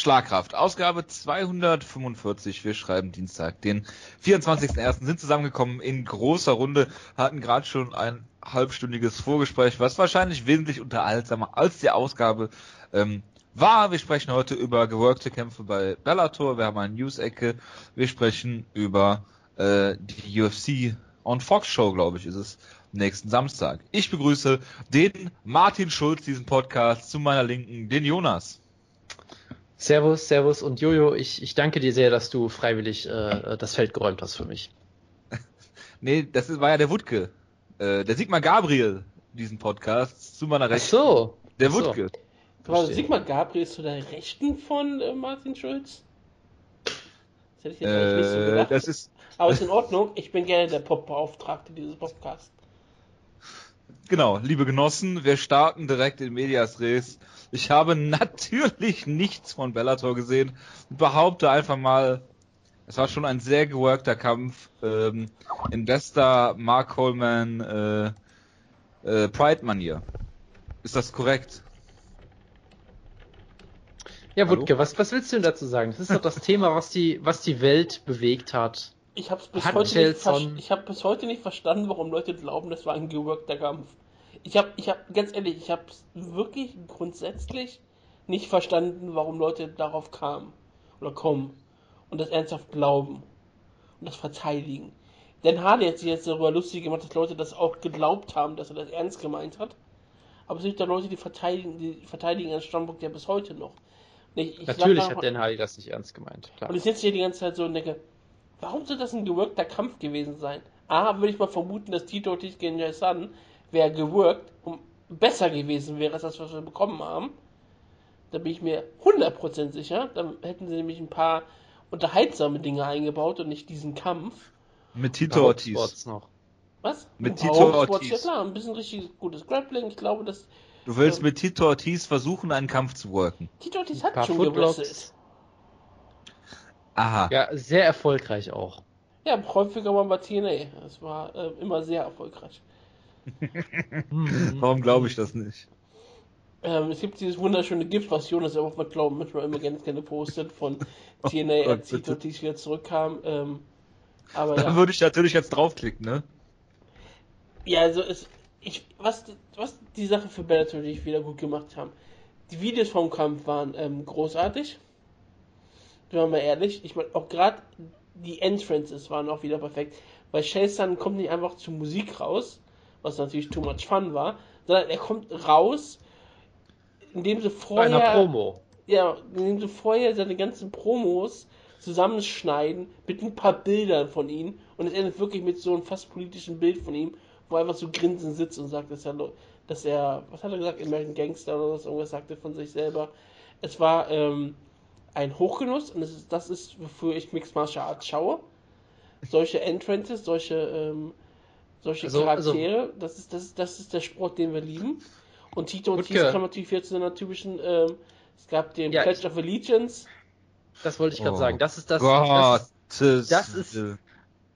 Schlagkraft. Ausgabe 245. Wir schreiben Dienstag, den 24.01. sind zusammengekommen in großer Runde, hatten gerade schon ein halbstündiges Vorgespräch, was wahrscheinlich wesentlich unterhaltsamer als die Ausgabe ähm, war. Wir sprechen heute über geworkte Kämpfe bei Bellator. Wir haben eine News-Ecke. Wir sprechen über äh, die UFC on Fox Show, glaube ich, ist es nächsten Samstag. Ich begrüße den Martin Schulz, diesen Podcast, zu meiner Linken, den Jonas. Servus, Servus und Jojo, ich, ich danke dir sehr, dass du freiwillig äh, das Feld geräumt hast für mich. nee, das war ja der Wutke. Äh, der Sigmar Gabriel, diesen Podcast, zu meiner Rechten. Ach so. Der Wutke. So. War Sigmar Gabriel zu der Rechten von äh, Martin Schulz? Das hätte ich jetzt äh, nicht so äh, gedacht. Das ist, Aber ist in Ordnung, ich bin gerne der Pop-Beauftragte dieses Podcasts. Genau, liebe Genossen, wir starten direkt in Medias Res. Ich habe natürlich nichts von Bellator gesehen und behaupte einfach mal, es war schon ein sehr geworkter Kampf ähm, in bester Mark Coleman äh, äh, Pride-Manier. Ist das korrekt? Ja, Wutke, was, was willst du denn dazu sagen? Das ist doch das Thema, was die, was die Welt bewegt hat. Ich habe bis, heute hab bis heute nicht verstanden, warum Leute glauben, das war ein geworkter Kampf. Ich habe, ich habe, ganz ehrlich, ich habe wirklich grundsätzlich nicht verstanden, warum Leute darauf kamen oder kommen und das ernsthaft glauben und das verteidigen. Denn Hardy hat sich jetzt darüber lustig gemacht, dass Leute das auch geglaubt haben, dass er das ernst gemeint hat. Aber es gibt da Leute, die verteidigen, die verteidigen einen Standpunkt ja bis heute noch. Ich, ich Natürlich hat Dan Hardy das nicht ernst gemeint. Klar. Und ich sitze hier die ganze Zeit so und denke, warum soll das ein geworkter Kampf gewesen sein? A, würde ich mal vermuten, dass Tito gegen Jay Sun wäre geworkt und besser gewesen wäre, als das, was wir bekommen haben. Da bin ich mir 100% sicher. Dann hätten sie nämlich ein paar unterhaltsame Dinge eingebaut und nicht diesen Kampf. Mit Tito Ortiz. noch. Was? Mit Tito Ortiz. Ja klar, ein bisschen richtig gutes Grappling. Ich glaube, dass... Du willst ähm, mit Tito Ortiz versuchen, einen Kampf zu worken. Tito Ortiz hat schon gewrestelt. Aha. Ja, sehr erfolgreich auch. Ja, häufiger mal bei TNA. Es war äh, immer sehr erfolgreich. Warum glaube ich das nicht? Ähm, es gibt dieses wunderschöne Gift, was Jonas auch mal glauben, manchmal immer gerne, gerne postet, von TNA, oh als die wieder zurückkam. Ähm, aber da ja. würde ich natürlich jetzt draufklicken, ne? Ja, also es, ich, was, was die Sache für Bellator natürlich wieder gut gemacht haben. Die Videos vom Kampf waren ähm, großartig. Wenn man mal ehrlich, ich meine, auch gerade die Entrances waren auch wieder perfekt. Weil Shelson kommt nicht einfach zur Musik raus, was natürlich too much fun war, sondern er kommt raus, indem sie vorher. Bei einer Promo. Ja, indem sie vorher seine ganzen Promos zusammenschneiden mit ein paar Bildern von ihm und es endet wirklich mit so einem fast politischen Bild von ihm, wo er einfach so grinsend sitzt und sagt, dass er, dass er, was hat er gesagt, American Gangster oder was, irgendwas sagte von sich selber. Es war ähm, ein Hochgenuss und das ist, das ist, wofür ich Mixed Martial Arts schaue. Solche Entrances, solche ähm, solche also, also Charaktere, also, das, ist, das, ist, das ist der Sport, den wir lieben. Und Tito und Tis kam natürlich jetzt zu einer typischen, ähm, es gab den ja, Pledge of Allegiance. Das wollte ich gerade oh, sagen. Das ist das. Das, das ist.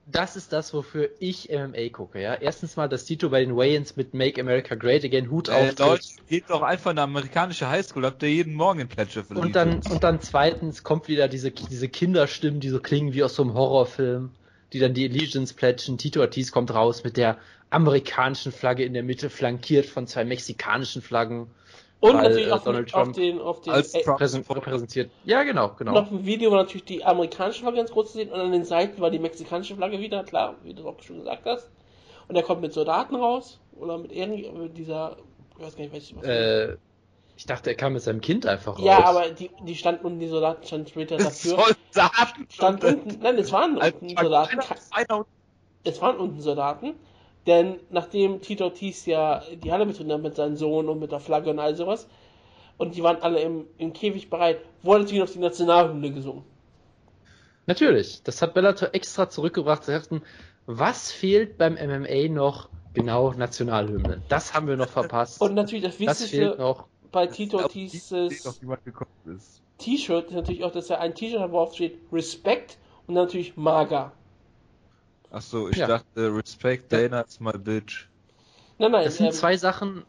Das ist das, wofür ich MMA gucke, ja. Erstens mal, dass Tito bei den Wayans mit Make America Great Again Hut äh, auftritt. Leute, geht doch einfach in eine amerikanische Highschool, habt ihr jeden Morgen in Pledge of Allegiance. Und dann, und dann zweitens kommt wieder diese, diese Kinderstimmen, die so klingen wie aus so einem Horrorfilm die dann die Allegiance plätschen. Tito Ortiz kommt raus mit der amerikanischen Flagge in der Mitte, flankiert von zwei mexikanischen Flaggen. Und weil, natürlich äh, auch Donald Trump auf den, auf den als Trump repräsentiert. Ja, genau, genau. Und auf dem Video war natürlich die amerikanische Flagge ganz groß zu sehen und an den Seiten war die mexikanische Flagge wieder, klar, wie du auch schon gesagt hast. Und er kommt mit Soldaten raus oder mit irgendwie dieser, ich weiß gar nicht, was äh, ich dachte, er kam mit seinem Kind einfach raus. Ja, aber die, die standen unten, die Soldaten standen später dafür. Soldaten! Stand unten, nein, es waren unten Soldaten. Es waren unten Soldaten. Denn nachdem Tito Ortiz ja die Halle betreten hat mit seinem Sohn und mit der Flagge und all sowas, und die waren alle im, im Käfig bereit, wurde natürlich noch die Nationalhymne gesungen. Natürlich. Das hat Bellator extra zurückgebracht. Sie sagten, was fehlt beim MMA noch? Genau, Nationalhymne. Das haben wir noch verpasst. Und natürlich das Wichtigste, das fehlt noch bei Tito Ortiz T-Shirt ist natürlich auch, dass er ein T-Shirt hat, worauf steht Respect und natürlich Maga. Achso, ich ja. dachte Respect Dana is my bitch. Nein, nein. Das sind ähm, zwei Sachen,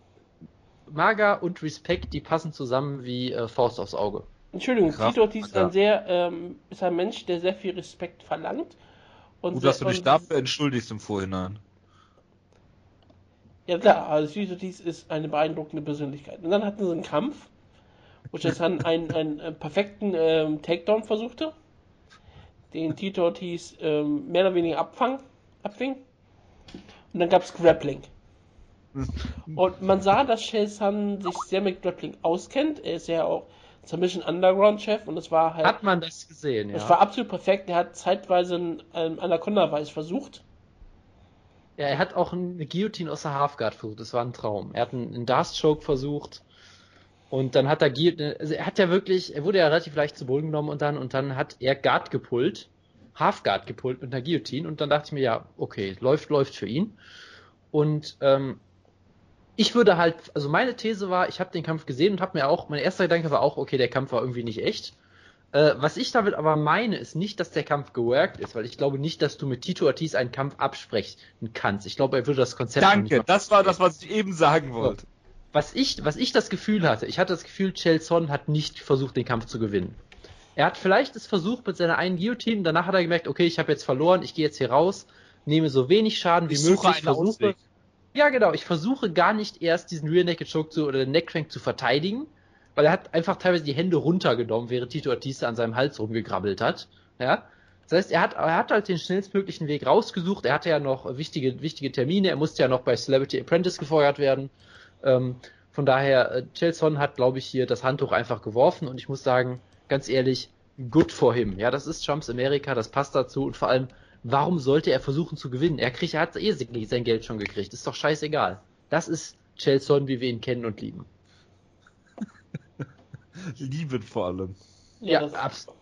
Maga und Respect, die passen zusammen wie äh, Faust aufs Auge. Entschuldigung, Kraft- Tito Ortiz ist ja. ein sehr, ähm, ist ein Mensch, der sehr viel Respekt verlangt. Und Gut, sehr, dass du dich und- dafür entschuldigst im Vorhinein. Ja klar, also Tito Ortiz ist eine beeindruckende Persönlichkeit. Und dann hatten sie einen Kampf, wo Chessan einen, einen, äh, perfekten ähm, Takedown versuchte, den Tito Ortiz ähm, mehr oder weniger abfang, abfing. Und dann gab es Grappling. Und man sah, dass Chessan sich sehr mit Grappling auskennt. Er ist ja auch Submission Underground Chef und es war halt. Hat man das gesehen, Es ja. war absolut perfekt. Er hat zeitweise einen ähm, Anaconda-Weiß versucht. Ja, er hat auch eine Guillotine aus der Halfguard versucht. Das war ein Traum. Er hat einen, einen Darth Choke versucht. Und dann hat er also er hat ja wirklich, er wurde ja relativ leicht zu Boden genommen und dann, und dann hat er Guard gepullt, Halfguard gepullt mit einer Guillotine und dann dachte ich mir, ja, okay, läuft, läuft für ihn. Und, ähm, ich würde halt, also meine These war, ich habe den Kampf gesehen und habe mir auch, mein erster Gedanke war auch, okay, der Kampf war irgendwie nicht echt. Äh, was ich damit aber meine, ist nicht, dass der Kampf geworkt ist, weil ich glaube nicht, dass du mit Tito Ortiz einen Kampf absprechen kannst. Ich glaube, er würde das Konzept Danke, das war das, was ich eben sagen wollte. Was ich, was ich das Gefühl hatte, ich hatte das Gefühl, Chelson hat nicht versucht, den Kampf zu gewinnen. Er hat vielleicht es versucht mit seiner einen Guillotine, danach hat er gemerkt, okay, ich habe jetzt verloren, ich gehe jetzt hier raus, nehme so wenig Schaden wie Ich suche möglich, einen versuche, Ausweg. ja, genau. Ich versuche gar nicht erst diesen Rear Naked Choke zu, oder den Neckcrank zu verteidigen, weil er hat einfach teilweise die Hände runtergenommen, während Tito Ortiz an seinem Hals rumgegrabbelt hat. Ja. Das heißt, er hat, er hat halt den schnellstmöglichen Weg rausgesucht. Er hatte ja noch wichtige, wichtige Termine. Er musste ja noch bei Celebrity Apprentice gefeuert werden. Ähm, von daher, äh, Chelson hat, glaube ich, hier das Handtuch einfach geworfen und ich muss sagen, ganz ehrlich, good for him. Ja, das ist Trumps Amerika, das passt dazu und vor allem, warum sollte er versuchen zu gewinnen? Er kriegt, er hat eh sein Geld schon gekriegt. Ist doch scheißegal. Das ist Chelson, wie wir ihn kennen und lieben. Lieben vor allem. Ja, das- absolut.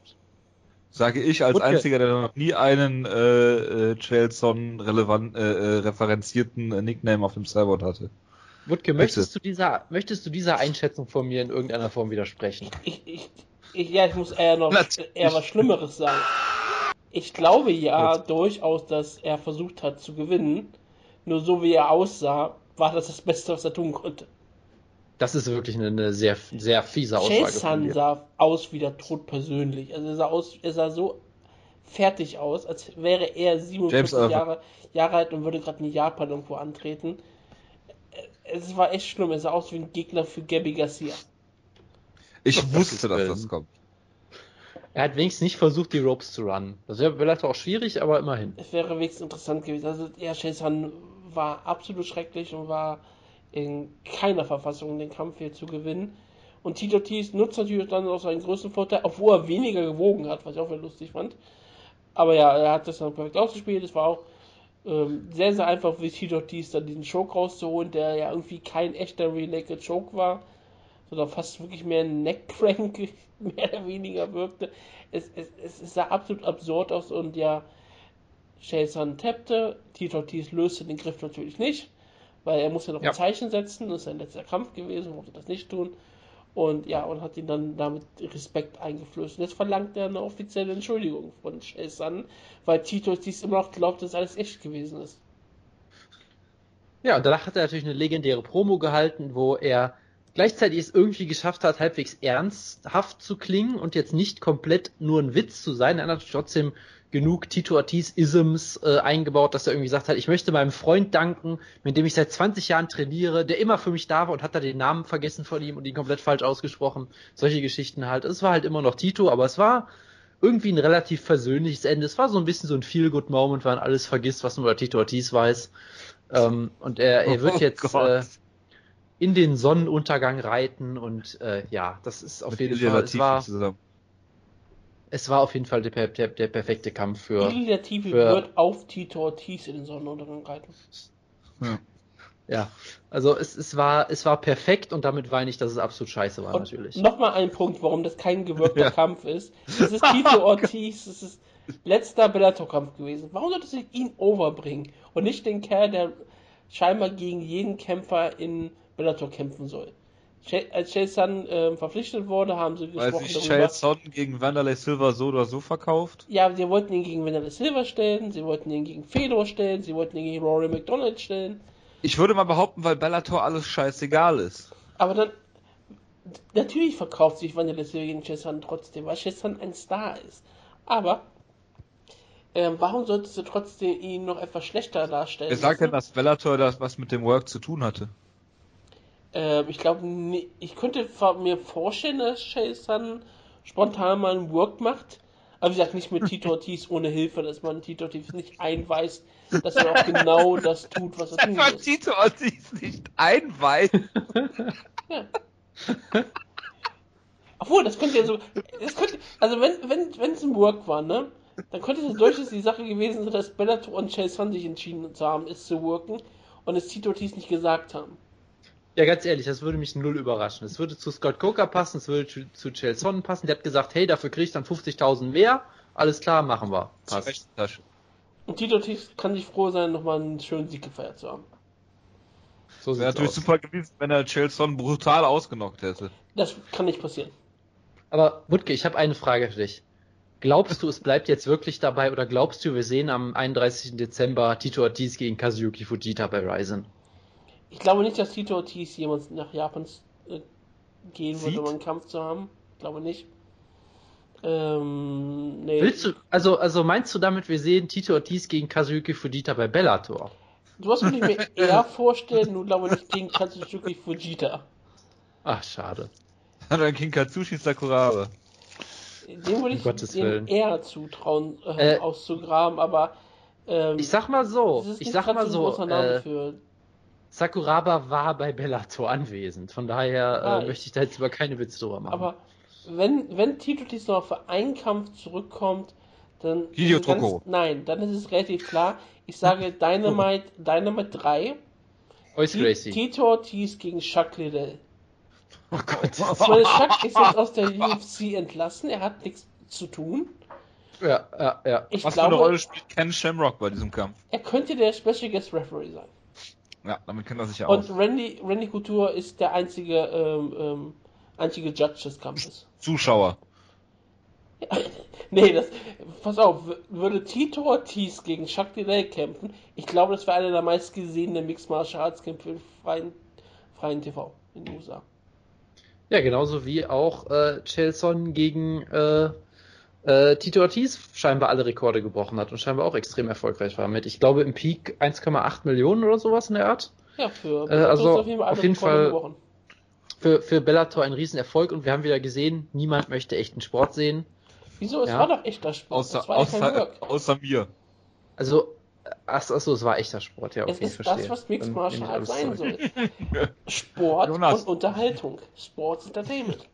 Sage ich als Wutke. einziger, der noch nie einen äh, äh, Chelson relevant äh, äh, referenzierten äh, Nickname auf dem Cyborg hatte. Wutke, möchtest du dieser, möchtest du dieser Einschätzung von mir in irgendeiner Form widersprechen? Ich, ich, ich, ja, ich muss eher noch Natürlich. eher was Schlimmeres sagen. Ich glaube ja Jetzt. durchaus, dass er versucht hat zu gewinnen. Nur so wie er aussah, war das das Beste, was er tun konnte. Das ist wirklich eine, eine sehr, sehr fiese Aussage dir. sah aus wie der Tod persönlich. Also er sah aus, er sah so fertig aus, als wäre er 47 James Irvin. Jahre, Jahre alt und würde gerade in Japan irgendwo antreten. Es war echt schlimm. Er sah aus wie ein Gegner für Gabby Garcia. Ich Um wusste, dass das kommt. Er hat wenigstens nicht versucht, die Ropes zu runnen. Das wäre vielleicht auch schwierig, aber immerhin. Es wäre wenigstens interessant gewesen. Also, ja, Jason war absolut schrecklich und war in keiner Verfassung, den Kampf hier zu gewinnen. Und Tito Ortiz nutzt natürlich dann auch seinen größten Vorteil, obwohl er weniger gewogen hat, was ich auch wieder lustig fand. Aber ja, er hat das dann perfekt ausgespielt. Es war auch ähm, sehr, sehr einfach für Tito Ortiz dann diesen Choke rauszuholen, der ja irgendwie kein echter Real-Naked Choke war, sondern fast wirklich mehr ein Neckcrank, mehr oder weniger wirkte. Es, es, es, es sah absolut absurd aus und ja, Jason tappte, Tito Ortiz löste den Griff natürlich nicht, weil er muss ja noch Ja. ein Zeichen setzen, das ist sein letzter Kampf gewesen, wollte das nicht tun. Und ja, und hat ihn dann damit Respekt eingeflößt. Und jetzt verlangt er eine offizielle Entschuldigung von Jason, weil Tito Ortiz immer noch glaubt, dass alles echt gewesen ist. Ja, und danach hat er natürlich eine legendäre Promo gehalten, wo er gleichzeitig es irgendwie geschafft hat, halbwegs ernsthaft zu klingen und jetzt nicht komplett nur ein Witz zu sein. Er hat trotzdem genug Tito Ortiz-Isms äh, eingebaut, dass er irgendwie gesagt hat, ich möchte meinem Freund danken, mit dem ich seit 20 Jahren trainiere, der immer für mich da war und hat da den Namen vergessen von ihm und ihn komplett falsch ausgesprochen. Solche Geschichten halt. Es war halt immer noch Tito, aber es war irgendwie ein relativ versöhnliches Ende. Es war so ein bisschen so ein Feel-Good-Moment, weil man alles vergisst, was man über Tito Ortiz weiß. Ähm, und er, er wird Oh jetzt äh, in den Sonnenuntergang reiten und äh, ja, das ist auf Mit jeden Fall, es war, zusammen. es war auf jeden Fall der, der, der perfekte Kampf für, Latifi für- wird auf Tito Ortiz in den Sonnenuntergang reiten. Ja. ja, also es, es war, es war perfekt und damit weine ich, dass es absolut scheiße war, Und natürlich. nochmal ein Punkt, warum das kein gewirkter Ja. Kampf ist. Es ist Tito Ortiz, es ist letzter Bellator-Kampf gewesen. Warum solltest du ihn overbringen und nicht den Kerl, der scheinbar gegen jeden Kämpfer in Bellator kämpfen soll? Als Jason ähm, verpflichtet wurde, haben sie Weil gesprochen sich darüber. Chelson gegen Wanderlei Silver so oder so verkauft. Ja, sie wollten ihn gegen Vanilla Silver stellen, sie wollten ihn gegen Fedor stellen, sie wollten ihn gegen Rory McDonald stellen. Ich würde mal behaupten, weil Bellator alles scheißegal ist. Aber dann, Natürlich verkauft sich Vanilla Silver gegen Chesson trotzdem, weil Chesson ein Star ist. Aber ähm, warum solltest du trotzdem ihn noch etwas schlechter darstellen? Wer sagt denn, dass Bellator das was mit dem Work zu tun hatte? Ähm, ich glaube, ich könnte mir vorstellen, dass Chesson spontan mal ein Work macht. Aber wie gesagt, nicht mit Tito Ortiz ohne Hilfe, dass man Tito Ortiz nicht einweist, dass er auch genau das tut, was er tun Dass man. Tito Ortiz nicht einweiht. Ja. Obwohl, das könnte ja so. Das könnte, also wenn wenn wenn es ein Work war, ne? Dann könnte es durchaus die Sache gewesen sein, dass Bellator und Chase Sun sich entschieden zu haben, es zu worken und es Tito Ortiz nicht gesagt haben. Ja, ganz ehrlich, das würde mich null überraschen. Es würde zu Scott Coker passen, es würde zu, zu Chelson passen. Der hat gesagt, hey, dafür krieg ich dann 50.000 mehr. Alles klar, machen wir. Passt. Und Tito Ortiz kann sich froh sein, nochmal einen schönen Sieg gefeiert zu haben. So Wäre natürlich aus. super gewesen, wenn er Chelson brutal ausgenockt hätte. Das kann nicht passieren. Aber Wutke, ich habe eine Frage für dich. Glaubst du, es bleibt jetzt wirklich dabei oder glaubst du, wir sehen am 31. Dezember Tito Ortiz gegen Kazuyuki Fujita bei Ryzen? Ich glaube nicht, dass Tito Ortiz jemals nach Japan äh, gehen würde, Sieht? um einen Kampf zu haben. Ich glaube nicht. Ähm, nee. Willst du, also, also meinst du damit, wir sehen Tito Ortiz gegen Kazuyuki Fujita bei Bellator? Du hast mich mir eher vorstellen, nur glaube nicht gegen Katsuki Fujita. Ach, schade. Dann King Katsushi Sakuraba. Dem würde Um ich Willen. eher zutrauen, äh, Äh, auszugraben, aber ähm, Ich sag mal so, ich sag mal so, äh, für. Sakuraba war bei Bellator anwesend. Von daher Ah, äh, möchte ich da jetzt über keine Witze drüber machen. Aber wenn, wenn Tito dies noch für einen Kampf zurückkommt, dann. Hideo ist es ganz- Toko. Nein, dann ist es relativ klar. Ich sage Dynamite, Dynamite 3. Ois Ti- Gracie. Tito Ortiz gegen Chuck Liddell. Oh Gott. Ich meine, Chuck ist jetzt aus der UFC entlassen, er hat nichts zu tun. Ja, ja, ja. Ich Was für eine glaube, Rolle spielt Ken Shamrock bei diesem Kampf? er könnte der Special Guest Referee sein. Ja, damit kennt er sich ja Und aus. Randy, Randy Couture ist der einzige, ähm, ähm, einzige Judge des Kampfes. Zuschauer. nee, das, pass auf, würde Tito Ortiz gegen Chuck Liddell kämpfen, ich glaube, das wäre einer der meistgesehenen Mixed Martial Arts Kämpfe im freien, freien TV in den USA. Ja, genauso wie auch äh, Chelson gegen äh, äh, Tito Ortiz scheinbar alle Rekorde gebrochen hat und scheinbar auch extrem erfolgreich war mit, ich glaube, im Peak 1,8 Millionen oder sowas in der Art. Ja, für Äh, also, ist alle auf jeden Fall- gebrochen. Für, für Bellator ein Riesenerfolg und wir haben wieder gesehen, niemand möchte echten Sport sehen. Wieso? Es Ja. war doch echter Sport. Außer, das war ja kein außer, Work. außer mir. Also, ach, ach so, es war echter Sport, ja, Es okay, ist verstehe. das, was Mixed Martial Arts sein soll. Sport Jonas. und Unterhaltung. Sports Entertainment.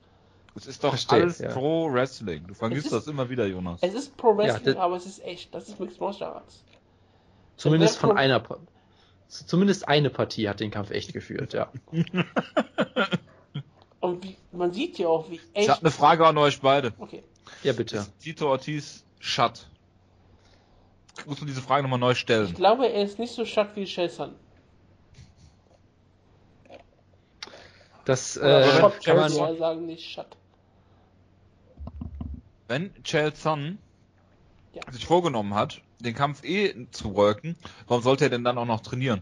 Es ist doch Verstehe, alles ja. Pro Wrestling. Du vergisst Es ist- das immer wieder, Jonas. Es ist Pro Wrestling, das- aber es ist echt. Das ist Mixed Martial Arts. Zumindest von kommt- einer, Pa- zumindest eine Partie hat den Kampf echt geführt, ja. Und wie, man sieht ja auch, wie Ich echt. habe eine Frage an euch beide. Okay. Ja, bitte. Ist Tito Ortiz Schatt? Muss man diese Frage nochmal neu Ich stellen. glaube, er ist nicht so stark wie Shelson. Das äh, kann man, sagen, nicht Shot. Wenn Chael Sonnen Ja. sich vorgenommen hat, den Kampf eh zu worken, warum sollte er denn dann auch noch trainieren?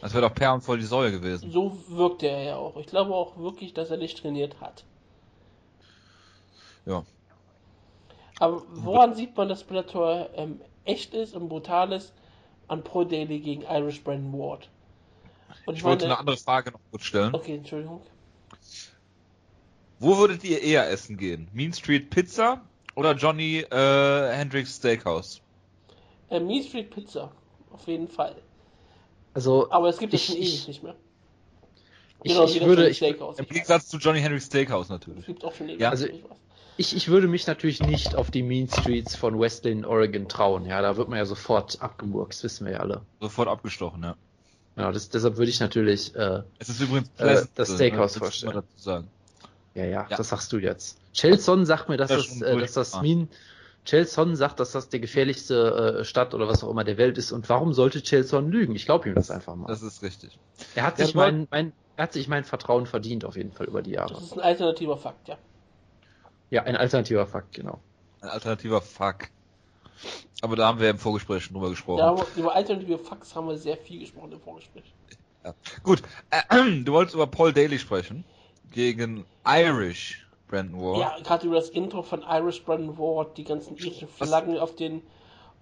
Das wäre doch per und voll die Säule gewesen. So wirkt er ja auch. Ich glaube auch wirklich, dass er nicht trainiert hat. Ja. Aber woran sieht man, dass Bellator ähm, echt ist und brutal ist? An Pro Daily gegen Irish Brandon Ward. Und Ich wollte eine andere Frage noch kurz stellen. Okay, Entschuldigung. Wo würdet ihr eher essen gehen? Mean Street Pizza oder Johnny äh, Hendricks Steakhouse? Äh, Mean Street Pizza. Auf jeden Fall. also, Aber es gibt es schon ewig nicht mehr. ich, Genau, ich würde, ich, Steakhouse. Im. Gegensatz zu Johnny Hendricks Steakhouse Es natürlich. gibt auch schon ewig Ja. Also- ich ich, würde mich natürlich nicht auf die Mean Streets von Wesleyan, Oregon trauen. Ja, da wird man ja sofort abgemurkst, wissen wir ja alle. Sofort abgestochen, ja. Ja, das, deshalb würde ich natürlich, äh, Es ist übrigens Äh, das äh, Steakhouse vorstellen. Ja, ja, Ja. das sagst du jetzt. Chelson sagt mir, dass Ja, das, schon äh, dass das. Mean, Chelson sagt, dass das die gefährlichste äh, Stadt oder was auch immer der Welt ist. Und warum sollte Chelson lügen? Ich glaube ihm das einfach mal. Das ist richtig. er hat Ja, sich mein, mein, er hat sich mein Vertrauen verdient auf jeden Fall über die Jahre. Das ist ein alternativer Fakt, ja. Ja, ein alternativer Fakt, genau. Ein alternativer Fuck. Aber da haben wir im Vorgespräch schon drüber gesprochen. ja über alternative Facts haben wir sehr viel gesprochen im Vorgespräch. Gut, äh, du wolltest über Paul Daly sprechen. Gegen Irish Brandon Ward. Ja, gerade über das Intro von Irish Brandon Ward, die ganzen irischen Flaggen auf den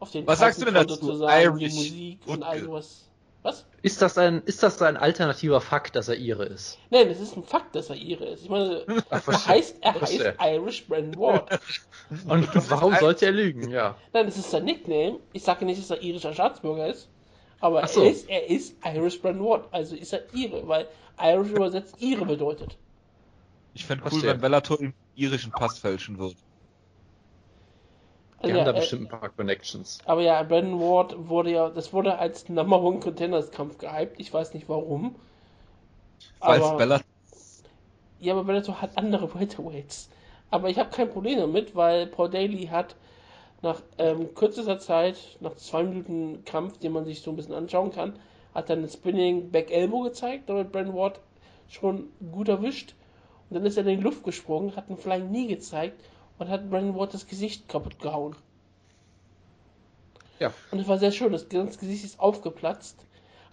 auf den Was sagst du denn dazu? sozusagen, die Irish Musik und all sowas. Was? Ist das ein, ist das ein alternativer Fakt, dass er ihre ist? Nein, es ist ein Fakt, dass er ihre ist. Ich meine, Ach, er heißt, er heißt. Irish Brandon Ward. Und warum sollte er lügen? Ja. Nein, das ist sein Nickname. Ich sage nicht, dass er irischer Staatsbürger ist. Aber so. er, ist, er ist Irish Brandon Ward. Also ist er ihre, weil Irish übersetzt ihre bedeutet. Ich fände cool, wenn Bellator im irischen Pass fälschen würde. Die Also haben da ja, äh, bestimmt ein paar Connections. Aber ja, Brandon Ward wurde ja, das wurde als Number One Contenders Kampf gehypt. Ich weiß nicht warum. Weil Aber, Bellator ja, aber Bellator hat andere Welterweights. Aber ich habe kein Problem damit, weil Paul Daly hat nach ähm, kürzester Zeit, nach zwei Minuten Kampf, den man sich so ein bisschen anschauen kann, hat dann ein Spinning Back Elbow gezeigt, damit Brandon Ward schon gut erwischt. Und dann ist er in die Luft gesprungen, hat einen Flying Knee gezeigt und hat Brandon Ward das Gesicht kaputt gehauen. Ja. Und es war sehr schön, das ganze Gesicht ist aufgeplatzt.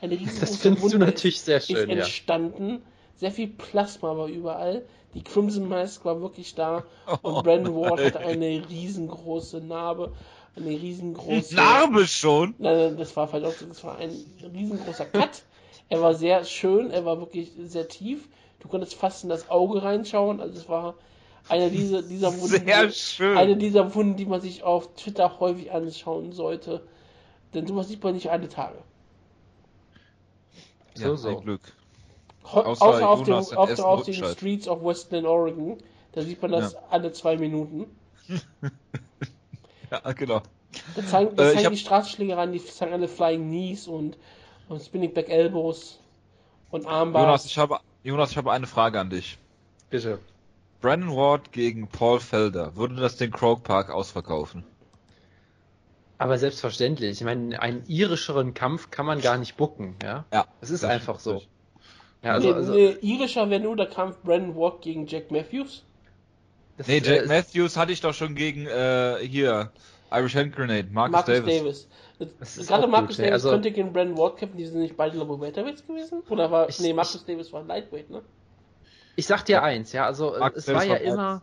Eine Das riesengroße findest du Wunde natürlich sehr ist, schön, ist ja. entstanden. Sehr viel Plasma war überall. Die Crimson Mask war wirklich da. Und Oh Brandon Ward nein. hatte eine riesengroße Narbe. Eine riesengroße. Narbe schon. Nein, das war falsch. Das war ein riesengroßer Cut. Er war sehr schön. Er war wirklich sehr tief. Du konntest fast in das Auge reinschauen. Also es war eine dieser, dieser Wunden. Sehr die- schön. Eine dieser Wunden, die man sich auf Twitter häufig anschauen sollte. Denn sowas sieht man nicht alle Tage. So, ja, so. Ein Glück. Ho- Außer Außer, auf, in auf, auf den. Streets of Western Oregon. Da sieht man das alle zwei Minuten. Ja, genau. Da zeigen, da Äh, zeigen hab- die Straßenschlägereien, die zeigen alle Flying Knees und, und Spinning Back Elbows und Armbars. Jonas, ich habe, Jonas, ich habe eine Frage an dich. Bitte. Brandon Ward gegen Paul Felder. Würde das den Croke Park ausverkaufen? Aber selbstverständlich. Ich meine, einen irischeren Kampf kann man gar nicht bucken, ja. Ja. Es ist einfach so. Ja, also, nee, also, nee, irischer wäre nur der Kampf Brandon Walk gegen Jack Matthews. das, Nee, Jack äh, Matthews hatte ich doch schon gegen, äh, hier, Irish Hand Grenade, Marcus, Marcus Davis. Davis. Das ist Gerade Marcus gut, Davis also- könnte gegen Brandon Ward kämpfen, die sind nicht beide ich, Welterweights gewesen? Oder war. Ich- nee, Marcus Davis war Lightweight, ne? Ich sag dir eins, ja, also äh, Mark es Davis war ja war immer,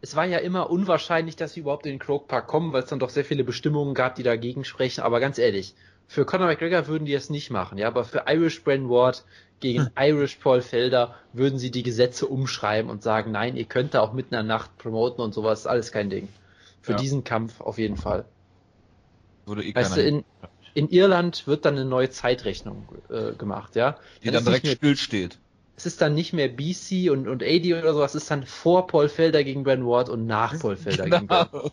es war ja immer unwahrscheinlich, dass sie überhaupt in den Croke Park kommen, weil es dann doch sehr viele Bestimmungen gab, die dagegen sprechen. Aber ganz ehrlich, für Conor McGregor würden die es nicht machen, ja, aber für Irish Brand Ward gegen Irish Paul Felder würden sie die Gesetze umschreiben und sagen, nein, ihr könnt da auch mitten in der Nacht promoten und sowas, ist alles kein Ding. Für Ja. diesen Kampf auf jeden Fall. Würde eh Weißt du, in, in Irland wird dann eine neue Zeitrechnung äh, gemacht, ja. die Dann dann direkt mehr still steht. es ist dann nicht mehr BC und, und AD oder sowas, es ist dann vor Paul Felder gegen Brand Ward und nach Paul Felder gegen Brand Genau.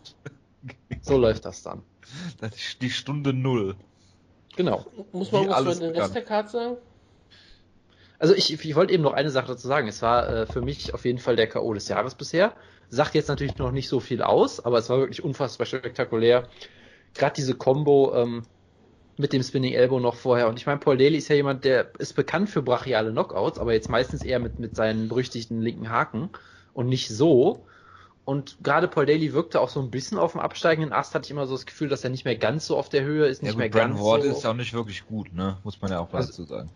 So läuft das dann. Das ist die Stunde Null. Genau. Muss man was über den. Rest der Karte sagen? Also ich, ich wollte eben noch eine Sache dazu sagen. Es war äh, für mich auf jeden Fall der K.O. des Jahres bisher. Sagt jetzt natürlich noch nicht so viel aus, aber es war wirklich unfassbar spektakulär. Gerade diese Combo ähm, mit dem Spinning Elbow noch vorher. Und ich meine, Paul Daly ist ja jemand, der ist bekannt für brachiale Knockouts, aber jetzt meistens eher mit, mit seinen berüchtigten linken Haken und nicht so. Und gerade Paul Daly wirkte auch so ein bisschen auf dem absteigenden Ast, hatte ich immer so das Gefühl, dass er nicht mehr ganz so auf der Höhe ist, Ja, nicht gut, mehr Brandon ganz Ward so. ist ja auch nicht wirklich gut, ne? Muss man ja auch Also- dazu sagen.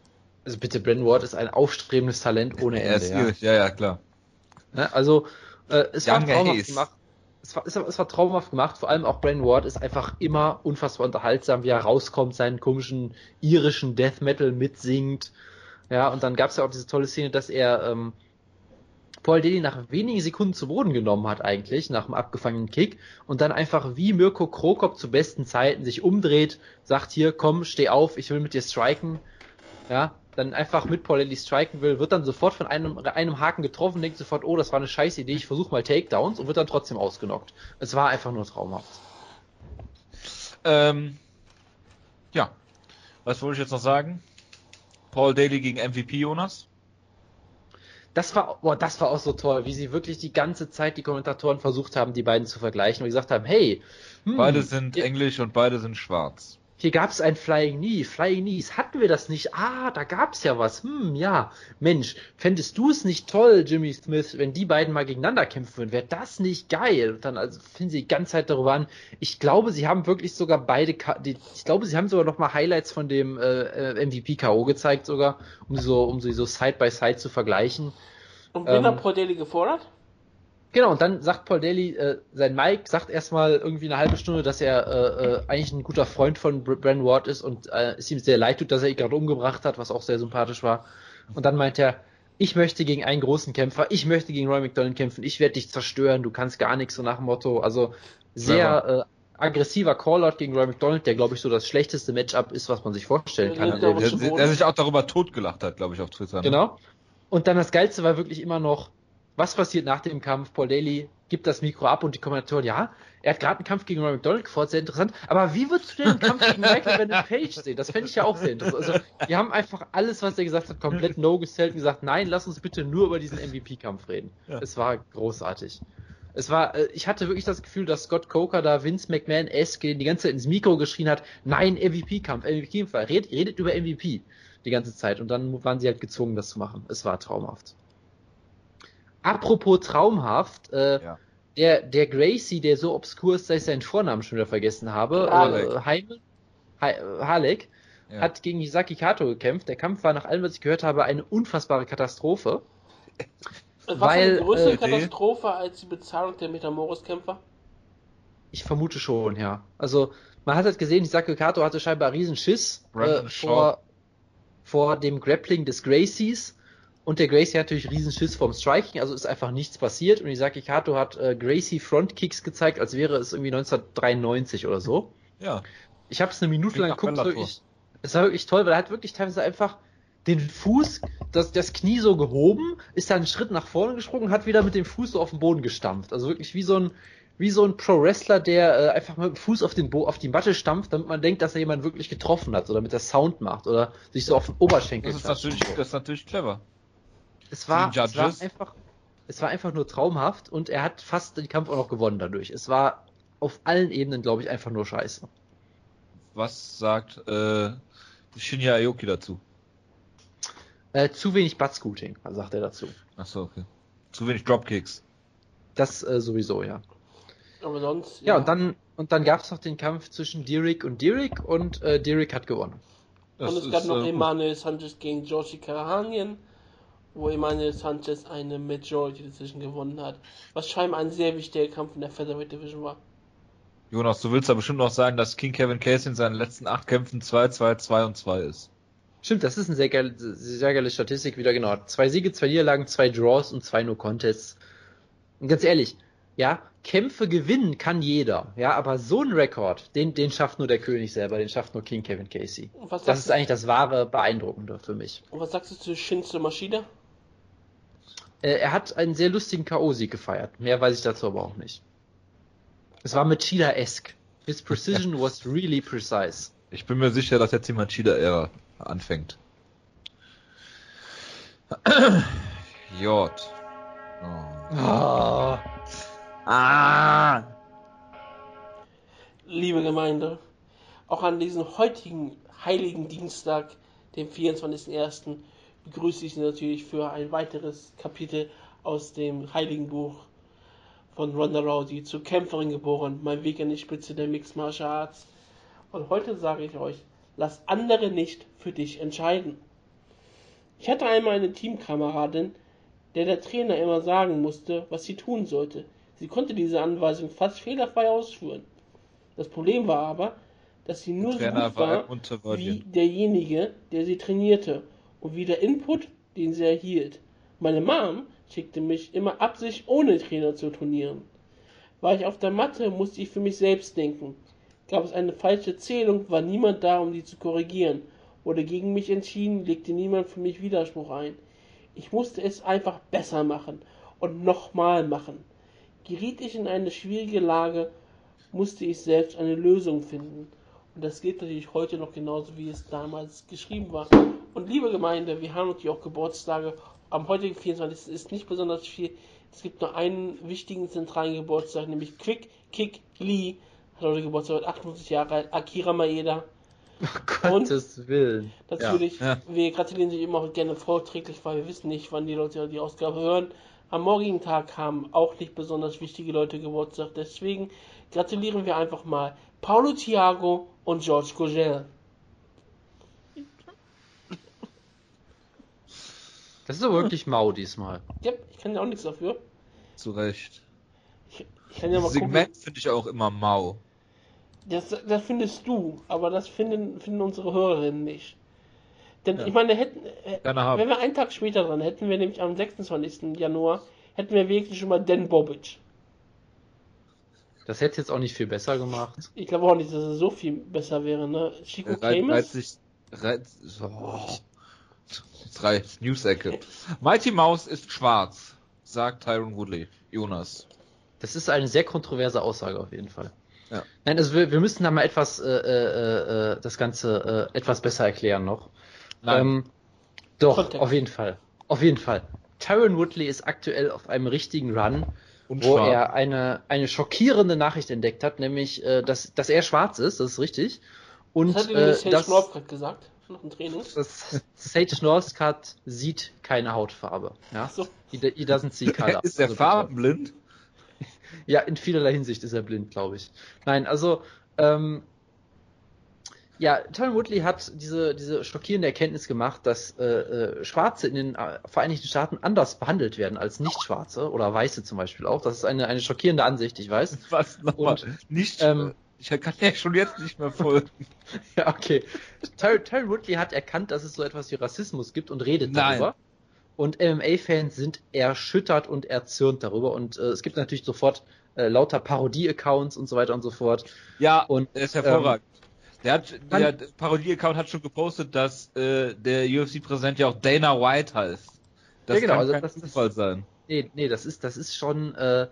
Also bitte, Brandon Ward ist ein aufstrebendes Talent ohne Ende. Ja. ja, ja, klar. Ne? Also äh, es war traumhaft gemacht. Es war, es, war, es war traumhaft gemacht. Vor allem auch Brandon Ward ist einfach immer unfassbar unterhaltsam, wie er rauskommt, seinen komischen irischen Death Metal mitsingt. Ja, und dann gab es ja auch diese tolle Szene, dass er ähm, Paul Daly nach wenigen Sekunden zu Boden genommen hat eigentlich, nach dem abgefangenen Kick, und dann einfach wie Mirko Krokop zu besten Zeiten sich umdreht, sagt hier, komm, steh auf, ich will mit dir striken. Ja, dann einfach mit Paul Daly striken will, wird dann sofort von einem, einem Haken getroffen, denkt sofort, oh, das war eine scheiß Idee, ich versuche mal Takedowns und wird dann trotzdem ausgenockt. Es war einfach nur traumhaft. Ähm, ja. Was wollte ich jetzt noch sagen? Paul Daly gegen MVP, Jonas? Das war, boah, das war auch so toll, wie sie wirklich die ganze Zeit die Kommentatoren versucht haben, die beiden zu vergleichen und gesagt haben, hey, hm, Beide sind hier, englisch und beide sind schwarz. Hier gab es ein Flying Knee, Flying Knees, hatten wir das nicht? Ah, da gab's ja was. Hm, ja, Mensch, fändest du es nicht toll, Jimmy Smith, wenn die beiden mal gegeneinander kämpfen würden? Wäre das nicht geil? Und dann also finden sie die ganze Zeit darüber an. Ich glaube, sie haben wirklich sogar beide, die, ich glaube, sie haben sogar noch mal Highlights von dem äh, äh, MVP KO gezeigt sogar, um sie so, um sie so Side by Side zu vergleichen. Und wen Ähm, hat Paul Daly gefordert? Genau, und dann sagt Paul Daly, äh, sein Mike sagt erstmal irgendwie eine halbe Stunde, dass er äh, äh, eigentlich ein guter Freund von Br Bren Ward ist und äh, es ihm sehr leid tut, dass er ihn gerade umgebracht hat, was auch sehr sympathisch war. Und dann meint er, ich möchte gegen einen großen Kämpfer, ich möchte gegen Roy McDonald kämpfen, ich werde dich zerstören, du kannst gar nichts, so nach dem Motto. Also sehr äh, aggressiver Callout gegen Roy McDonald, der glaube ich so das schlechteste Matchup ist, was man sich vorstellen kann. Ja, der- der Der, der, der sich auch darüber totgelacht hat, glaube ich, auf Twitter. Ne? Genau. Und dann das Geilste war wirklich immer noch, was passiert nach dem Kampf? Paul Daly gibt das Mikro ab und die Kommentatoren, ja, er hat gerade einen Kampf gegen Roy McDonald gefordert, sehr interessant. Aber wie würdest du denn einen Kampf gegen Michael Venom Page sehen? Das fände ich ja auch sehr interessant. Also, die haben einfach alles, was er gesagt hat, komplett no gestellt und gesagt, nein, lass uns bitte nur über diesen MVP-Kampf reden. Ja. Es war großartig. Es war, äh, ich hatte wirklich das Gefühl, dass Scott Coker da Vince McMahon-esque die ganze Zeit ins Mikro geschrien hat, nein, MVP-Kampf, MVP-Kampf, redet, redet über MVP die ganze Zeit. Und dann waren sie halt gezwungen, das zu machen. Es war traumhaft. Apropos traumhaft, äh, Ja. der, der Gracie, der so obskur ist, dass ich seinen Vornamen schon wieder vergessen habe, Halleck. äh, Heimel, He äh, Halleck, Ja. hat gegen Hisaki Kato gekämpft. Der Kampf war nach allem, was ich gehört habe, eine unfassbare Katastrophe. Was weil, eine größere äh, Katastrophe als die Bezahlung der Metamoris-Kämpfer? Ich vermute schon, ja. Also, man hat halt gesehen, Hisaki Kato hatte scheinbar riesen Schiss äh, vor, vor dem Grappling des Gracies. Und der Gracie hat natürlich riesen Schiss vorm Striking, also ist einfach nichts passiert. Und Hisaki Kato hat äh, Gracie Frontkicks gezeigt, als wäre es irgendwie 1993 oder so. ja. Ich habe es eine Minute lang geguckt, wirklich. Es war wirklich toll, weil er hat wirklich teilweise einfach den Fuß, das, das Knie so gehoben, ist dann einen Schritt nach vorne gesprungen und hat wieder mit dem Fuß so auf den Boden gestampft. Also wirklich wie so ein, wie so ein Pro-Wrestler, der äh, einfach mit dem Fuß auf, den Bo auf die Matte stampft, damit man denkt, dass er jemanden wirklich getroffen hat oder mit der Sound macht oder sich so auf den Oberschenkel Das ist natürlich, das ist natürlich clever. Es war, es war einfach, es war einfach nur traumhaft und er hat fast den Kampf auch noch gewonnen dadurch. Es war auf allen Ebenen, glaube ich, einfach nur scheiße. Was sagt äh, Shinya Aoki dazu? Äh, zu wenig Buttscooting, sagt er dazu. Achso, okay. Zu wenig Dropkicks. Das äh, sowieso, ja. Aber sonst. Ja, und dann und dann gab es noch den Kampf zwischen Derek und Derek und äh, Derek hat gewonnen. Das und es gab noch äh. Emanuel Sanchez gegen Georgie Karahanien, wo Emanuel Sanchez eine Majority Decision gewonnen hat. Was scheinbar ein sehr wichtiger Kampf in der Featherweight Division war. Jonas, du willst da bestimmt noch sagen, dass King Kevin Casey in seinen letzten acht Kämpfen 2, 2, 2 und 2 ist. Stimmt, das ist eine sehr geile, sehr geile Statistik wieder genau. Zwei Siege, zwei Niederlagen, zwei Draws und zwei No Contests. Und ganz ehrlich, ja, Kämpfe gewinnen kann jeder, ja, aber so ein Rekord, den, den schafft nur der König selber, den schafft nur King Kevin Casey. Das ist eigentlich das wahre Beeindruckende für mich. du, und was sagst du zu Shinzo Maschida? Äh, er hat einen sehr lustigen K.O.-Sieg gefeiert. Mehr weiß ich dazu aber auch nicht. Es war mit Cheetah-esque. His precision was really precise. Ich bin mir sicher, dass jetzt die Machida-Ära anfängt. J. Oh. Ah. Ah! Liebe Gemeinde, auch an diesem heutigen heiligen Dienstag, dem 24.01., begrüße ich Sie natürlich für ein weiteres Kapitel aus dem heiligen Buch von Ronda Rousey, zur Kämpferin geboren, mein Weg an die Spitze der Mixed Martial Arts. Und heute sage ich euch, lass andere nicht für dich entscheiden. Ich hatte einmal eine Teamkameradin, der der Trainer immer sagen musste, was sie tun sollte. Sie konnte diese Anweisung fast fehlerfrei ausführen. Das Problem war aber, dass sie nur so gut war wie derjenige, der sie trainierte und wie der Input, den sie erhielt. Meine Mom schickte mich immer absichtlich ohne Trainer zu trainieren. War ich auf der Matte, musste ich für mich selbst denken. Gab es eine falsche Zählung, war niemand da, um die zu korrigieren. Wurde gegen mich entschieden, legte niemand für mich Widerspruch ein. Ich musste es einfach besser machen und nochmal machen. Geriet ich in eine schwierige Lage, musste ich selbst eine Lösung finden. Und das gilt natürlich heute noch genauso, wie es damals geschrieben war. Und liebe Gemeinde, wir haben natürlich auch Geburtstage. Am heutigen 24. ist nicht besonders viel. Es gibt nur einen wichtigen zentralen Geburtstag, nämlich Quick Kick Lee. Hat heute Geburtstag, wird 58 Jahre alt. Akira Maeda. Um Gottes Willen. Natürlich, Ja. wir gratulieren sich immer auch gerne vorträglich, weil wir wissen nicht, wann die Leute die Ausgabe hören. Am morgigen Tag haben auch nicht besonders wichtige Leute Geburtstag. Deswegen gratulieren wir einfach mal Paulo Thiago und George Gogel. Das ist aber wirklich mau diesmal. Ja, ich kann ja auch nichts dafür. Zu Recht. Ich, ich kann ja mal Das. Segment finde ich auch immer mau. Das, das findest du, aber das finden, finden unsere Hörerinnen nicht. Denn Ja. ich meine, hätten, äh, wenn wir einen Tag später dran hätten, wir nämlich am 26. Januar, hätten wir wenigstens schon mal Dan Bobic. Das hätte jetzt auch nicht viel besser gemacht. Ich glaube auch nicht, dass es so viel besser wäre, ne? Chico Reit, sich, reizt, oh. Drei News-Ecke. Mighty Mouse ist schwarz, sagt Tyron Woodley. Jonas. Das ist eine sehr kontroverse Aussage auf jeden Fall. Ja. Nein, also wir, wir müssen da mal etwas, äh, äh, äh, das Ganze äh, etwas besser erklären noch. Nein. Ähm, doch, Kontext. auf jeden Fall. Auf jeden Fall. Tyron Woodley ist aktuell auf einem richtigen Run, Und wo schwarz. er eine, eine schockierende Nachricht entdeckt hat, nämlich, äh, dass, dass er schwarz ist, das ist richtig. Und Das hat äh, äh, Northcutt gesagt, nach dem Training. dass Sage Northcutt sieht keine Hautfarbe. Ja? So. He, he doesn't see color. ist der Also farbenblind? Ja, in vielerlei Hinsicht ist er blind, glaube ich. Nein, also, ähm, ja, Tyron Woodley hat diese, diese schockierende Erkenntnis gemacht, dass äh, äh, Schwarze in den äh, Vereinigten Staaten anders behandelt werden als Nicht-Schwarze oder Weiße zum Beispiel auch. Das ist eine, eine schockierende Ansicht, ich weiß. Was nochmal? Und, Nicht, ähm, ich kann ja schon jetzt nicht mehr folgen. Ja, okay. Tyron Tyron Woodley hat erkannt, dass es so etwas wie Rassismus gibt und redet Nein. darüber. Und MMA-Fans sind erschüttert und erzürnt darüber. Und äh, es gibt natürlich sofort äh, lauter Parodie-Accounts und so weiter und so fort. Ja, Und, er ist hervorragend. der hat, man- der Parodie-Account hat schon gepostet, dass äh, der UFC-Präsident ja auch Dana White heißt. Das Ja, genau, kann also kein das Zufall sein. Nee, nee, das ist, das ist schon, äh,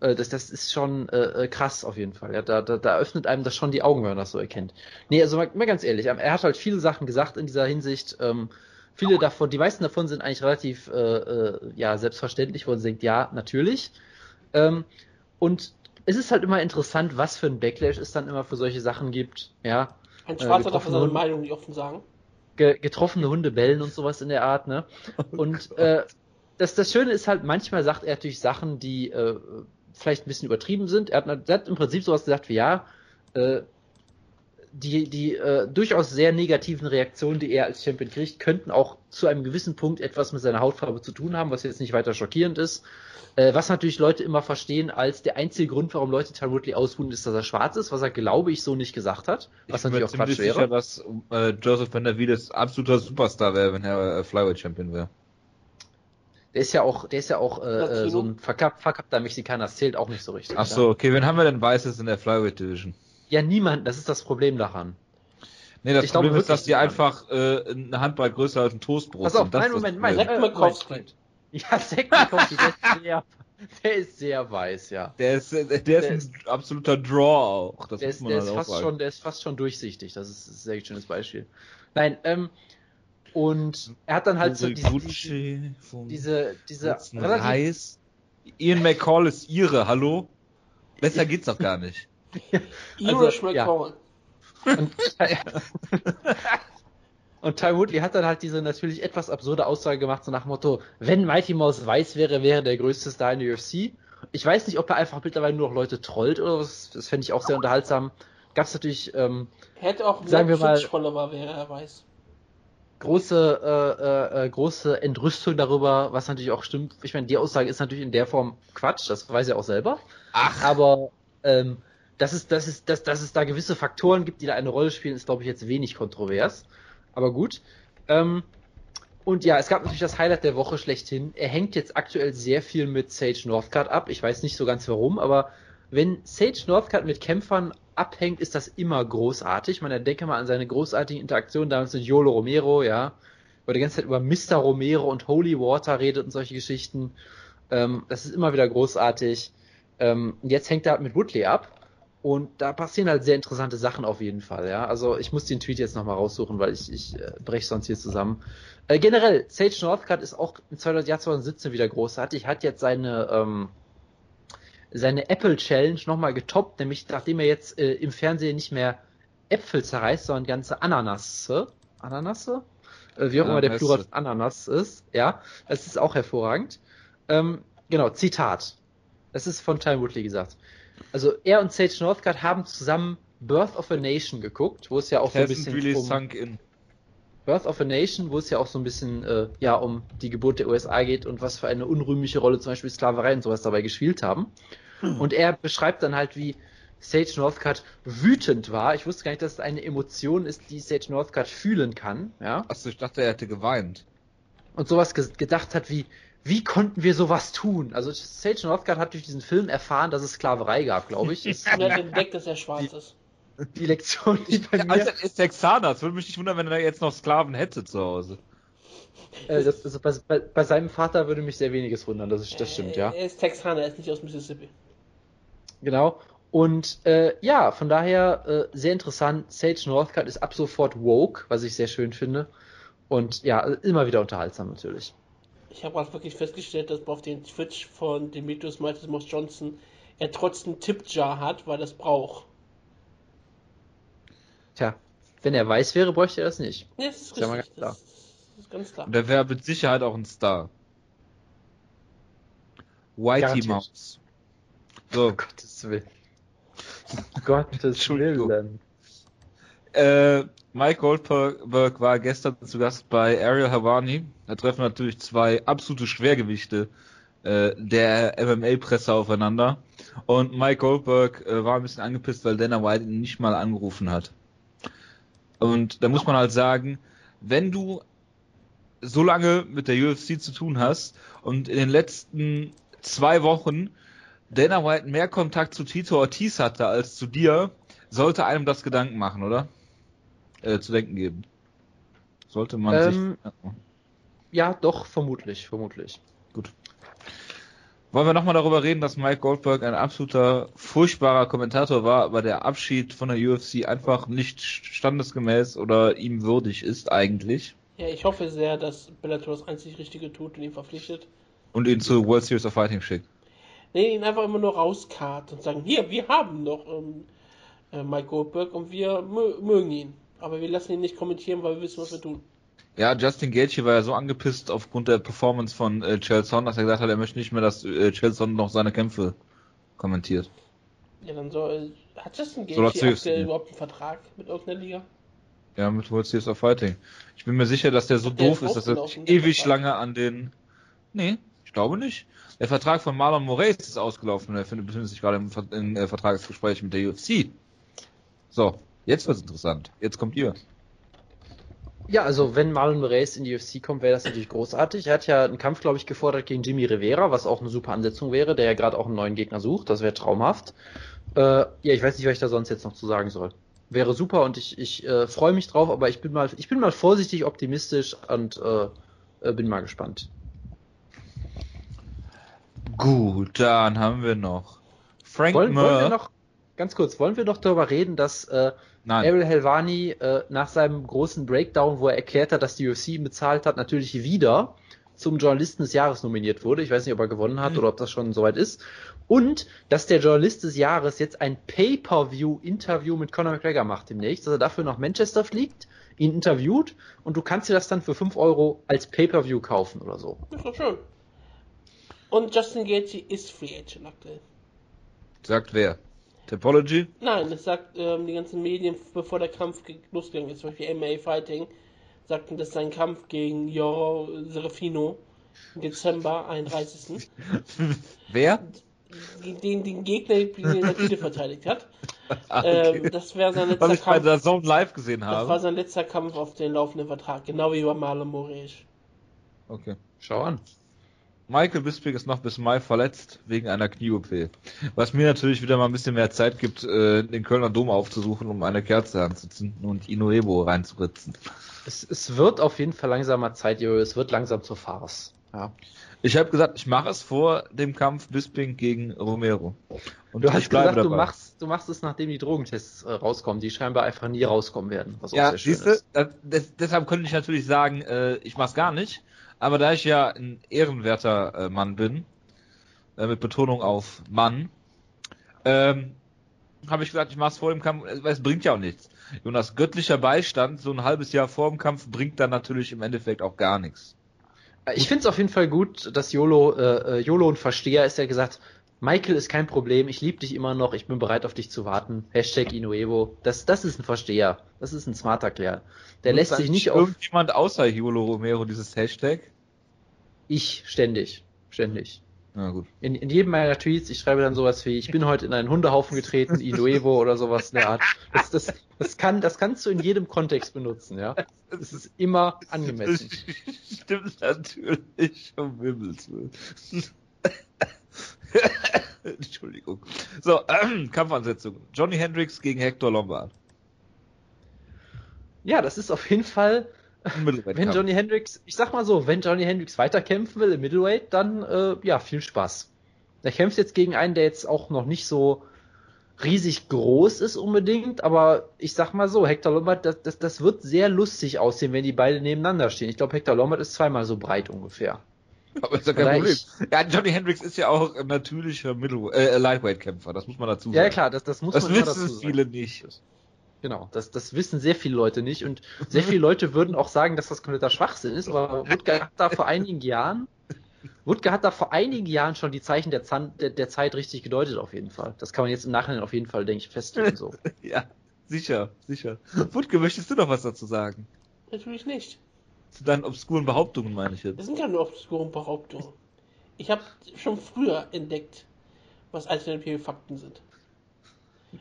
das, das ist schon äh, äh, krass auf jeden Fall. Ja, da, da, da öffnet einem das schon die Augen, wenn man das so erkennt. Nee, also mal, mal ganz ehrlich, er hat halt viele Sachen gesagt in dieser Hinsicht. Ähm, viele davon, die meisten davon sind eigentlich relativ äh, äh, ja, selbstverständlich, wo man denkt, ja, natürlich. Ähm, und es ist halt immer interessant, was für ein Backlash es dann immer für solche Sachen gibt. Ja, Ein Äh, Schwarzer darf seine. Meinung nicht offen sagen. ge getroffene Hunde bellen und sowas in der Art, ne? Und äh, das, das Schöne ist halt, manchmal sagt er natürlich Sachen, die äh, vielleicht ein bisschen übertrieben sind. Er hat, er hat im Prinzip sowas gesagt wie, ja, äh, die, die äh, durchaus sehr negativen Reaktionen, die er als Champion kriegt, könnten auch zu einem gewissen Punkt etwas mit seiner Hautfarbe zu tun haben, was jetzt nicht weiter schockierend ist. Äh, was natürlich Leute immer verstehen als der einzige Grund, warum Leute Tyron Woodley ausbuhen, ist, dass er schwarz ist, was er, glaube ich, so nicht gesagt hat. Was ich bin mir natürlich auch Quatsch wäre. sicher, dass äh, Joseph Benavides absoluter Superstar wäre, wenn er äh, Flyweight-Champion wäre. Der ist ja auch, der ist ja auch äh, äh, so ein verkapp, verkappter Mexikaner, das zählt auch nicht so richtig. Ach so, okay, wen haben wir denn Weißes in der Flyweight-Division? Ja, niemand, das ist das Problem daran. Nee, das Ich glaube Problem ist, dass die einfach äh, eine Handbreit größer als ein Toastbrot Pass auf, sind. Das nein, ist das Moment. Moment. Zack Mikowski. Ja, Zack Mikowski, der ist sehr, der ist sehr weiß, ja. Der ist, äh, der Der ist ein absoluter Draw auch. Das Der muss ist, der halt ist fast sagen. schon, der ist fast schon durchsichtig. Das ist ein sehr schönes Beispiel. Nein, ähm, und er hat dann halt so diese, diese, Gucci diese, diese Reis. Ian McCall ist ihre, hallo? Besser geht's doch gar nicht. Irish Also, ja. McCall. Und, und Ty Woodley hat dann halt diese natürlich etwas absurde Aussage gemacht, so nach dem Motto, wenn Mighty Mouse weiß wäre, wäre der größte Star in der UFC. Ich weiß nicht, ob er einfach mittlerweile nur noch Leute trollt oder was. Das fände ich auch sehr unterhaltsam. Gab es natürlich ähm, hätte auch Sagen wir mal- Twitch-Follower, wäre er weiß. Große, äh, äh, äh, große Entrüstung darüber, was natürlich auch stimmt. Ich meine, die Aussage ist natürlich in der Form Quatsch, das weiß er auch selber. Ach, Aber ähm, dass, es, dass, es, dass, dass es da gewisse Faktoren gibt, die da eine Rolle spielen, ist, glaube ich, jetzt wenig kontrovers. Aber gut. Ähm, und ja, es gab natürlich das Highlight der Woche schlechthin. Er hängt jetzt aktuell sehr viel mit Sage Northcutt ab. Ich weiß nicht so ganz warum, aber wenn Sage Northcutt mit Kämpfern abhängt, ist das immer großartig. Man denke mal an seine großartige Interaktion damals mit Yolo Romero, ja, wo er die ganze Zeit über Mr. Romero und Holy Water redet und solche Geschichten. Ähm, das ist immer wieder großartig. Ähm, jetzt hängt er halt mit Woodley ab. Und da passieren halt sehr interessante Sachen auf jeden Fall, ja. Also ich muss den Tweet jetzt nochmal raussuchen, weil ich, ich äh, breche sonst hier zusammen. Äh, generell, Sage Northcutt ist auch im 2000 Jahr 2017 wieder großartig, hat jetzt seine, ähm, seine Apple Challenge nochmal getoppt, nämlich nachdem er jetzt äh, im Fernsehen nicht mehr Äpfel zerreißt, sondern ganze Ananasse. Ananasse? Äh, wie auch immer der. Plural von Ananas ist, ja. Das ist auch hervorragend. Ähm, genau, Zitat. Das ist von Time Woodley gesagt. Also er und Sage Northcutt haben zusammen Birth of a Nation geguckt, wo es ja auch so ein bisschen really um, sunk in. Birth of a Nation, wo es ja auch so ein bisschen äh, ja um die Geburt der USA geht und was für eine unrühmliche Rolle zum Beispiel Sklaverei und sowas dabei gespielt haben. Hm. Und er beschreibt dann halt, wie Sage Northcutt wütend war. Ich wusste gar nicht, dass es eine Emotion ist, die Sage Northcutt fühlen kann. Ja? Achso, ich dachte, er hätte geweint. Und sowas ge gedacht hat wie, wie konnten wir sowas tun? Also Sage Northcutt hat durch diesen Film erfahren, dass es Sklaverei gab, glaube ich. er hat entdeckt, dass er schwarz ist. Die Lektion, die bei mir... Also, er ist Texaner. Es würde mich nicht wundern, wenn er jetzt noch Sklaven hätte zu Hause. Äh, das, also bei, bei, bei, seinem Vater würde mich sehr weniges wundern, das, ist, das stimmt, ja. Er ist Texaner, er ist nicht aus Mississippi. Genau. Und äh, ja, von daher äh, sehr interessant. Sage Northcutt ist ab sofort woke, was ich sehr schön finde. Und ja, immer wieder unterhaltsam natürlich. Ich habe auch wirklich festgestellt, dass auf den Twitch von Demetrius Maltesmos Johnson er trotzdem Tipjar hat, weil er das braucht. Tja, wenn er weiß wäre, bräuchte er das nicht. Ja, das ist, richtig. Das, das ist ganz klar. Und er wäre mit Sicherheit auch ein Star. Whitey Mouse. So. Gottes Willen. Gottes Willen. Äh, Mike Goldberg war gestern zu Gast bei Ariel Havani. Da treffen natürlich zwei absolute Schwergewichte äh, der MMA-Presse aufeinander. Und Mike Goldberg äh, war ein bisschen angepisst, weil Dana White ihn nicht mal angerufen hat. Und da muss man halt sagen, wenn du so lange mit der UFC zu tun hast und in den letzten zwei Wochen Dana White mehr Kontakt zu Tito Ortiz hatte als zu dir, sollte einem das Gedanken machen, oder? Äh, zu denken geben. Sollte man ähm, sich. Ja, doch, vermutlich, vermutlich. Gut. Wollen wir nochmal darüber reden, dass Mike Goldberg ein absoluter furchtbarer Kommentator war, aber der Abschied von der UFC einfach nicht standesgemäß oder ihm würdig ist eigentlich? Ja, ich hoffe sehr, dass Bellator das einzig Richtige tut und ihn verpflichtet. Und ihn zur World Series of Fighting schickt. Nee, ihn einfach immer nur rauskarrt und sagen, hier, wir haben noch ähm, äh, Mike Goldberg und wir mögen ihn. Aber wir lassen ihn nicht kommentieren, weil wir wissen, was wir tun. Ja, Justin Gaethje war ja so angepisst aufgrund der Performance von äh, Chelson, dass er gesagt hat, er möchte nicht mehr, dass äh, Chelson noch seine Kämpfe kommentiert. Ja, dann soll. Hat Justin Gaethje so überhaupt einen Vertrag mit irgendeiner Liga? Ja, mit World Series of Fighting. Ich bin mir sicher, dass der so der doof ist, dass er sich ewig lange an den. Nee, ich glaube nicht. Der Vertrag von Marlon Moraes ist ausgelaufen und er befindet sich gerade im, äh, Vertragsgespräch mit der UFC. So, jetzt wird's interessant. Jetzt kommt ihr. Ja, also wenn Marlon Moraes in die UFC kommt, wäre das natürlich großartig. Er hat ja einen Kampf, glaube ich, gefordert gegen Jimmy Rivera, was auch eine super Ansetzung wäre, der ja gerade auch einen neuen Gegner sucht. Das wäre traumhaft. Äh, ja, ich weiß nicht, was ich da sonst jetzt noch zu sagen soll. Wäre super und ich, ich äh, freue mich drauf, aber ich bin mal, ich bin mal vorsichtig optimistisch und äh, äh bin mal gespannt. Gut, dann haben wir noch Frank wollen, wollen wir noch ganz kurz, wollen wir noch darüber reden, dass äh, Errol Helvani äh, nach seinem großen Breakdown, wo er erklärt hat, dass die UFC ihn bezahlt hat, natürlich wieder zum Journalisten des Jahres nominiert wurde. Ich weiß nicht, ob er gewonnen hat mhm. oder ob das schon soweit ist. Und dass der Journalist des Jahres jetzt ein Pay-per-view-Interview mit Conor McGregor macht demnächst, dass er dafür nach Manchester fliegt, ihn interviewt und du kannst dir das dann für 5 Euro als Pay-per-view kaufen oder so. Das ist doch schön. Und Justin Gaethje ist Free Agent aktuell. Sagt wer? Topology? Nein, das sagt ähm, die ganzen Medien, bevor der Kampf losgegangen ist, zum Beispiel MMA Fighting, sagten, dass sein Kampf gegen Joro Serafino im Dezember 31. Wer? Den, den Gegner, den er Titel verteidigt hat. Ah, okay. ähm, das wäre sein letzter Was ich Kampf. bei der Zone live gesehen habe. Das war sein letzter Kampf auf den laufenden Vertrag, genau wie bei Marlon Moraes. Okay, schau an. Michael Bisping ist noch bis Mai verletzt wegen einer Knie-OP. Was mir natürlich wieder mal ein bisschen mehr Zeit gibt, äh, den Kölner Dom aufzusuchen, um eine Kerze anzuzünden und Inoebo reinzuritzen. Es, es wird auf jeden Fall langsamer Zeit, Jojo. Es wird langsam zur Farce. Ja. Ich habe gesagt, ich mache es vor dem Kampf Bisping gegen Romero. Und du hast gesagt, du machst, du machst es, nachdem die Drogentests äh, rauskommen, die scheinbar einfach nie rauskommen werden. Was ja, siehst du, deshalb könnte ich natürlich sagen, äh, ich mach's gar nicht. Aber da ich ja ein ehrenwerter äh, Mann bin, äh, mit Betonung auf Mann, ähm, habe ich gesagt, ich mache es vor dem Kampf, äh, weil es bringt ja auch nichts. Jonas, göttlicher Beistand, so ein halbes Jahr vor dem Kampf, bringt dann natürlich im Endeffekt auch gar nichts. Ich finde es auf jeden Fall gut, dass YOLO, äh, YOLO und Versteher ist ja gesagt, Michael ist kein Problem, ich liebe dich immer noch, ich bin bereit auf dich zu warten. Hashtag Inuevo. Das, das ist ein Versteher. Das ist ein smarter Kerl. Der lässt sich nicht auf. Irgendjemand außer Hiolo Romero dieses Hashtag? Ich ständig. Ständig. Na gut. In, in jedem meiner Tweets, ich schreibe dann sowas wie, ich bin heute in einen Hundehaufen getreten, Inuevo oder sowas in der Art. Das, das, das, kann, das kannst du in jedem Kontext benutzen, ja. Das ist immer angemessen. Stimmt natürlich, um Himmels Willen. Entschuldigung. So, ähm, Kampfansetzung. Johnny Hendricks gegen Hector Lombard. Ja, das ist auf jeden Fall, wenn. Johnny Hendricks, ich sag mal so, wenn Johnny Hendricks weiterkämpfen will im Middleweight, dann äh, ja, viel Spaß. Er kämpft jetzt gegen einen, der jetzt auch noch nicht so riesig groß ist unbedingt, aber ich sag mal so, Hector Lombard, das, das, das wird sehr lustig aussehen, wenn die beide nebeneinander stehen. Ich glaube, Hector Lombard ist zweimal so breit ungefähr. Aber ist ja kein Oder Problem. ich- Ja, Johnny Hendricks ist ja auch ein natürlicher Middle äh, Lightweight-Kämpfer, das muss man dazu sagen. Ja, klar, das, das muss Das man wissen dazu sagen. viele nicht. Genau, das, das wissen sehr viele Leute nicht und sehr viele Leute würden auch sagen, dass das kompletter Schwachsinn ist, aber Wutke hat da vor einigen Jahren, Wutke hat da vor einigen Jahren schon die Zeichen der, Zahn, der, der Zeit richtig gedeutet auf jeden Fall. Das kann man jetzt im Nachhinein auf jeden Fall, denke ich, festlegen so. Ja, sicher, sicher. Wutke, möchtest du noch was dazu sagen? Natürlich nicht. Zu deinen obskuren Behauptungen meine ich Das jetzt. sind keine obskuren Behauptungen. Ich habe schon früher entdeckt, was alternative Fakten sind.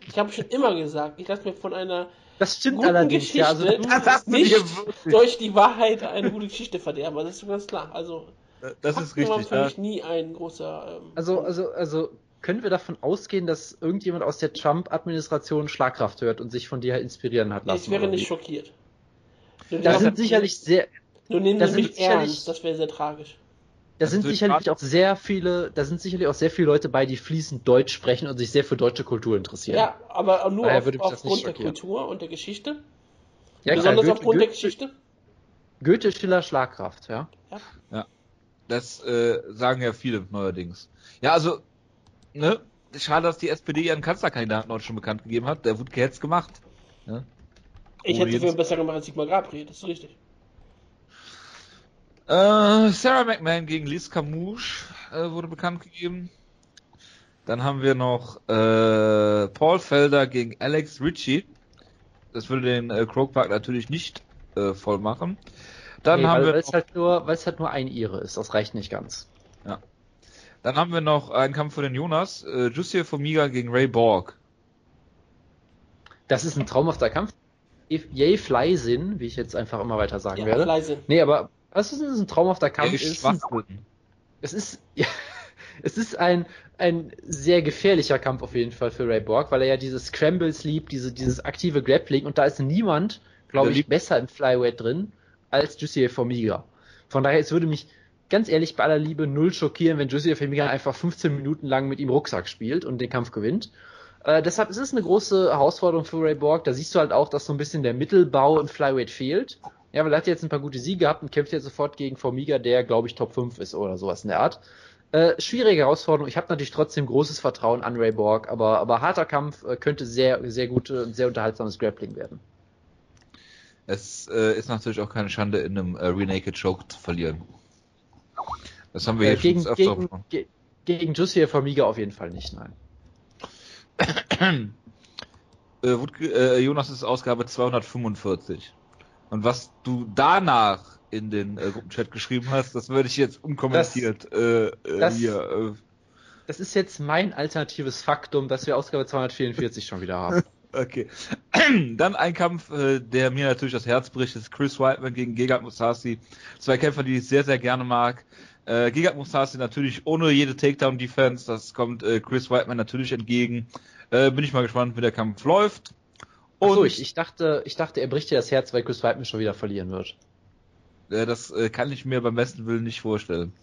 Ich habe schon immer gesagt, ich lasse mir von einer Das stimmt guten allerdings, Geschichte ja. Also, Das nicht durch die Wahrheit eine gute Geschichte verderben. Das ist ganz klar. Also Das ist Fakten richtig. für Ja. mich nie ein großer. Ähm, also, also, also können wir davon ausgehen, dass irgendjemand aus der Trump-Administration Schlagkraft hört und sich von dir inspirieren hat lassen? ich wäre nicht schockiert. Nur Da nehmen- sind sicherlich sehr, Nur nehmen da Sie sind ernst, das wäre sehr tragisch. Da Das sind sicherlich auch sehr viele, da sind sicherlich auch sehr viele Leute bei, die fließend Deutsch sprechen und sich sehr für deutsche Kultur interessieren. Ja, aber nur auf, das aufgrund der. Kultur und der Geschichte. Ja, klar, Besonders Goethe, aufgrund der Geschichte. Goethe, Schiller, Schlagkraft, ja. Das äh, sagen ja viele neuerdings. Ja, also, ne? Schade, dass die SPD ihren Kanzlerkandidaten heute schon bekannt gegeben hat. Der Wutke hätte gemacht. Ne? Ich hätte es jetzt- besser gemacht als Sigmar Gabriel, das ist richtig. Äh, Sarah McMahon gegen Liz Camouche äh, wurde bekannt gegeben. Dann haben wir noch äh, Paul Felder gegen Alex Ritchie. Das würde den äh, Croke Park natürlich nicht äh, voll machen. Dann Nee, haben weil wir es noch, halt nur, weil es halt nur ein Ire ist, das reicht nicht ganz. dann haben wir noch einen Kampf für den Jonas. Äh, Jussier Formiga gegen Ray Borg. Das ist ein traumhafter Kampf. Yay Flysinn, wie ich jetzt einfach immer weiter sagen Ja, werde. leise. Nee, aber was ist ein traumhafter Kampf? Der Es ist, ein, es ist, ja, es ist ein, ein sehr gefährlicher Kampf auf jeden Fall für Ray Borg, weil er ja diese Scrambles liebt, diese, dieses aktive Grappling und da ist niemand, glaube ich, besser im Flyweight drin als Jussier Formiga. Von daher, es würde mich ganz ehrlich bei aller Liebe null schockieren, wenn Jussier Formiga einfach 15 Minuten lang mit ihm Rucksack spielt und den Kampf gewinnt. Äh, deshalb ist es eine große Herausforderung für Ray Borg. Da siehst du halt auch, dass so ein bisschen der Mittelbau im Flyweight fehlt. Ja, weil er hat jetzt ein paar gute Siege gehabt und kämpft jetzt sofort gegen Formiga, der, glaube ich, Top 5 ist oder sowas in der Art. Äh, schwierige Herausforderung. Ich habe natürlich trotzdem großes Vertrauen an Ray Borg, aber, aber harter Kampf äh, könnte sehr, sehr gute und sehr unterhaltsames Grappling werden. Es äh, ist natürlich auch keine Schande, in einem äh, Renaked Choke zu verlieren. Das haben wir Äh, jetzt gegen, schon öfter gegen, ge gegen Jussier Formiga auf jeden Fall nicht, nein. Äh, äh, Jonas ist Ausgabe 245. Und was du danach in den äh, Gruppenchat geschrieben hast, das würde ich jetzt unkommentiert äh, äh, das- hier. Das ist jetzt mein alternatives Faktum, dass wir Ausgabe 244 schon wieder haben. Äh, okay. Dann ein Kampf, äh, der mir natürlich das Herz bricht, ist Chris Whiteman gegen Gegard Mousasi. Zwei Kämpfer, die ich sehr, sehr gerne mag. Äh, Gegard Mousasi natürlich ohne jede Takedown-Defense. Das kommt äh, Chris Whiteman natürlich entgegen. Äh, bin ich mal gespannt, wie der Kampf läuft. Ach so, Und ich, ich dachte, ich dachte, er bricht dir das Herz, weil Chris Weidman schon wieder verlieren wird. äh, das äh, kann ich mir beim besten Willen nicht vorstellen.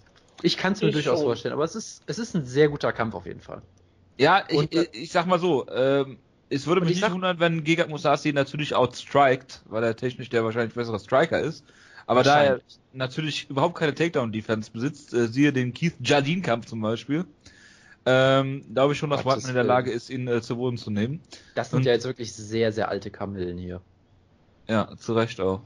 Ich kann es mir Ich durchaus schon. vorstellen, aber es ist, es ist ein sehr guter Kampf auf jeden Fall. Ja, ich, Und, äh, ich, ich sag mal so, ähm, es würde und mich ich nicht sag- wundern, wenn Gegard Mousasi natürlich outstrikt, weil er technisch der wahrscheinlich bessere Striker ist. Aber da er natürlich überhaupt keine Takedown-Defense besitzt, äh, siehe den Keith Jardine-Kampf zum Beispiel, ähm, glaube ich schon, dass Whiteman in der. Lage ist, ihn äh, zu Boden zu nehmen. Das sind und- ja jetzt wirklich sehr, sehr alte Kamellen hier. Ja, zu Recht auch.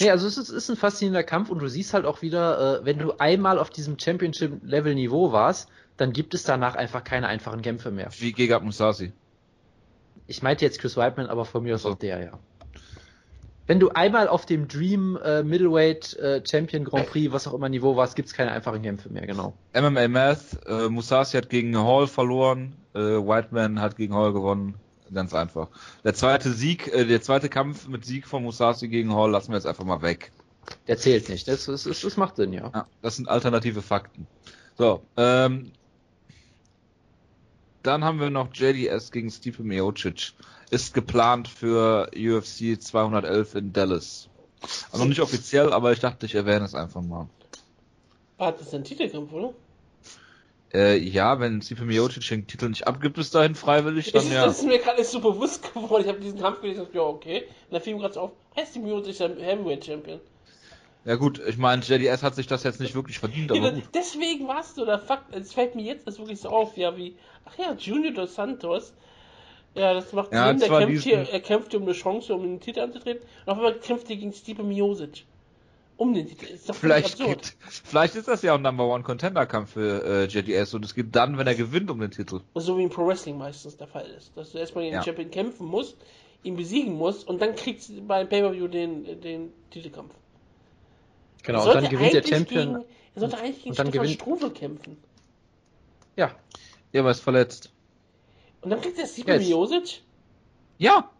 Nee, also es ist, ist ein faszinierender Kampf und du siehst halt auch wieder, äh, wenn du einmal auf diesem Championship-Level-Niveau warst, dann gibt es danach einfach keine einfachen Kämpfe mehr. Wie Gegard Musasi. Ich meinte jetzt Chris Whiteman, aber von mir aus auch der, ja. Wenn du einmal auf dem Dream äh, Middleweight äh, Champion Grand Prix, was auch immer Niveau warst, gibt's keine einfachen Kämpfe mehr, genau. MMA Math, äh, Musasi hat gegen Hall verloren, äh, Whiteman hat gegen Hall gewonnen. Ganz einfach. Der zweite Sieg, äh, der zweite Kampf mit Sieg von Musasi gegen Hall lassen wir jetzt einfach mal weg. Der zählt nicht. Das, das, das, das macht Sinn, ja. Ja, das sind alternative Fakten. So, ähm, dann haben wir noch JDS gegen Stipe Miocic. Ist geplant für UFC 211 in Dallas. Also noch nicht offiziell, aber ich dachte, ich erwähne es einfach mal. Ah, das ist ein Titelkampf, oder? Äh, ja, wenn Stipe Miocic den Titel nicht abgibt bis dahin freiwillig, dann Das, ja. das ist mir gerade nicht so bewusst geworden. Ich habe diesen Kampf gelesen und dachte, ja, okay. Und dann fiel mir gerade so auf, heißt die Miocic Heavyweight Champion? Ja gut, ich meine, JDS hat sich das jetzt nicht wirklich verdient, aber Ja, gut. deswegen warst du der Fakt. Es fällt mir jetzt das wirklich so auf, ja, wie, ach ja, Junior dos Santos. Ja, das macht Ja, Sinn. Der zwar kämpft, diesen- hier, er kämpft hier um eine Chance, um den Titel anzutreten. Und auf einmal kämpft er gegen Stipe Miocic. Um den Titel. Ist doch Vielleicht, geht, vielleicht ist das ja auch ein Number One Contender Kampf für äh, JDS und es geht dann, wenn er gewinnt um den Titel. So wie im Pro Wrestling meistens der Fall ist. Dass du erstmal gegen Ja. den Champion kämpfen musst, ihn besiegen musst und dann kriegst du beim Pay-Per-View den, den Titelkampf. Genau, Er und dann sollte gewinnt der eigentlich Champion. Gegen, er sollte eigentlich gegen und dann Stefan gewinnt- Struve kämpfen. Ja, Ja, aber ist verletzt. Und dann kriegt er Stipe Yes. Miocic. Ja,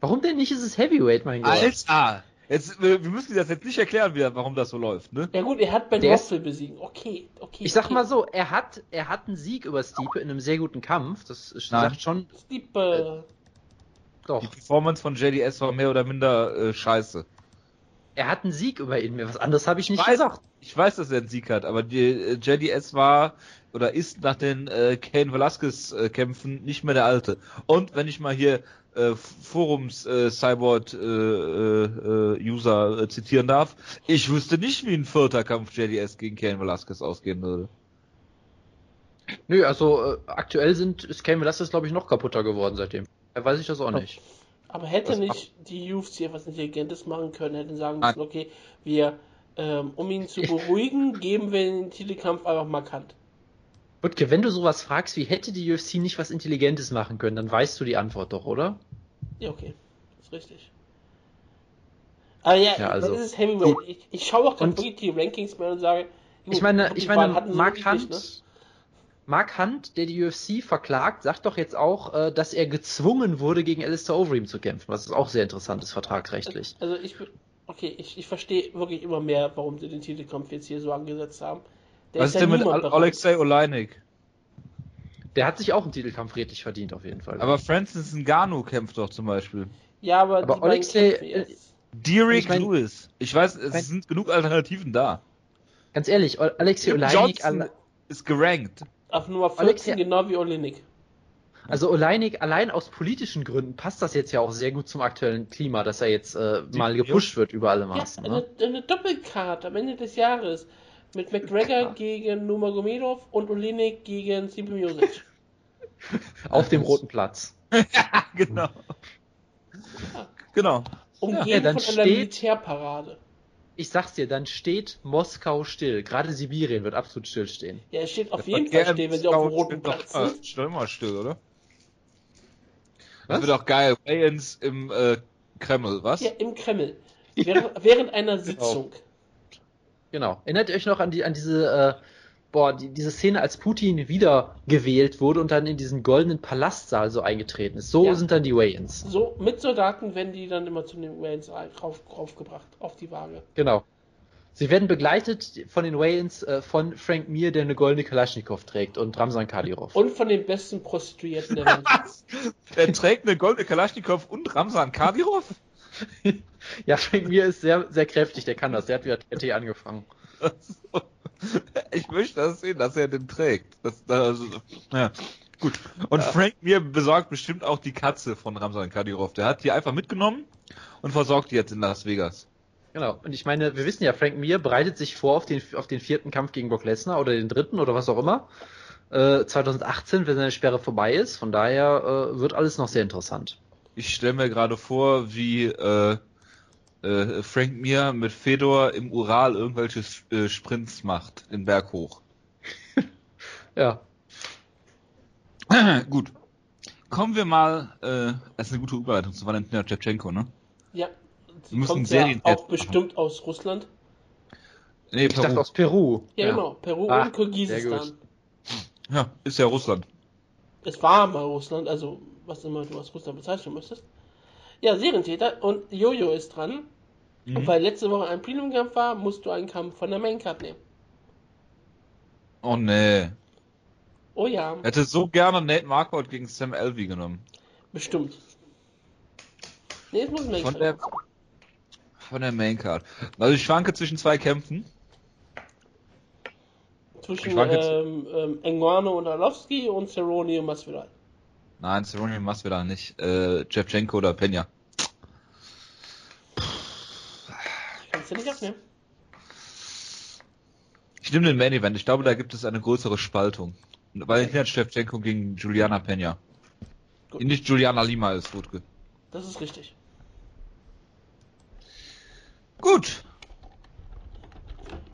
warum denn nicht ist es Heavyweight, mein Gott? Alter! Jetzt, wir wir müssen das jetzt nicht erklären, warum das so läuft, ne? Ja gut, er hat Ben Rothwell besiegen. Okay, okay. Ich sag okay. mal so, er hat, er hat einen Sieg über Stipe in einem sehr guten Kampf. Das ist, sagt schon, Stipe. doch. Die Performance von JDS war mehr oder minder äh, scheiße. Er hat einen Sieg über ihn. Was anderes habe ich nicht weiß- gesagt. Ich weiß, dass er einen Sieg hat, aber die, äh, JDS war oder ist nach den äh, Kane Velasquez äh, Kämpfen nicht mehr der alte. Und wenn ich mal hier äh, Forums äh, Cyborg äh, äh, User äh, zitieren darf, ich wüsste nicht, wie ein vierter Kampf JDS gegen Kane Velasquez ausgehen würde. Nö, also äh, aktuell sind, ist Cain Velasquez, glaube ich, noch kaputter geworden seitdem. Weiß ich das auch nicht. Aber hätte Das nicht die UFC etwas Intelligentes machen können, hätten sagen müssen, okay, wir, ähm, um ihn zu beruhigen, geben wir den Titelkampf einfach markant. Butke, wenn du sowas fragst, wie hätte die UFC nicht was Intelligentes machen können, dann weißt du die Antwort doch, oder? Ja, okay. Ist richtig. Aber ja, Ja, also- das ist Heavyweight. Ich, ich schaue auch gerade Und- wirklich die Rankings mehr und sage, gut, Ich meine, ich meine, Mark Hunt, nicht, ne? Mark Hunt, der die UFC verklagt, sagt doch jetzt auch, äh, dass er gezwungen wurde, gegen Alistair Overeem zu kämpfen, was auch sehr interessant ist, vertragsrechtlich. Also ich, okay, ich, ich verstehe wirklich immer mehr, warum sie den Titelkampf jetzt hier so angesetzt haben. Der Was ist ja denn mit. Alexei Oleinik? Der hat sich auch einen Titelkampf redlich verdient, auf jeden Fall. Aber Francis Ngannou kämpft doch zum Beispiel. Ja, aber, Aber Alexei- jetzt. Derek Ich mein- Lewis. Ich weiß, es mein- sind genug Alternativen da. Ganz ehrlich, Al- Alexei Oleinik, Johnson ist gerankt. Auf Nummer 14, Alexei- genau wie Olinik. also Oleinik allein aus politischen Gründen passt das jetzt ja auch sehr gut zum aktuellen Klima, dass er jetzt äh, mal Ja. gepusht wird über alle Ja, Maßen. eine, ne? eine Doppelcard am Ende des Jahres. Mit McGregor gegen Nurmagomedov und Olinik gegen Stipe Miocic. Auf dem roten Platz. genau. Genau. Umgeben Ja, dann von einer steht- Militärparade. Ich sag's dir, dann steht Moskau still. Gerade Sibirien wird absolut stillstehen. Ja, es steht auf Der jeden Fall stehen, wenn sie auf dem roten doch- Platz ah, sind. Steht immer still, oder? Was? Das wird auch geil. Wayans im äh, Kreml, was? Ja, im Kreml. Während, während einer Sitzung. Genau. Erinnert ihr euch noch an die an diese äh, boah, die, diese Szene, als Putin wieder gewählt wurde und dann in diesen goldenen Palastsaal so eingetreten ist. So Ja. sind dann die Wayans. So, mit Soldaten werden die dann immer zu den Wayans rauf, raufgebracht, auf die Waage. Genau. Sie werden begleitet von den Wayans äh, von Frank Mir, der eine goldene Kalaschnikow trägt und Ramsan Kadyrov. Und von den besten Prostituierten der Welt. Der trägt eine goldene Kalaschnikow und Ramsan Kadyrov? Ja, Frank Mir ist sehr, sehr kräftig, der kann das. Der hat wieder TT angefangen. Ich möchte das sehen, dass er den trägt. Das, also, ja. Gut. Und Frank mir besorgt bestimmt auch die Katze von Ramsan Kadyrov. Der hat die einfach mitgenommen und versorgt die jetzt in Las Vegas. Genau. Und ich meine, wir wissen ja, Frank Mir bereitet sich vor auf den, auf den vierten Kampf gegen Brock Lesnar oder den dritten oder was auch immer. Äh, 2018, wenn seine Sperre vorbei ist. Von daher äh, wird alles noch sehr interessant. Ich stelle mir gerade vor, wie äh, äh, Frank Mir mit Fedor im Ural irgendwelche äh, Sprints macht, den Berg hoch. Ja. Gut. Kommen wir mal, äh, das ist eine gute Überleitung zu Valentina Shevchenko, ne? Ja. Sie Wir müssen kommt ja auch bestimmt aus Russland. Nee, Ich dachte aus Peru. Ja, genau. Peru Ah, und Kirgisistan. Ja, ist ja Russland. Es war mal Russland, also was immer du als Russland bezeichnen müsstest. Ja, Serientäter und Jojo ist dran. Mhm. Und weil letzte Woche ein Premium-Kampf war, musst du einen Kampf von der Main Card nehmen. Oh nee. Oh ja, Hätte so gerne Nate Marquardt gegen Sam Alvey genommen. bestimmt. Nee, es muss Main Von der, von der Maincard. Also ich schwanke zwischen zwei Kämpfen. Zwischen ähm, ähm, Enguano und Arlovski und Cerrone und Masvidal. Nein, Cerrone Masvidal nicht. Äh, Shevchenko oder Pena. Kannst du nicht abnehmen. Ich nehme den Main Event. Ich glaube, da gibt es eine größere Spaltung. Valentina Shevchenko gegen Juliana Pena. Gut. Nicht Juliana Lima ist gut. ge- Das ist richtig. Gut.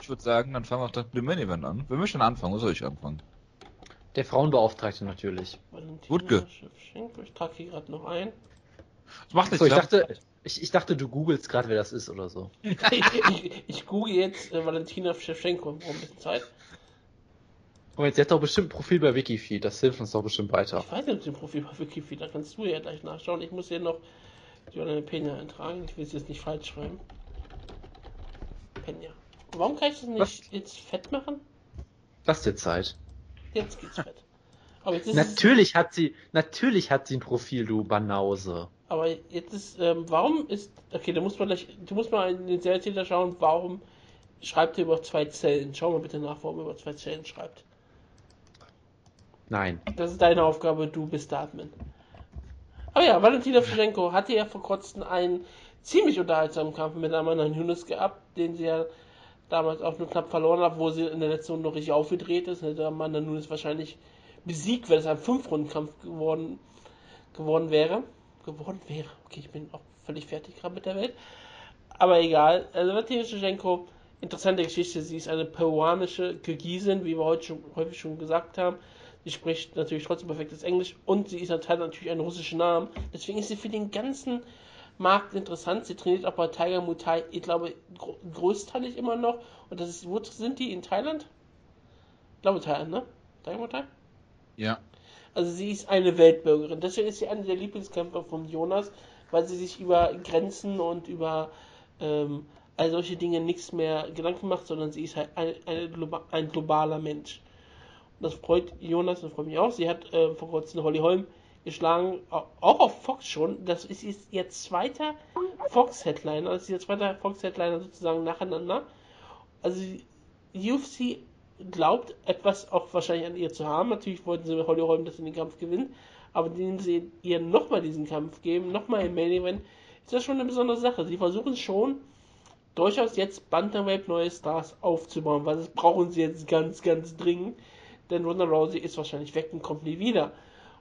Ich würde sagen, dann fangen wir auch direkt mit dem Main Event an. Wer möchte denn anfangen? Wo soll ich anfangen? Der Frauenbeauftragte natürlich. Valentina Wutke. Ich trage hier gerade noch ein. Das macht nichts. So, ich dachte, ich, ich dachte, du googelst gerade, wer das ist oder so. ich, ich, ich google jetzt äh, Valentina Shevchenko, brauche ein bisschen Zeit. Moment, sie hat doch bestimmt ein Profil bei Wikifeed, das hilft uns doch bestimmt weiter. Ich weiß nicht, ob sie ein Profil bei Wikipedia, da kannst du ja gleich nachschauen. Ich muss hier noch Joanna Pena eintragen, ich will es jetzt nicht falsch schreiben. Pena. Warum kann ich das nicht Was? jetzt fett machen? Lass dir Zeit. Jetzt geht's es, Natürlich hat sie, natürlich hat sie ein Profil, du Banause. aber jetzt ist, ähm, warum ist, okay, da muss man gleich, du musst mal in den Serientäter schauen, warum schreibt er über zwei Zellen? Schau mal bitte nach, warum er über zwei Zellen schreibt. Nein. Das ist deine Aufgabe, du bist der Admin. Aber ja, Valentina Shevchenko hatte ja vor kurzem einen ziemlich unterhaltsamen Kampf mit Amanda Nunes gehabt, den sie ja damals auch nur knapp verloren hat, wo sie in der letzten Runde noch richtig aufgedreht ist. Hätte Amanda Nunes wahrscheinlich besiegt, wenn es ein Fünf-Runden-Kampf geworden, geworden wäre. Geworden wäre. Okay, ich bin auch völlig fertig gerade mit der Welt. Aber egal. Also Valentina Shevchenko, interessante Geschichte. Sie ist eine peruanische Kirgisin, wie wir heute schon, häufig schon gesagt haben. Sie spricht natürlich trotzdem perfektes Englisch und sie ist natürlich einen russischen Namen. Deswegen ist sie für den ganzen Markt interessant. Sie trainiert auch bei Tiger Muay ich glaube, gro größteilig immer noch. Und das ist, wo sind die? In Thailand? Ich glaube Thailand, ne? Tiger Muay? Ja. Also sie ist eine Weltbürgerin. Deswegen ist sie eine der Lieblingskämpfer von Jonas, weil sie sich über Grenzen und über ähm, all solche Dinge nichts mehr Gedanken macht, sondern sie ist halt ein, globa- ein globaler Mensch. Und das freut Jonas, das freut mich auch. Sie hat äh, vor kurzem Holly Holm geschlagen, au- auch auf Fox schon. Das ist ihr zweiter Fox-Headliner, das ist ihr zweiter Fox-Headliner sozusagen nacheinander. Also die UFC glaubt, etwas auch wahrscheinlich an ihr zu haben. Natürlich wollten sie mit Holly Holm, dass sie den Kampf gewinnt. Aber indem sie ihr nochmal diesen Kampf geben, nochmal im Main Event, ist das schon eine besondere Sache. Sie versuchen schon, durchaus jetzt Bantamweight neue Stars aufzubauen, weil das brauchen sie jetzt ganz, ganz dringend. Denn Ronda Rousey ist wahrscheinlich weg und kommt nie wieder.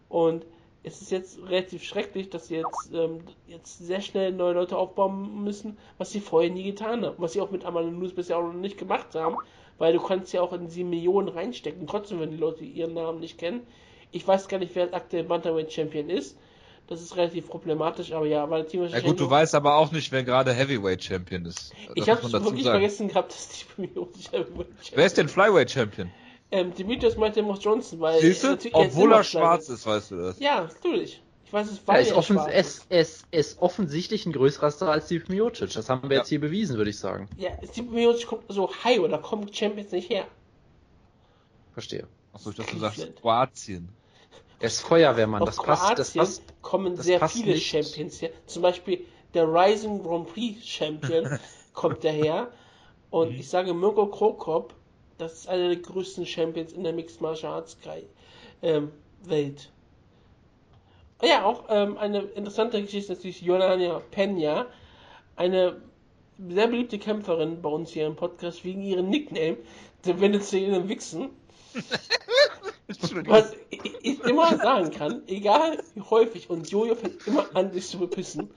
Und es ist jetzt relativ schrecklich, dass sie jetzt, ähm, jetzt sehr schnell neue Leute aufbauen müssen, was sie vorher nie getan haben. Was sie auch mit Amanda Nunes bisher auch noch nicht gemacht haben, weil du kannst ja auch in sie Millionen reinstecken, trotzdem, wenn die Leute ihren Namen nicht kennen. Ich weiß gar nicht, wer aktuell Bantamweight Champion ist. Das ist relativ problematisch, aber ja, Valentino Ja gut, du weißt aber auch nicht, wer gerade Heavyweight Champion ist. Das Ich habe wirklich sagen. vergessen gehabt, dass die Millionen Champion Wer ist denn Flyweight Champion? Ähm, Demetrius Martinez Johnson, weil. Siehst du? natürlich- ist Obwohl er schwarz ist, weißt du das. Ja, natürlich. Ich weiß es, Er weil ist, er offen, schwarz es, es ist offensichtlich ein größerer Star als Steve Miocic. Das haben wir Ja. jetzt hier bewiesen, würde ich sagen. Ja, Steve Miocic kommt so high oder kommt Champions nicht her. Verstehe. Achso, ich dachte, du sagst. Kroatien. Er ist Feuerwehrmann, das passt, das Kroatien passt. kommen das sehr passt viele nicht. Champions her. Zum Beispiel der Rising Grand Prix Champion kommt daher. Und Mhm. ich sage Mirko Krokop, das ist einer der größten Champions in der Mixed Martial Arts ähm, Welt. Ja, auch ähm, eine interessante Geschichte ist natürlich Yolanda Pena, eine sehr beliebte Kämpferin bei uns hier im Podcast wegen ihrem Nickname, der wendet zu ihren Wichsen. Was ich, ich immer sagen kann, egal wie häufig, und Jojo fängt immer an, sich zu bepissen,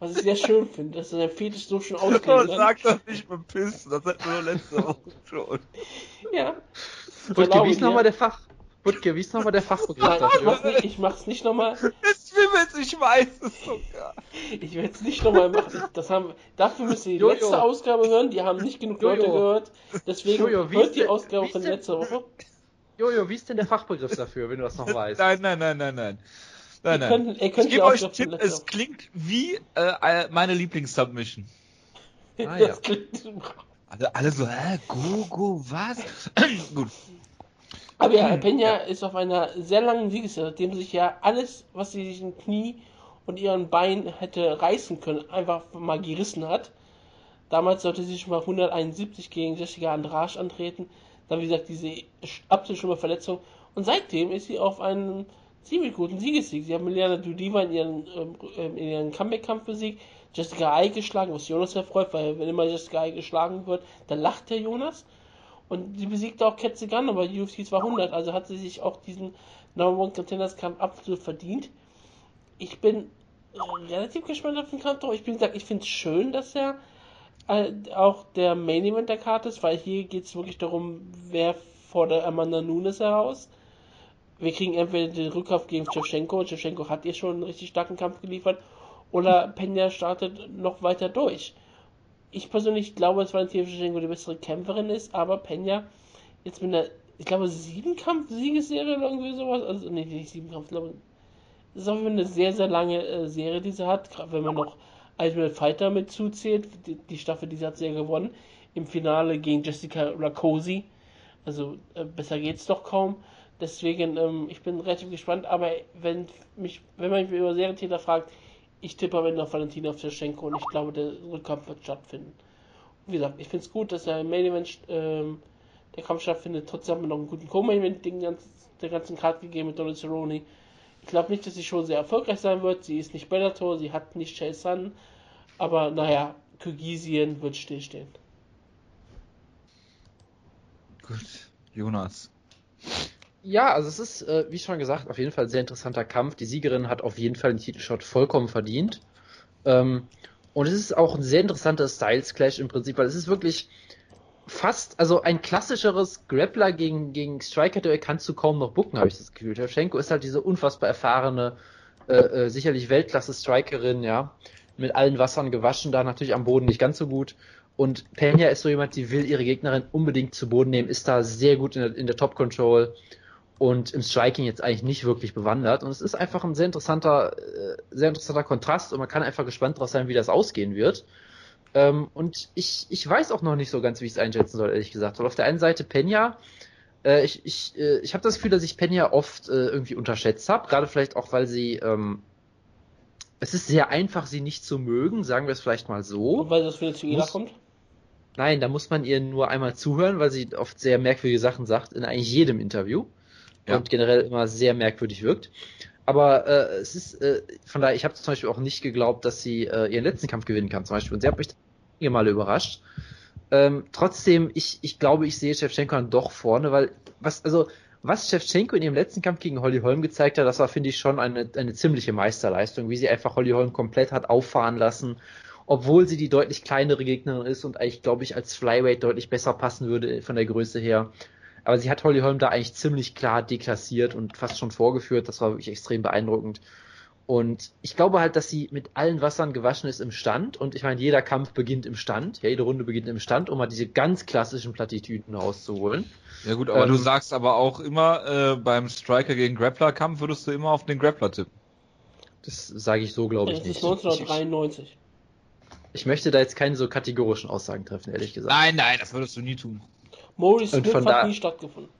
was ich sehr schön finde, dass er sein Fetisch so schon auslegen kann. Sag doch nicht mit Pissen, das hatten wir doch letzte Woche schon. Ja. Glaube wie ist nochmal der Fach? Butke, wie ist nochmal der Fachbegriff Nein, ich dafür? mach's nicht, ich mach's nicht nochmal. Es wimmelt, ich weiß es sogar. Ich werde es nicht nochmal machen. Das haben, dafür müsst ihr die Jojo. letzte Ausgabe hören. Die haben nicht genug Leute Jojo. gehört. Deswegen Jojo, wie hört ist die denn- Ausgabe von letzter Woche. Jojo, wie ist denn der Fachbegriff dafür, wenn du das noch weißt? Nein, nein, nein, nein, nein. Nein, nein. könnt, Ich gebe euch einen Tipp, es klingt wie äh, meine Lieblings-Submission. Ah, ja. Klingt, Alle, alle so, hä, Gogo, was? Gut. aber ja, Peña ist auf einer sehr langen Siegesserie, nachdem sich ja alles, was sie sich im Knie und ihren Bein hätte reißen können, einfach mal gerissen hat. Damals sollte sie schon mal 171 gegen Jessica Andrade antreten. Dann, wie gesagt, diese absolut schlimme Verletzung. Und seitdem ist sie auf einen ziemlich guten Siegessieg. Sie hat Miliana Dudiva in ihren, ähm, in ihren Comeback-Kampf besiegt, Jessica Ai geschlagen, was Jonas erfreut, weil wenn immer Jessica Ai geschlagen wird, dann lacht der Jonas. Und sie besiegte auch Gunn bei UFC 200, also hat sie sich auch diesen Number One Contenders Kampf absolut verdient. Ich bin äh, relativ gespannt auf den Kampf, doch ich bin gesagt, ich finde es schön, dass er äh, auch der Main Event der Karte ist, weil hier geht es wirklich darum, wer fordert Amanda Nunes heraus. Wir kriegen entweder den Rückkauf gegen Shevchenko, Shevchenko hat ihr schon einen richtig starken Kampf geliefert, oder Pena startet noch weiter durch. Ich persönlich glaube, dass Valentina Shevchenko die bessere Kämpferin ist, aber Pena jetzt mit einer, ich glaube, sieben Kampf-Siegesserie oder irgendwie sowas, also nee, nicht sieben Kampf, ich glaube, das ist auf jeden Fall eine sehr, sehr lange äh, Serie, die sie hat, gerade wenn man noch Ultimate Fighter mit zuzählt, die, die Staffel, die sie hat sehr gewonnen, im Finale gegen Jessica Rakosi, also äh, besser geht's doch kaum. Deswegen, ähm, ich bin relativ gespannt, aber wenn mich, wenn man mich über Serientäter fragt, ich tippe am Ende auf Valentina Shevchenko und ich glaube, der Rückkampf wird stattfinden. Und wie gesagt, ich finde es gut, dass er im Main Event ähm, der Kampf stattfindet. Trotzdem haben wir noch einen guten Co-Main Event den ganzen, der ganzen Card gegeben mit Donald Cerrone. Ich glaube nicht, dass sie schon sehr erfolgreich sein wird. Sie ist nicht Bellator, sie hat nicht Chase Sun, aber naja, Kyrgyzien wird stillstehen. Gut. Jonas. Ja, also es ist, äh, wie schon gesagt, auf jeden Fall ein sehr interessanter Kampf. Die Siegerin hat auf jeden Fall den Titelshot vollkommen verdient. Ähm, und es ist auch ein sehr interessanter Styles Clash im Prinzip, weil es ist wirklich fast, also ein klassischeres Grappler gegen, gegen Striker-Duell kannst du kaum noch bucken, habe ich das Gefühl. Shevchenko ist halt diese unfassbar erfahrene, äh, äh, sicherlich Weltklasse-Strikerin, ja, mit allen Wassern gewaschen, da natürlich am Boden nicht ganz so gut. Und Peña ist so jemand, die will ihre Gegnerin unbedingt zu Boden nehmen, ist da sehr gut in der, in der Top-Control und im Striking jetzt eigentlich nicht wirklich bewandert. Und es ist einfach ein sehr interessanter, äh, sehr interessanter Kontrast und man kann einfach gespannt drauf sein, wie das ausgehen wird. Ähm, und ich, ich weiß auch noch nicht so ganz, wie ich es einschätzen soll, ehrlich gesagt. Weil auf der einen Seite Peña, äh, ich, ich, äh, ich habe das Gefühl, dass ich Peña oft äh, irgendwie unterschätzt habe, gerade vielleicht auch, weil sie, ähm, es ist sehr einfach, sie nicht zu mögen, sagen wir es vielleicht mal so. Und weil das wieder zu Muss- kommt. Nein, da muss man ihr nur einmal zuhören, weil sie oft sehr merkwürdige Sachen sagt, in eigentlich jedem Interview. Ja. Und generell immer sehr merkwürdig wirkt. Aber äh, es ist, äh, von daher, ich habe zum Beispiel auch nicht geglaubt, dass sie äh, ihren letzten Kampf gewinnen kann, zum Beispiel. Und sie hat mich einige Male überrascht. Ähm, trotzdem, ich, ich glaube, ich sehe Shevchenko dann doch vorne, weil was, also, was Shevchenko in ihrem letzten Kampf gegen Holly Holm gezeigt hat, das war, finde ich, schon eine, eine ziemliche Meisterleistung, wie sie einfach Holly Holm komplett hat auffahren lassen, obwohl sie die deutlich kleinere Gegnerin ist und eigentlich, glaube ich, als Flyweight deutlich besser passen würde von der Größe her. Aber sie hat Holly Holm da eigentlich ziemlich klar deklassiert und fast schon vorgeführt. Das war wirklich extrem beeindruckend. Und ich glaube halt, dass sie mit allen Wassern gewaschen ist im Stand. Und ich meine, jeder Kampf beginnt im Stand. Ja, jede Runde beginnt im Stand, um mal diese ganz klassischen Plattitüden rauszuholen. Ja gut, aber Ähm, du sagst aber auch immer, äh, beim Striker gegen Grappler-Kampf würdest du immer auf den Grappler tippen. Das sage ich so, glaube ich ist nicht. Ich, 1993. ich möchte da jetzt keine so kategorischen Aussagen treffen, ehrlich gesagt. Nein, nein, das würdest du nie tun. Maurice Und Smith von hat nie stattgefunden.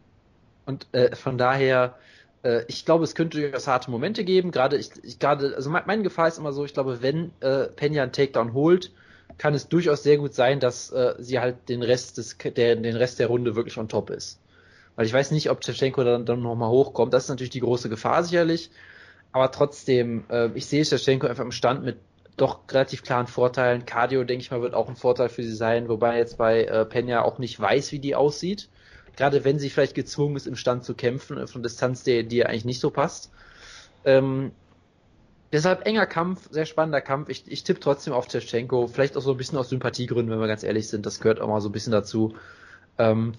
Und äh, von daher, äh, ich glaube, es könnte durchaus harte Momente geben. Gerade, ich, ich gerade, also mein, meine Gefahr ist immer so, ich glaube, wenn äh, Pena einen Takedown holt, kann es durchaus sehr gut sein, dass äh, sie halt den Rest des, der, den Rest der Runde wirklich on top ist. Weil ich weiß nicht, ob Shevchenko dann, dann nochmal hochkommt. Das ist natürlich die große Gefahr sicherlich. Aber trotzdem, äh, ich sehe Shevchenko einfach im Stand mit doch relativ klaren Vorteilen. Cardio, denke ich mal, wird auch ein Vorteil für sie sein, wobei jetzt bei äh, Pena auch nicht weiß, wie die aussieht. Gerade wenn sie vielleicht gezwungen ist, im Stand zu kämpfen, äh, von Distanz, die, die ihr eigentlich nicht so passt. Ähm, deshalb enger Kampf, sehr spannender Kampf. Ich, ich tippe trotzdem auf Shevchenko, vielleicht auch so ein bisschen aus Sympathiegründen, wenn wir ganz ehrlich sind. Das gehört auch mal so ein bisschen dazu. Ähm,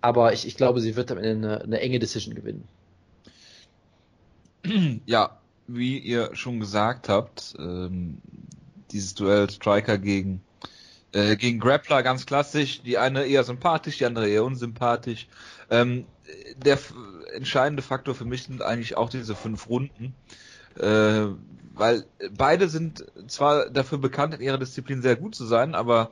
aber ich, ich glaube, sie wird am Ende eine, eine enge Decision gewinnen. ja, wie ihr schon gesagt habt, ähm, dieses Duell Striker gegen äh, gegen Grappler ganz klassisch, die eine eher sympathisch, die andere eher unsympathisch. Ähm, der entscheidende Faktor für mich sind eigentlich auch diese fünf Runden, äh, weil beide sind zwar dafür bekannt, in ihrer Disziplin sehr gut zu sein, aber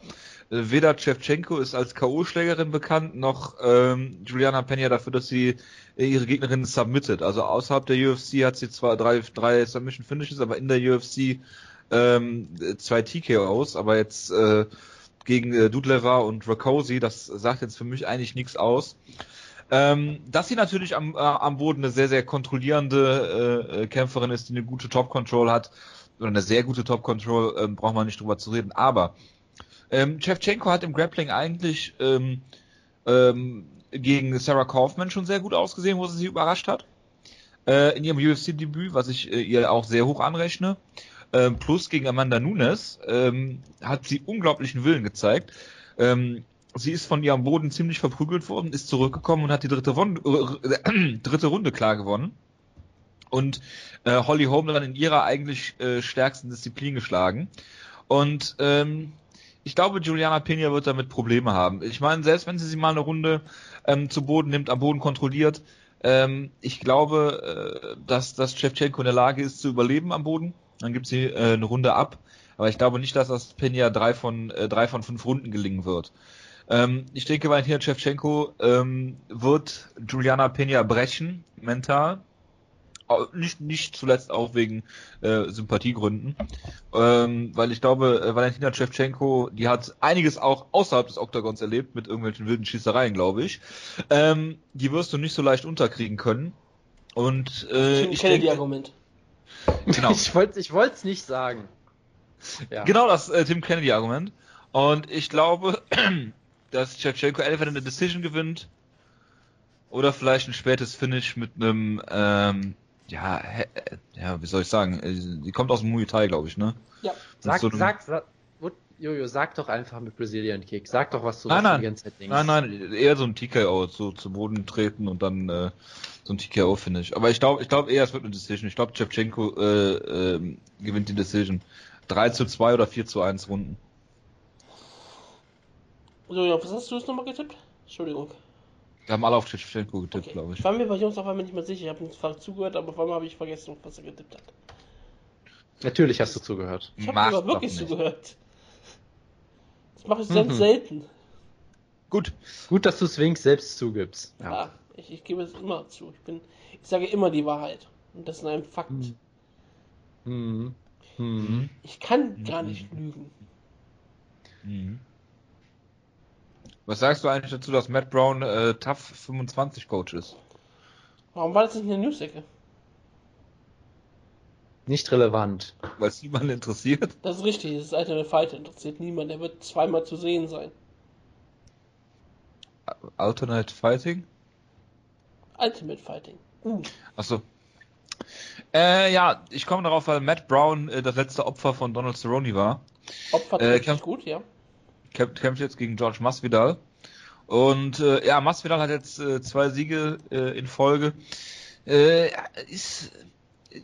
äh, weder Chevchenko ist als K.O.-Schlägerin bekannt, noch ähm, Juliana Pena dafür, dass sie ihre Gegnerin submittet. Also außerhalb der UFC hat sie zwar drei, drei Submission Finishes, aber in der UFC ähm, zwei TKOs, aber jetzt äh, gegen äh, Dudleva und Rakosi, das sagt jetzt für mich eigentlich nichts aus. Ähm, dass sie natürlich am, äh, am Boden eine sehr, sehr kontrollierende äh, äh Kämpferin ist, die eine gute Top-Control hat, oder eine sehr gute Top-Control, ähm, braucht man nicht drüber zu reden. Aber ähm, Chevchenko hat im Grappling eigentlich ähm, ähm, gegen Sarah Kaufman schon sehr gut ausgesehen, wo sie sich überrascht hat. Äh, in ihrem UFC-Debüt, was ich äh, ihr auch sehr hoch anrechne. Ähm, plus gegen Amanda Nunes ähm, hat sie unglaublichen Willen gezeigt. Ähm, sie ist von ihrem Boden ziemlich verprügelt worden, ist zurückgekommen und hat die dritte, Won äh, dritte Runde klar gewonnen. Und äh, Holly Holm dann in ihrer eigentlich äh, stärksten Disziplin geschlagen. Und ähm, ich glaube, Juliana Pena wird damit Probleme haben. Ich meine, selbst wenn sie sie mal eine Runde ähm, zu Boden nimmt, am Boden kontrolliert, ähm, ich glaube, äh, dass, dass Shevchenko in der Lage ist zu überleben am Boden. Dann gibt sie äh, eine Runde ab. Aber ich glaube nicht, dass das Pena drei von, äh, drei von fünf Runden gelingen wird. Ähm, ich denke, Valentina Shevchenko ähm, wird Juliana Pena brechen, mental. Nicht, nicht zuletzt auch wegen äh, Sympathiegründen. Ähm, weil ich glaube, äh, Valentina Shevchenko, die hat einiges auch außerhalb des Oktagons erlebt, mit irgendwelchen wilden Schießereien, glaube ich. Ähm, die wirst du nicht so leicht unterkriegen können. Und äh, ich, ich kenne die Argument. Genau. ich wollte ich es nicht sagen. Ja. Genau das äh, Tim Kennedy-Argument. Und ich glaube, dass Shevchenko entweder eine Decision gewinnt oder vielleicht ein spätes Finish mit einem, ähm, ja, ja, wie soll ich sagen, äh, die kommt aus dem Muay Thai, glaube ich, ne? Ja. Sag, so sag, sag, Jojo, sag doch einfach mit Brazilian Kick. Sag doch, was du nein, nein. Nein, nein, eher so ein TKO, so zu Boden treten und dann äh, so ein TKO-Finish. Aber ich glaube ich glaube eher, es wird eine Decision. Ich glaube, Chevchenko äh, äh, gewinnt die Decision. 3 zu 2 oder 4 zu 1 Runden. So, ja, was hast du jetzt nochmal getippt? Entschuldigung. Wir haben alle auf Chevchenko getippt, okay. glaube ich. Ich war mir bei Jungs auf einmal nicht mehr sicher. Ich habe nicht zugehört, aber auf einmal habe ich vergessen, was er getippt hat. Natürlich hast du zugehört. Ich habe aber wirklich zugehört. Das mache ich ganz mhm. selten. Gut. Gut, dass du es wenigstens selbst zugibst. Ja, ja ich, ich, gebe es immer zu. Ich, bin, ich sage immer die Wahrheit. Und das ist ein Fakt. Mhm. Mhm. Ich kann gar nicht lügen. Was sagst du eigentlich dazu, dass Matt Brown äh, Tough 25 Coach ist? Warum war das nicht in der News-Ecke? Nicht relevant. Weil es niemanden interessiert? Das ist richtig, das ist Ultimate Fighter interessiert niemand. Der wird zweimal zu sehen sein. Alternate Fighting? Ultimate Fighting. Uh. Achso. Äh, ja, ich komme darauf, weil Matt Brown äh, das letzte Opfer von Donald Cerrone war. Opfer äh, kämpft gut, ja. Kämpft, jetzt gegen George Masvidal. Und äh, ja, Masvidal hat jetzt äh, zwei Siege äh, in Folge. Äh, ist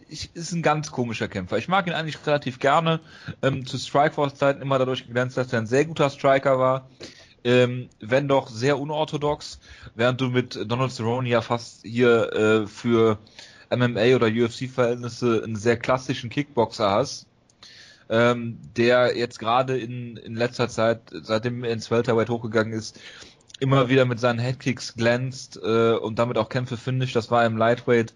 ich, ist ein ganz komischer Kämpfer. Ich mag ihn eigentlich relativ gerne. Ähm, zu Strikeforce-Zeiten immer dadurch geglänzt, dass er ein sehr guter Striker war. Ähm, wenn doch sehr unorthodox, während du mit Donald Cerrone ja fast hier äh, für MMA oder UFC-Verhältnisse einen sehr klassischen Kickboxer hast, ähm, der jetzt gerade in, in letzter Zeit, seitdem er ins Welterweight hochgegangen ist, immer wieder mit seinen Headkicks glänzt äh, und damit auch Kämpfe findet. Das war im Lightweight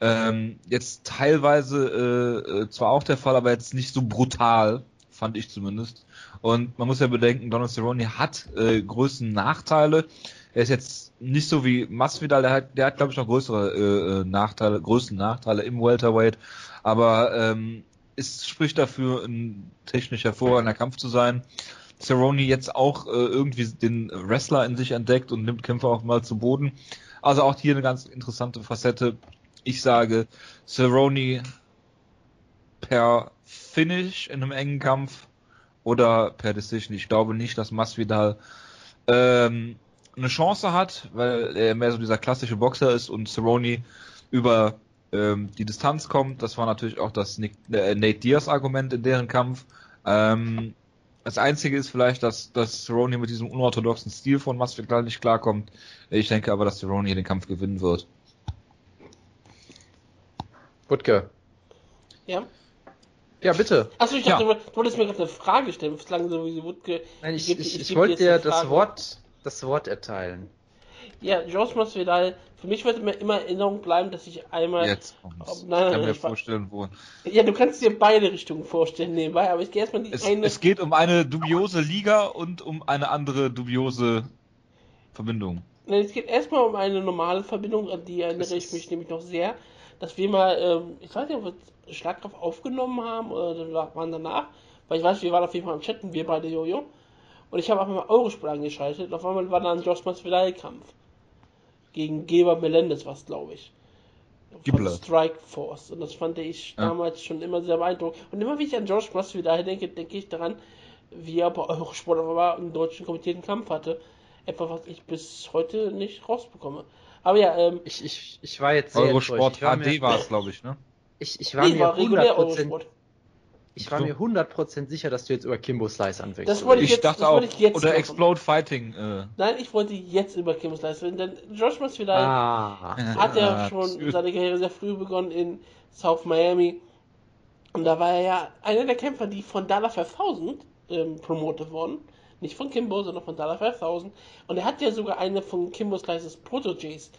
ähm, jetzt teilweise äh, äh, zwar auch der Fall, aber jetzt nicht so brutal, fand ich zumindest. Und man muss ja bedenken, Donald Cerrone hat äh, größten Nachteile. Er ist jetzt nicht so wie Masvidal, der hat, der hat glaube ich noch größere äh, äh, Nachteile, größten Nachteile im Welterweight, aber ähm, es spricht dafür, ein technisch hervorragender Kampf zu sein. Cerrone jetzt auch äh, irgendwie den Wrestler in sich entdeckt und nimmt Kämpfe auch mal zu Boden. Also auch hier eine ganz interessante Facette. Ich sage Cerrone per Finish in einem engen Kampf oder per Decision. Ich glaube nicht, dass Masvidal ähm, eine Chance hat, weil er mehr so dieser klassische Boxer ist und Cerrone über ähm, die Distanz kommt. Das war natürlich auch das Nick, äh, Nate Diaz Argument in deren Kampf. Ähm, das Einzige ist vielleicht, dass, dass Cerrone mit diesem unorthodoxen Stil von Masvidal nicht klarkommt. Ich denke aber, dass Cerrone hier den Kampf gewinnen wird. Wutke. Ja. Ja, bitte. Achso, ich dachte, Ja. du wolltest mir gerade eine Frage stellen. Bislang sowieso Wutke. Nein, ich, ich, ich, geb wollte dir das. Wort, das Wort erteilen. Ja, George Masvidal, für mich wird mir immer in Erinnerung bleiben, dass ich einmal. Jetzt kommt's. Nein, nein, ich kann nein, mir ich vorstellen, wo. Ja, du kannst dir beide Richtungen vorstellen nebenbei, aber ich gehe erstmal die Es, eine. es geht um eine dubiose Liga und um eine andere dubiose Verbindung. Nein, es geht erstmal um eine normale Verbindung, an die erinnere ich mich nämlich noch sehr, dass wir mal, ähm, ich weiß nicht, ob wir Schlagkraft aufgenommen haben oder waren danach, weil ich weiß, wir waren auf jeden Fall am Chatten, wir beide Jojo. Und ich habe einfach mal Eurosport angeschaltet. Auf einmal war da ein Josh Masvidal-Kampf. Gegen Geber Melendez, was glaube ich. Von. Strike Force. Und das fand ich Ja. damals schon immer sehr beeindruckend. Und immer wenn ich an Josh Masvidal denke, denke ich daran, wie er bei Eurosport auf einmal einen deutschen kommentierten Kampf hatte. Etwas, was ich bis heute nicht rausbekomme. Aber ja, ähm, Ich, ich, ich war jetzt sehr Eurosport enttäuscht. Ich war HD mir, war es, glaube ich, ne? ich, ich war nee, mir war regulär 100%, Eurosport. Ich war mir 100% sicher, dass du jetzt über Kimbo Slice anfängst. Das wollte Ich, ich jetzt- dachte das auch, wollte ich jetzt oder machen. Explode Fighting. Äh, Nein, ich wollte jetzt über Kim's Leistung, denn Josh Masvidal Ah. hat ja Ah, schon gut. seine Karriere sehr früh begonnen in South Miami. Und da war er ja einer der Kämpfer, die von Dollar 5000 ähm, promotet wurden. Nicht von Kimbo, sondern von Dollar 5000. Und er hat ja sogar eine von Kimbo Slices Protogees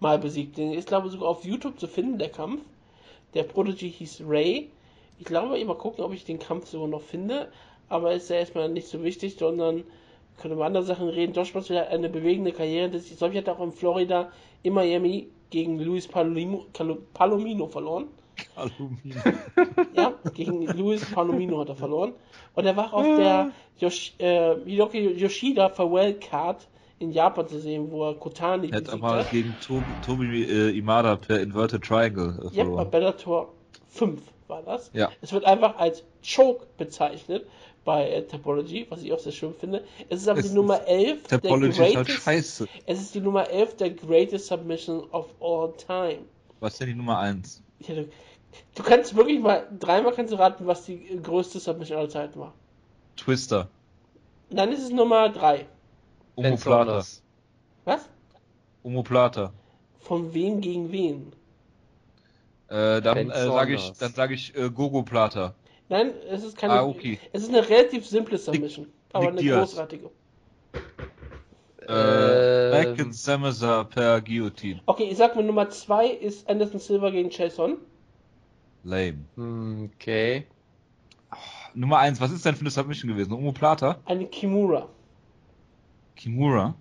mal besiegt. Den ist, glaube ich, sogar auf YouTube zu finden, der Kampf. Der Protege hieß Ray. Ich glaube, ich mal gucken, ob ich den Kampf sogar noch finde. Aber ist ja erstmal nicht so wichtig, sondern können über andere Sachen reden. Josh Masvidal hat eine bewegende Karriere. Das- Ich glaube, ich hatte auch in Florida, in Miami, gegen Luis Palomino, Palomino verloren. Aluminium. Ja, gegen Luis Palomino hat er verloren. Und er war auf der Yosh, äh, Yoshida Farewell Card in Japan zu sehen, wo er Kotani Er hat aber hat. gegen Tobi, Tobi äh, Imada per Inverted Triangle äh, Ja, bei verloren. Bellator 5 war das. Ja. Es wird einfach als Choke bezeichnet bei äh, Topology, was ich auch sehr schön finde. Es ist aber Es die Nummer 11 der Topology ist halt greatest, scheiße. Es ist die Nummer 11 der greatest submission of all time. Was ist denn die Nummer 1? Ja, du, du kannst wirklich mal, dreimal kannst du raten, was die größte Submission aller Zeiten war. Twister. Dann ist es Nummer 3. Omoplata. Was? Omoplata. Von wem gegen wen? Äh, dann äh, sage ich, dann sage ich äh, Gogo Plata. Nein, es ist keine. Ah, okay. Es ist eine relativ simple Submission, aber Nick eine Diaz. großartige. Äh, Ähm. Mac Samasa per Guillotine. Okay, ich sag mal Nummer 2 ist Anderson Silva gegen Jason. Lame. Okay. Nummer 1, was ist denn für eine Submission gewesen? Omoplata? Eine Kimura. Kimura?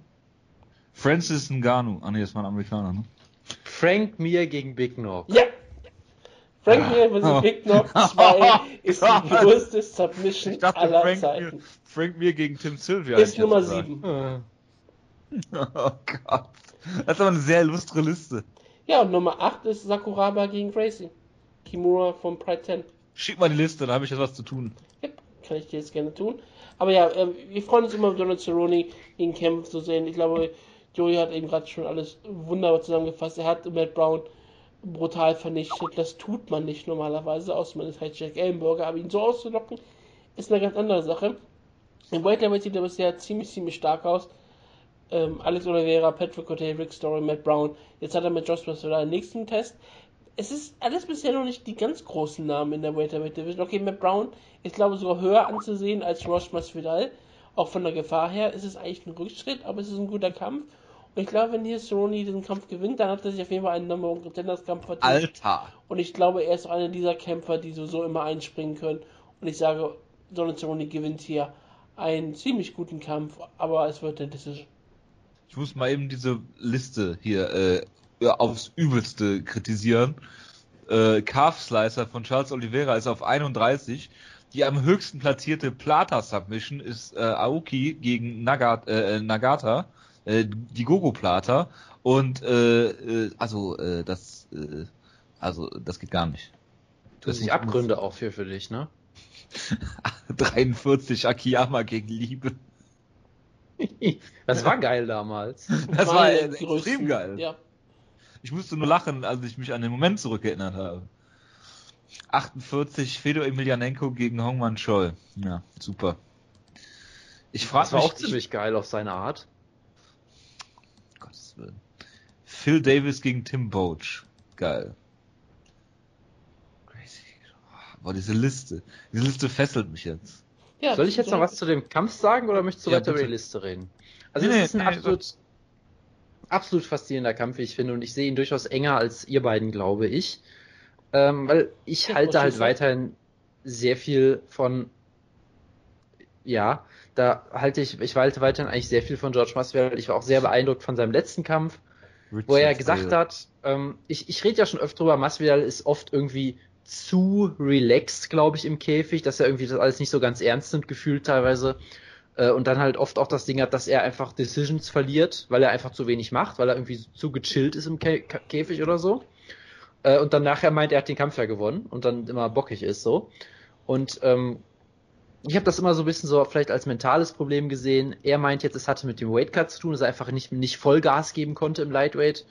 Francis Ngannou. Ah ne, das war ein Amerikaner, ne? Frank Mir gegen Big Knock. Ja! Frank Mir vs. Big Knock 2 ist die größte Submission Ich dachte aller Frank Mir, Zeiten. Frank Mir gegen Tim Sylvia. Ist Nummer jetzt gesagt. 7. Äh, Oh Gott. Das ist aber eine sehr illustre Liste. Ja, und Nummer 8 ist Sakuraba gegen Gracie. Kimura von Pride 10. Schick mal die Liste, dann habe ich jetzt was zu tun. Ja, kann ich dir jetzt gerne tun. Aber ja, ähm, wir freuen uns immer, Donald Cerrone ihn kämpfen zu sehen. Ich glaube, Joey hat eben gerade schon alles wunderbar zusammengefasst. Er hat Matt Brown brutal vernichtet. Das tut man nicht normalerweise, außer man ist halt Jack Ellenberger. Aber ihn so auszulocken, ist eine ganz andere Sache. Im Welterweight sieht er bisher ziemlich, ziemlich stark aus. Ähm, Alex Oliveira, Patrick Cote, Rick Story, Matt Brown. Jetzt hat er mit Josh Masvidal den nächsten Test. Es ist alles bisher noch nicht die ganz großen Namen in der Welterweight Division. Okay, Matt Brown ist glaube ich sogar höher anzusehen als Josh Masvidal. Auch von der Gefahr her ist es eigentlich ein Rückschritt, aber es ist ein guter Kampf. Ich glaube, wenn hier Cerrone diesen Kampf gewinnt, dann hat er sich auf jeden Fall einen Number One Contenders Kampf verdient. Alter. Und ich glaube, er ist einer dieser Kämpfer, die sowieso immer einspringen können. Und ich sage, Donald Cerrone gewinnt hier einen ziemlich guten Kampf, aber es wird der Decision. Ich muss mal eben diese Liste hier äh, aufs Übelste kritisieren. Äh, Calf Slicer von Charles Oliveira ist auf 31. Die am höchsten platzierte Plata Submission ist äh, Aoki gegen Nagat, äh, Nagata, äh, die Gogo Plata. Und äh, äh, also äh, das äh, also das geht gar nicht. tut sich Abgründe auch für, für dich, ne? 43 Akiyama gegen Liebe. Das war geil damals. Das war äh, extrem geil. Ja. Ich musste nur lachen, als ich mich an den Moment zurückerinnert habe. 48 Fedor Emelianenko gegen Hongman Chol. Ja, super. Ich frage mich. auch ziemlich geil auf seine Art. Willen. Phil Davis gegen Tim Boach. Geil. Crazy. Boah, diese Liste. Diese Liste fesselt mich jetzt. Ja, Soll ich jetzt noch was zu dem Kampf sagen oder möchtest du ja, weiter bitte. über die Liste reden? Also, nee, es ist ein nee, absolut, absolut faszinierender Kampf, wie ich finde, und ich sehe ihn durchaus enger als ihr beiden, glaube ich. Ähm, weil ich halte halt weiterhin sehr viel von, ja, da halte ich, ich halte weiterhin eigentlich sehr viel von George Masvidal. Ich war auch sehr beeindruckt von seinem letzten Kampf, Richard wo er gesagt hat, ähm, ich, ich rede ja schon öfter drüber, Masvidal ist oft irgendwie zu relaxed, glaube ich, im Käfig, dass er irgendwie das alles nicht so ganz ernst nimmt, gefühlt teilweise. Äh, und dann halt oft auch das Ding hat, dass er einfach Decisions verliert, weil er einfach zu wenig macht, weil er irgendwie zu gechillt ist im Kä Käfig oder so. Äh, und dann nachher meint, er hat den Kampf ja gewonnen und dann immer bockig ist so. Und ähm, ich habe das immer so ein bisschen so vielleicht als mentales Problem gesehen. Er meint jetzt, es hatte mit dem Weightcut zu tun, dass er einfach nicht, nicht Vollgas geben konnte im Lightweight.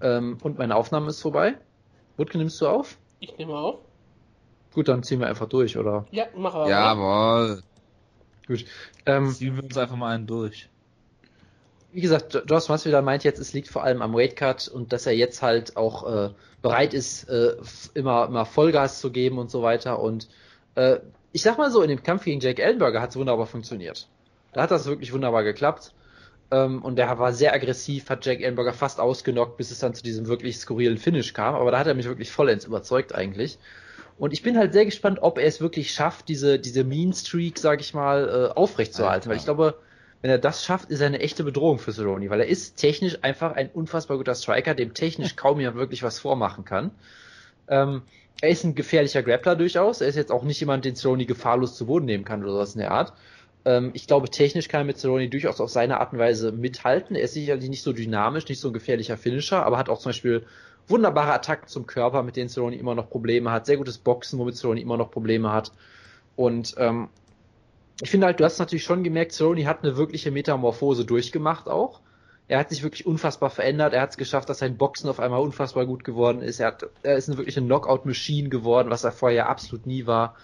Ähm, und meine Aufnahme ist vorbei. Wutke, nimmst du auf? Ich nehme auf. Gut, dann ziehen wir einfach durch, oder? Ja, mach aber. Jawohl. Gut. Ähm, ziehen wir uns einfach mal einen durch wie gesagt, Josh Masvidal meint jetzt, es liegt vor allem am Weightcut und dass er jetzt halt auch äh, bereit ist, äh, immer, immer Vollgas zu geben und so weiter. Und äh, ich sag mal so, in dem Kampf gegen Jake Ellenberger hat es wunderbar funktioniert. Da hat das wirklich wunderbar geklappt. Ähm, und der war sehr aggressiv, hat Jake Ellenberger fast ausgenockt, bis es dann zu diesem wirklich skurrilen Finish kam. Aber da hat er mich wirklich vollends überzeugt eigentlich. Und ich bin halt sehr gespannt, ob er es wirklich schafft, diese, diese Mean Streak, sag ich mal, äh, aufrechtzuerhalten. Weil ich glaube, wenn er das schafft, ist er eine echte Bedrohung für Cerrone, weil er ist technisch einfach ein unfassbar guter Striker, dem technisch kaum jemand wirklich was vormachen kann. Ähm, er ist ein gefährlicher Grappler durchaus. Er ist jetzt auch nicht jemand, den Cerrone gefahrlos zu Boden nehmen kann oder sowas in der Art. Ähm, ich glaube, technisch kann er mit Cerrone durchaus auf seine Art und Weise mithalten. Er ist sicherlich nicht so dynamisch, nicht so ein gefährlicher Finisher, aber hat auch zum Beispiel wunderbare Attacken zum Körper, mit denen Cerrone immer noch Probleme hat. Sehr gutes Boxen, womit Cerrone immer noch Probleme hat. Und ähm, ich finde halt, du hast natürlich schon gemerkt, Cerrone hat eine wirkliche Metamorphose durchgemacht auch. Er hat sich wirklich unfassbar verändert. Er hat es geschafft, dass sein Boxen auf einmal unfassbar gut geworden ist. Er, hat, er ist eine wirkliche Knockout-Machine geworden, was er vorher absolut nie war.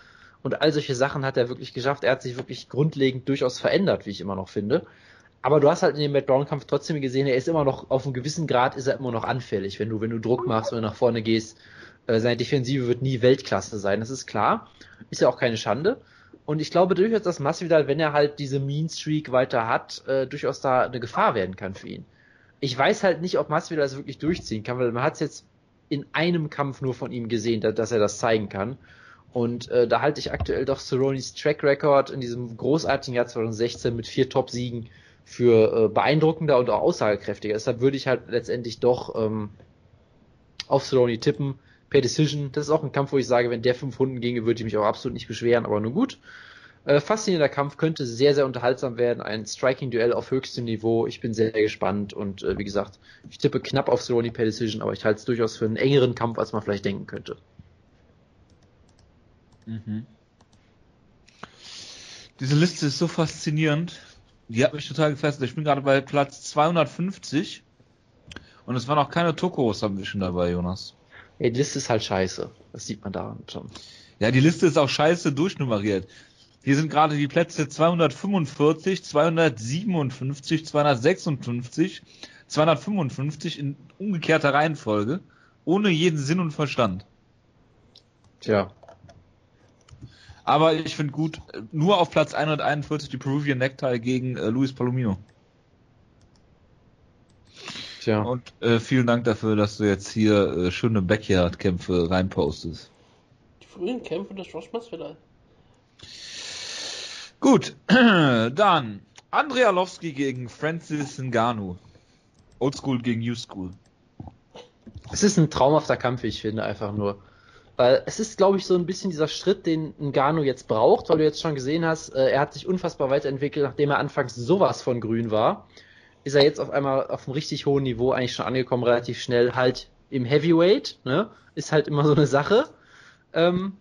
Und all solche Sachen hat er wirklich geschafft. Er hat sich wirklich grundlegend durchaus verändert, wie ich immer noch finde. Aber du hast halt in dem Matt Brown Kampf trotzdem gesehen, er ist immer noch auf einem gewissen Grad ist er immer noch anfällig, wenn du wenn du Druck machst und nach vorne gehst. Äh, seine Defensive wird nie Weltklasse sein, das ist klar. Ist ja auch keine Schande. Und ich glaube durchaus, dass Masvidal, wenn er halt diese Mean Streak weiter hat, äh, durchaus da eine Gefahr werden kann für ihn. Ich weiß halt nicht, ob Masvidal das wirklich durchziehen kann, weil man hat es jetzt in einem Kampf nur von ihm gesehen, da, dass er das zeigen kann. Und äh, da halte ich aktuell doch Cerrone's Track Record in diesem großartigen Jahr 2016 mit vier Top-Siegen für äh, beeindruckender und auch aussagekräftiger. Deshalb würde ich halt letztendlich doch ähm, auf Cerrone tippen per Decision. Das ist auch ein Kampf, wo ich sage, wenn der fünf Runden ginge, würde ich mich auch absolut nicht beschweren, aber nur gut. Äh, faszinierender Kampf, könnte sehr, sehr unterhaltsam werden. Ein Striking-Duell auf höchstem Niveau. Ich bin sehr, sehr gespannt und äh, wie gesagt, ich tippe knapp auf Cerrone per Decision, aber ich halte es durchaus für einen engeren Kampf, als man vielleicht denken könnte. Mhm. Diese Liste ist so faszinierend. Die hat mich total gefesselt. Ich bin gerade bei Platz 250 und es waren auch keine Tokos haben wir schon dabei, Jonas. Ja, die Liste ist halt scheiße. Das sieht man da schon. Ja, die Liste ist auch scheiße durchnummeriert. Hier sind gerade die Plätze 245, 257, 256, 255 in umgekehrter Reihenfolge, ohne jeden Sinn und Verstand. Tja. Aber ich finde gut, nur auf Platz 141 die Peruvian Necktie gegen äh, Luis Palomino. Tja. Und äh, vielen Dank dafür, dass du jetzt hier äh, schöne Backyard-Kämpfe reinpostest. Die frühen Kämpfe des Josh Masvidal. Gut, dann Andrea Lowski gegen Francis Ngannou. Old School gegen New School. Es ist ein traumhafter Kampf, ich finde, einfach nur. Weil es ist, glaube ich, so ein bisschen dieser Schritt, den Ngannou jetzt braucht, weil du jetzt schon gesehen hast, äh, er hat sich unfassbar weiterentwickelt, nachdem er anfangs sowas von grün war ist er jetzt auf einmal auf einem richtig hohen Niveau eigentlich schon angekommen, relativ schnell halt im Heavyweight, ne? Ist halt immer so eine Sache. Ähm,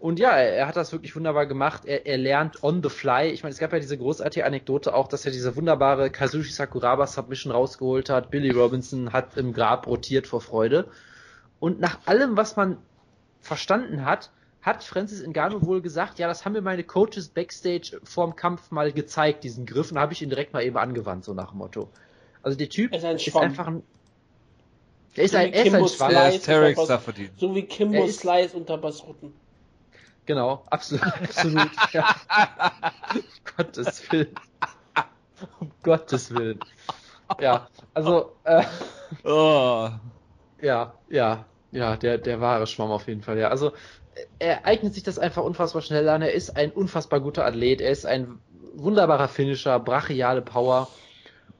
Und ja, er, er, hat das wirklich wunderbar gemacht. Er, er, lernt on the fly. Ich meine, es gab ja diese großartige Anekdote auch, dass er diese wunderbare Kazushi Sakuraba Submission rausgeholt hat. Billy Robinson hat im Grab rotiert vor Freude. Und nach allem, was man verstanden hat, hat Francis Ngannou wohl gesagt, ja, das haben mir meine Coaches backstage vorm Kampf mal gezeigt, diesen Griff, und habe ich ihn direkt mal eben angewandt, so nach dem Motto. Also der Typ ist, ein ist einfach ein er ist so ein, er ist ein Schwarm. So wie Kimbo Slice unter Basrutten. Genau, absolut, absolut. ja. Gottes Willen. Um Gottes Willen. Ja, also, äh, oh. ja, ja, ja, der, der wahre Schwamm auf jeden Fall, ja. Also, er eignet sich das einfach unfassbar schnell an. Er ist ein unfassbar guter Athlet. Er ist ein wunderbarer Finisher, brachiale Power.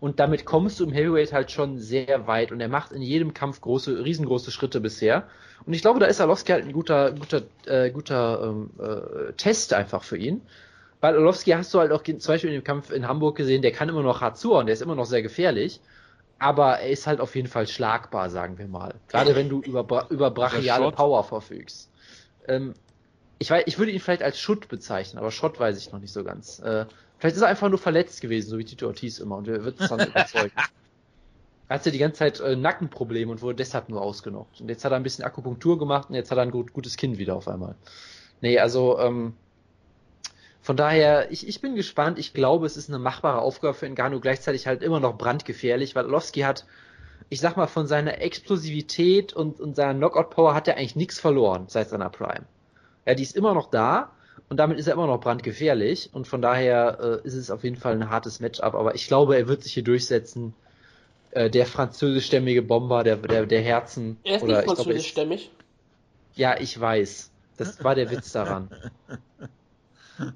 Und damit kommst du im Heavyweight halt schon sehr weit. Und er macht in jedem Kampf große, riesengroße Schritte bisher. Und ich glaube, da ist Arlovski halt ein guter, guter, äh, guter ähm, äh, Test einfach für ihn. Weil Arlovski hast du halt auch zum Beispiel in dem Kampf in Hamburg gesehen, der kann immer noch hart zuhauen, der ist immer noch sehr gefährlich. Aber er ist halt auf jeden Fall schlagbar, sagen wir mal. Gerade wenn du über, über brachiale Power verfügst. Ähm, ich, weiß, ich würde ihn vielleicht als Schutt bezeichnen, aber Schott weiß ich noch nicht so ganz. Äh, vielleicht ist er einfach nur verletzt gewesen, so wie Tito Ortiz immer, und er wird es dann überzeugen. Er hatte die ganze Zeit äh, Nackenprobleme und wurde deshalb nur ausgenockt. Und jetzt hat er ein bisschen Akupunktur gemacht und jetzt hat er ein gut, gutes Kind wieder auf einmal. Nee, also ähm, von daher, ich, ich bin gespannt. Ich glaube, es ist eine machbare Aufgabe für Ngannou, gleichzeitig halt immer noch brandgefährlich, weil Orlovsky hat, ich sag mal, von seiner Explosivität und, und seiner Knockout-Power hat er eigentlich nichts verloren seit seiner Prime. Ja, die ist immer noch da und damit ist er immer noch brandgefährlich und von daher äh, ist es auf jeden Fall ein hartes Matchup, aber ich glaube, er wird sich hier durchsetzen äh, der französischstämmige Bomber der, der, der Herzen. Er ist oder, nicht französischstämmig. Ja, ich weiß. Das war der Witz daran.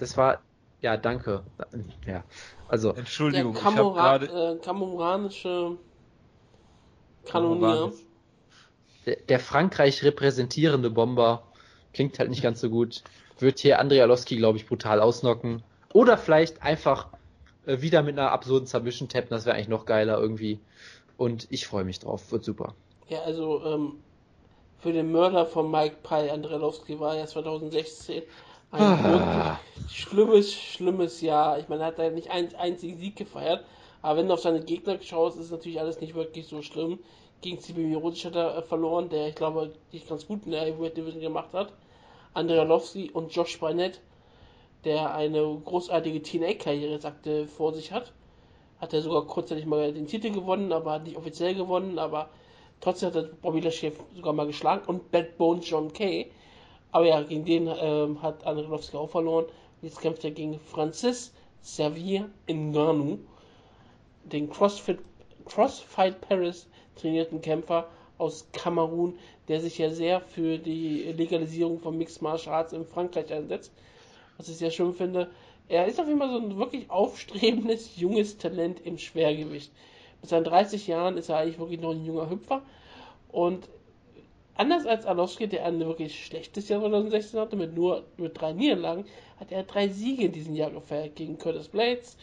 Das war, ja, danke. Ja, also. Entschuldigung, der Kamora ich gerade... Äh, kamoranische Kanonier. Der, der, Frankreich repräsentierende Bomber klingt halt nicht ganz so gut. Wird hier Andrea Losky, glaube ich, brutal ausnocken. Oder vielleicht einfach äh, wieder mit einer absurden Submission tappen, das wäre eigentlich noch geiler irgendwie. Und ich freue mich drauf, wird super. Ja, also ähm, für den Mörder von Mike Pai Andrelowski war ja 2016 ein ah. wirklich schlimmes, schlimmes Jahr. Ich meine, er hat da nicht einen einzigen Sieg gefeiert, aber wenn du auf seine Gegner schaust, ist natürlich alles nicht wirklich so schlimm. Gegen Sibi Mirotic hat er äh, verloren, der ich glaube, die ganz gut in der Heavyweight Division gemacht hat. Andrelowski und Josh Barnett der eine großartige TNA-Karriere jetzt vor sich hat. Hat er sogar kurzzeitig mal den Titel gewonnen, aber hat nicht offiziell gewonnen, aber trotzdem hat er Bobby Lashley sogar mal geschlagen und Bad Bones John Kay. Aber ja, gegen den ähm, hat Andrelowski auch verloren. Jetzt kämpft er gegen Francis Xavier Ngannou, den CrossFit, CrossFight Paris trainierten Kämpfer aus Kamerun, der sich ja sehr für die Legalisierung von Mixed Martial Arts in Frankreich einsetzt was ich sehr schön finde. Er ist auf jeden Fall so ein wirklich aufstrebendes, junges Talent im Schwergewicht. Mit seinen 30 Jahren ist er eigentlich wirklich noch ein junger Hüpfer. Und anders als Alowski, der ein wirklich schlechtes Jahr 2016 hatte, mit nur mit drei Niederlagen, hat er drei Siege in diesem Jahr gefeiert gegen Curtis Blades,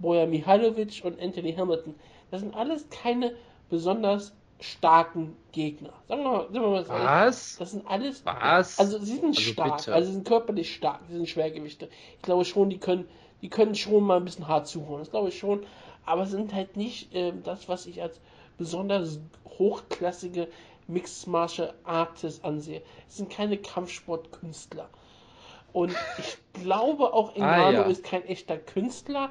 Boja Mihailovic und Anthony Hamilton. Das sind alles keine besonders starken Gegner. Sagen wir mal, sagen wir mal Was? Das sind alles. Was? Also sie sind also stark, bitte. also sie sind körperlich stark, sie sind Schwergewichte. Ich glaube schon, die können, die können schon mal ein bisschen hart zuhauen. Das glaube ich schon. Aber sind halt nicht äh, das, was ich als besonders hochklassige Mixed Martial Artists ansehe. Es sind keine Kampfsportkünstler. Und ich glaube auch Engano ah, ja. ist kein echter Künstler.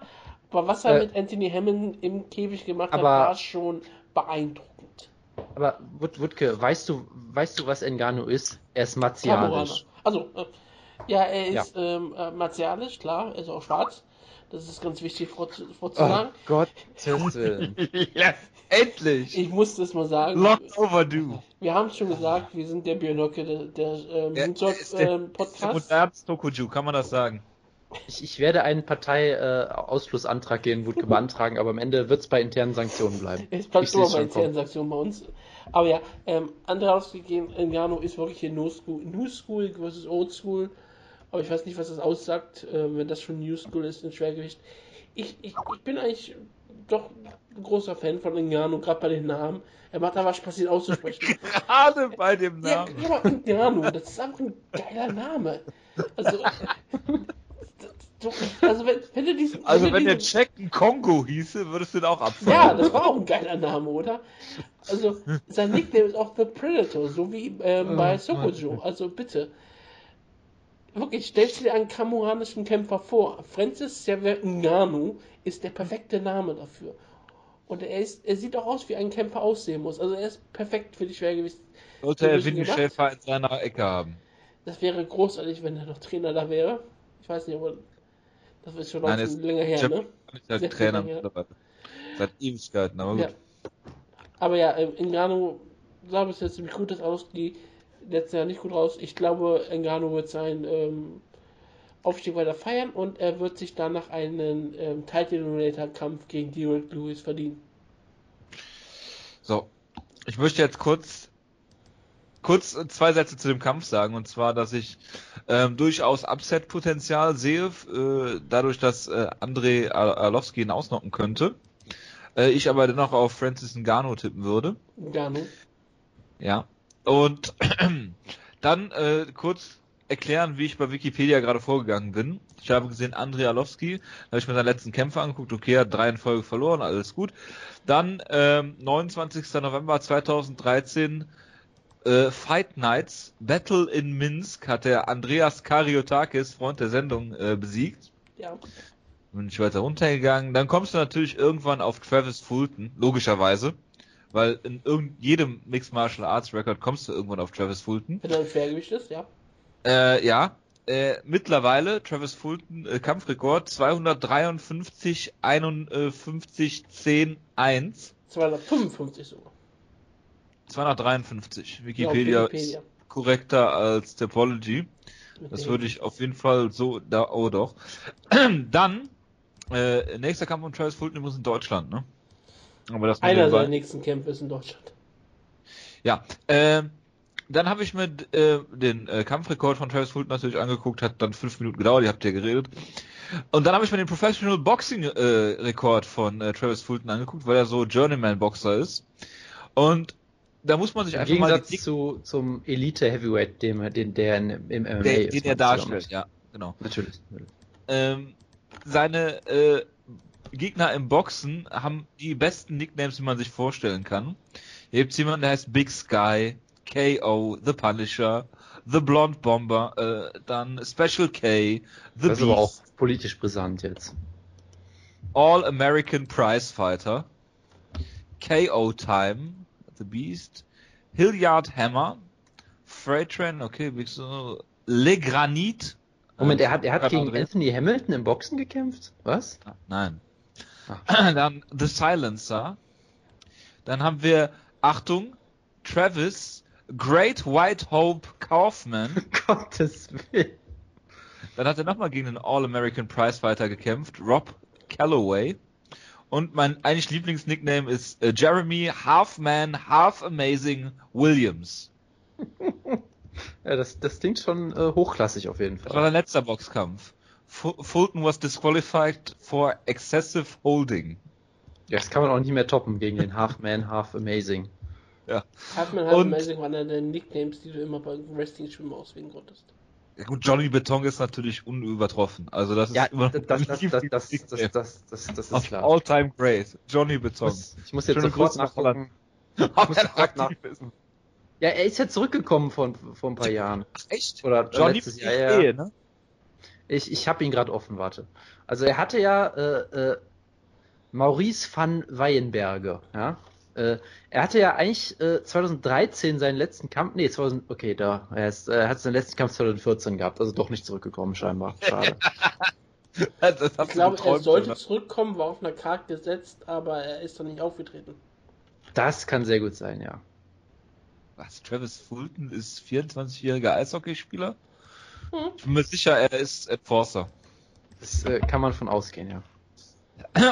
Aber was er äh, mit Anthony Hammond im Käfig gemacht hat, war schon beeindruckend. Aber Wutke, weißt du, weißt du, was Engano ist? Er ist martialisch. Also, äh, ja, er ist ja. Ähm, äh, martialisch, klar, er ist auch schwarz. Das ist ganz wichtig vorzusagen. Oh Gott, ja, endlich! Ich muss das mal sagen. Long overdue. Wir haben es schon gesagt, wir sind der Björnocke der, der ähm, ja, Podcast. Ähm, der modernste Tokuju, kann man das sagen? Ich, ich werde einen Parteiausschlussantrag äh, gegen Wutke beantragen, aber am Ende wird es bei internen Sanktionen bleiben. Es bleibt nur bei internen Sanktionen bei uns. Aber ja, ähm, andere ausgegeben, Engano ist wirklich hier New School, New School versus Old School. Aber ich weiß nicht, was das aussagt, äh, wenn das schon New School ist in Schwergewicht. Ich, ich, ich bin eigentlich doch ein großer Fan von Engano, gerade bei den Namen. Er macht aber Spaß, ihn auszusprechen. gerade bei dem Namen. Ja, aber Engano, das ist einfach ein geiler Name. Also, also wenn, wenn du diesen. Also du wenn der diesen- Jack Kongo hieße, würdest du ihn auch abfallen. Ja, das war auch ein geiler Name, oder? Also, sein Nickname ist auch The Predator, so wie ähm, bei Sokojo. Also bitte. Wirklich, stellst du dir einen kamuranischen Kämpfer vor. Francis Xavier Ngannou ist der perfekte Name dafür. Und er, ist, er sieht auch aus, wie ein Kämpfer aussehen muss. Also er ist perfekt für die Schwergewicht. Sollte er Ein Winnie. Schäfer in seiner Ecke haben. Das wäre großartig, wenn er noch Trainer da wäre. Ich weiß nicht, aber das ist schon Nein, ist- länger her, ne? Ist halt Sehr Trainer mittlerweile. Seit Ewigkeiten, aber gut. Ja. Aber ja, ähm, Ngannou sah bis jetzt ziemlich gut aus, die letztes Jahr nicht gut raus. Ich glaube, Ngannou wird seinen ähm, Aufstieg weiter feiern und er wird sich danach einen ähm, Title Eliminator Kampf gegen Derek Lewis verdienen. So, ich möchte jetzt kurz kurz äh, zwei Sätze zu dem Kampf sagen und zwar, dass ich ähm, durchaus Upset-Potenzial sehe, äh, dadurch, dass äh, Andrei Ar- Arlovski ihn ausnocken könnte. Äh, ich aber dennoch auf Francis Ngannou tippen würde. Ngannou. Ja. Und dann äh, kurz erklären, wie ich bei Wikipedia gerade vorgegangen bin. Ich habe gesehen, Andrei Arlovski, da habe ich mir seinen letzten Kämpfer angeguckt, okay, hat drei in Folge verloren, alles gut. Dann ähm, 29. November 2013 äh, Fight Nights, Battle in Minsk, hat der Andreas Kariotakis, Freund der Sendung, äh, besiegt. Ja. Bin ich weiter runtergegangen. Dann kommst du natürlich irgendwann auf Travis Fulton, logischerweise. Weil in irgend jedem Mixed Martial Arts Record kommst du irgendwann auf Travis Fulton. Wenn er im Schwergewicht ist, ja. Äh, ja. Äh, mittlerweile Travis Fulton äh, Kampfrekord 253 51 10 1 255 sogar. 253. Ja, Wikipedia, auf Wikipedia. ist korrekter als Topology. Das würde ich auf jeden Fall so da oh doch. Dann äh, nächster Kampf von Travis Fulton übrigens in Deutschland, ne? Aber das Einer seiner nächsten Kämpfe ist in Deutschland. Ja, äh, dann habe ich mir äh, den äh, Kampfrekord von Travis Fulton natürlich angeguckt, hat dann fünf Minuten gedauert, ihr habt ja geredet. Und dann habe ich mir den Professional Boxing äh, Rekord von äh, Travis Fulton angeguckt, weil er so Journeyman Boxer ist. Und da muss man sich Im einfach mal Gegensatz die zu, zum Elite Heavyweight, dem, den, der in, im MMA der, ist, den er darstellt, ja, genau. Natürlich. ähm, seine äh, Gegner im Boxen haben die besten Nicknames, die man sich vorstellen kann. Hier gibt's jemanden, der heißt Big Sky, KO, The Punisher, The Blonde Bomber, äh, dann Special K, The Das ist aber auch politisch brisant jetzt. All American Prize Fighter, KO Time, The Beast, Hilliard Hammer, Freight Train, okay, Big so, Le Granit. Moment, er hat, er hat gegen Anthony Hamilton im Boxen gekämpft? Was? Nein. Ah. Dann The Silencer. Dann haben wir, Achtung, Travis, Great White Hope Kaufman. Gottes Willen. Dann hat er nochmal gegen den All-American Prizefighter gekämpft, Rob Calloway. Und mein eigentlich Lieblingsnickname ist äh, Jeremy Half Man, Half Amazing Williams. Ja, das, das klingt schon äh, hochklassig auf jeden Das war Fall. sein letzter Boxkampf. Fu Fulton was disqualified for excessive holding. Ja, das kann man auch nicht mehr toppen gegen den Half Man, Half Amazing. Halfman Half Und- Amazing war einer der Nicknames, die du immer bei Wrestling-Schwimmen auswählen konntest. Ja gut, Johnny Beton ist natürlich unübertroffen. Also das ist Ja, immer das, das, das, das, das, das, das, ist klar. All-Time Great. Johnny Beton. ich muss jetzt Schöne sofort nachgucken. Muss sofort ist. Ja, er ist ja zurückgekommen vor, vor ein paar Jahren. Ach, echt? Oder Johnny letztes Jahr, ja. Ehe, ne? Ich, ich habe ihn gerade offen, warte. Also er hatte ja äh, äh, Maurice van Weyenberger, ja. Äh, er hatte ja eigentlich äh, 2013 seinen letzten Kampf, nee, 2000, okay, da, er, ist, äh, er hat seinen letzten Kampf 2014 gehabt, also doch nicht zurückgekommen scheinbar. Schade. Ich glaube, er sollte oder? zurückkommen, war auf einer Karte gesetzt, aber er ist dann nicht aufgetreten. Das kann sehr gut sein, ja. Was? Travis Fulton ist 24-jähriger Eishockeyspieler? Hm. Ich bin mir sicher, er ist Enforcer. Das äh, kann man von ausgehen, ja.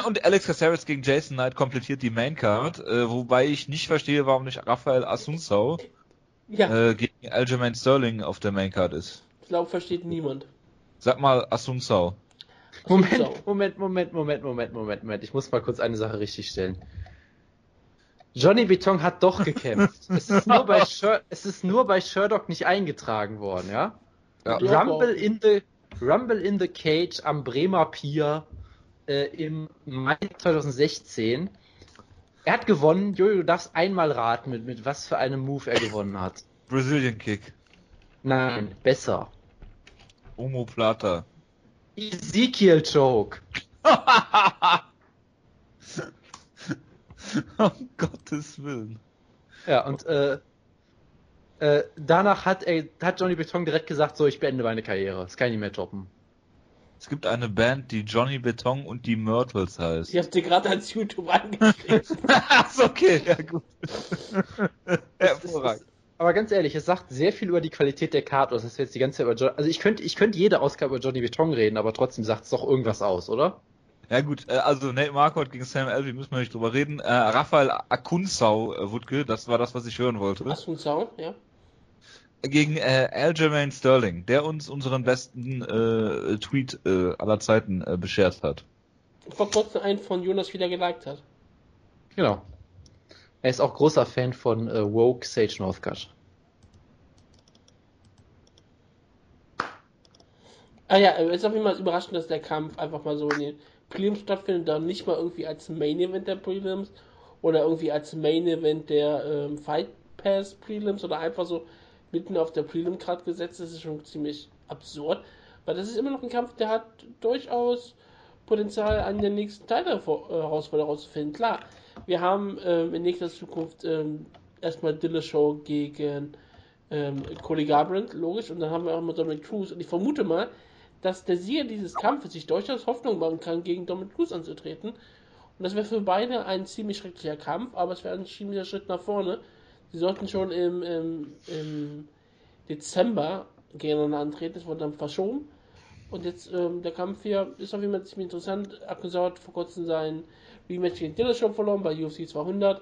Und Alex Caceres gegen Jason Knight komplettiert die Maincard, äh, wobei ich nicht verstehe, warum nicht Rafael Asunsau Ja, äh, gegen Aljamain Sterling auf der Maincard ist. ich glaube, versteht niemand. Sag mal Asunsau. Moment. Moment, Moment, Moment, Moment, Moment, Moment. Ich muss mal kurz eine Sache richtig stellen. Johnny Beton hat doch gekämpft. es, ist nur bei Sher es ist nur bei Sherdock nicht eingetragen worden, ja? Ja. Ja. Rumble in the Rumble in the Cage am Bremer Pier äh, im Mai 2016. Er hat gewonnen. Jojo, du darfst einmal raten, mit, mit was für einem Move er gewonnen hat. Brazilian Kick. Nein, besser. Omoplata. Ezekiel Choke. um Gottes Willen. Ja, und äh, äh, danach hat, er, hat Johnny Beton direkt gesagt, so, ich beende meine Karriere. Das kann ich nicht mehr toppen. Es gibt eine Band, die Johnny Beton und die Myrtles heißt. Ich hab dir gerade als YouTube angeschrieben. Achso, okay, ja gut. Hervorragend. Aber ganz ehrlich, es sagt sehr viel über die Qualität der Karte aus, dass wir jetzt die ganze Zeit über Johnny, also ich könnte, ich könnte jede Ausgabe über Johnny Beton reden, aber trotzdem sagt es doch irgendwas aus, oder? Ja gut, äh, also Nate Marquardt gegen Sam Alvey müssen wir nicht drüber reden. Äh, Raphael Akunsau, äh, Wutke, das war das, was ich hören wollte. Sound? Ja. Gegen äh, Aljamain Sterling, der uns unseren besten äh, Tweet äh, aller Zeiten äh, beschert hat. Vor kurzem einen von Jonas wieder geliked hat. Genau. Er ist auch großer Fan von äh, Woke Sage Northcutt. Ah ja, es ist auf jeden Fall überraschend, dass der Kampf einfach mal so in den Prelims stattfindet, dann nicht mal irgendwie als Main Event der Prelims oder irgendwie als Main Event der ähm, Fight Pass Prelims oder einfach so mitten auf der Prelim Card gesetzt. Das ist schon ziemlich absurd, weil das ist immer noch ein Kampf, der hat durchaus Potenzial an der nächsten Titelherausforderung rauszufinden. Klar, wir haben ähm, in nächster Zukunft ähm, erstmal Dillashaw gegen ähm, Cody Garbrandt, logisch, und dann haben wir auch mal Dominic Cruz und ich vermute mal, dass der Sieger dieses Kampfes sich durchaus Hoffnung machen kann, gegen Dominic Cruz anzutreten. Und das wäre für beide ein ziemlich schrecklicher Kampf, aber es wäre ein ziemlicher Schritt nach vorne. Sie sollten schon im, im, im Dezember gegeneinander antreten, es wurde dann verschoben. Und jetzt, ähm, der Kampf hier ist auf jeden Fall ziemlich interessant. Akkusau hat vor kurzem sein Rematch gegen Dillashaw verloren bei UFC 200.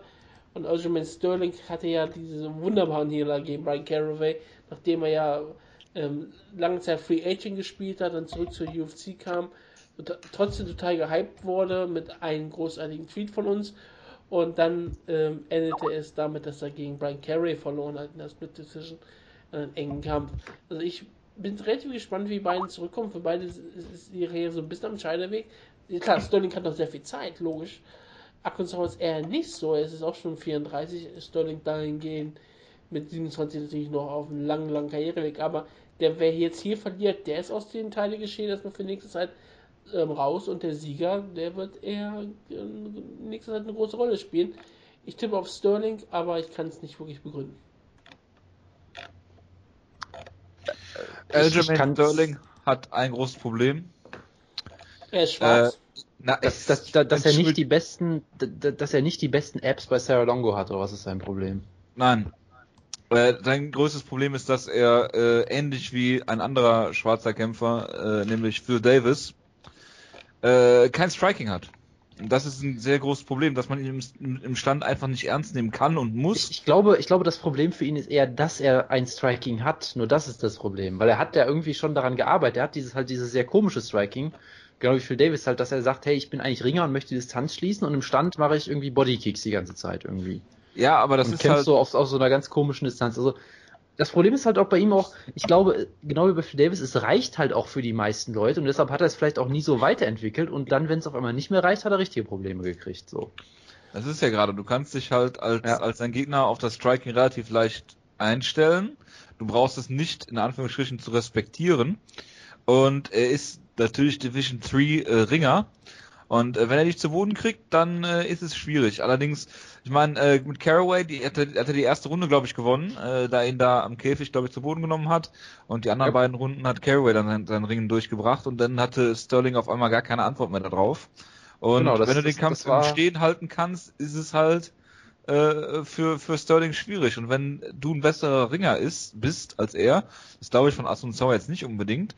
Und Aljamain Sterling hatte ja diese wunderbaren Niederlage gegen Brian Caraway, nachdem er ja ähm, lange Zeit Free Agent gespielt hat, dann zurück zur UFC kam und trotzdem total gehypt wurde mit einem großartigen Tweet von uns. Und dann ähm, endete es damit, dass er gegen Brian Carey verloren hat in der Split Decision, in einem engen Kampf. Also ich bin relativ gespannt, wie beide zurückkommen. Für beide ist, die Karriere so ein bisschen am Scheiderweg. Klar, Sterling hat noch sehr viel Zeit, logisch. Akkunsau ist eher nicht so. Es ist auch schon 34. Sterling dahingehend mit 27 natürlich noch auf einem langen, langen Karriereweg. Aber der, wer jetzt hier verliert, der ist aus den Teilen geschehen, erstmal für nächste Zeit ähm, raus. Und der Sieger, der wird eher äh, nächste Zeit eine große Rolle spielen. Ich tippe auf Sterling, aber ich kann es nicht wirklich begründen. Aljamain kann's- Sterling hat ein großes Problem. Er ist schwarz. Na, Dass, dass, dass, dass er nicht die besten, dass dass er nicht die besten Apps bei Sarah Longo hat, oder was ist sein Problem? Nein. Äh, sein größtes Problem ist, dass er äh, ähnlich wie ein anderer schwarzer Kämpfer, äh, nämlich Phil Davis, äh, kein Striking hat. Und das ist ein sehr großes Problem, dass man ihn im, im Stand einfach nicht ernst nehmen kann und muss. Ich, ich glaube, ich glaube, das Problem für ihn ist eher, dass er ein Striking hat. Nur das ist das Problem, weil er hat ja irgendwie schon daran gearbeitet. Er hat dieses halt dieses sehr komische Striking, genau wie Phil Davis halt, dass er sagt, hey, ich bin eigentlich Ringer und möchte die Distanz schließen und im Stand mache ich irgendwie Bodykicks die ganze Zeit irgendwie. Ja, aber das und ist kämpft halt. so auf, auf so einer ganz komischen Distanz. Also das Problem ist halt auch bei ihm auch, ich glaube, genau wie bei Phil Davis, es reicht halt auch für die meisten Leute und deshalb hat er es vielleicht auch nie so weiterentwickelt und dann, wenn es auf einmal nicht mehr reicht, hat er richtige Probleme gekriegt. So. Das ist ja gerade, du kannst dich halt als, Ja. als dein Gegner auf das Striking relativ leicht einstellen. Du brauchst es nicht in Anführungsstrichen zu respektieren. Und er ist natürlich Division 3 äh, Ringer. Und äh, wenn er dich zu Boden kriegt, dann äh, ist es schwierig. Allerdings, ich meine, äh, mit Caraway, die hat, er- hat er die erste Runde, glaube ich, gewonnen, äh, da er ihn da am Käfig, glaube ich, zu Boden genommen hat. Und die anderen Ja. beiden Runden hat Caraway dann sein, seinen Ringen durchgebracht und dann hatte Sterling auf einmal gar keine Antwort mehr darauf. Und Genau, das- wenn du das- den Kampf das war- im Stehen halten kannst, ist es halt äh, für, für Sterling schwierig. Und wenn du ein besserer Ringer ist, bist als er, das glaube ich von Asunzau jetzt nicht unbedingt,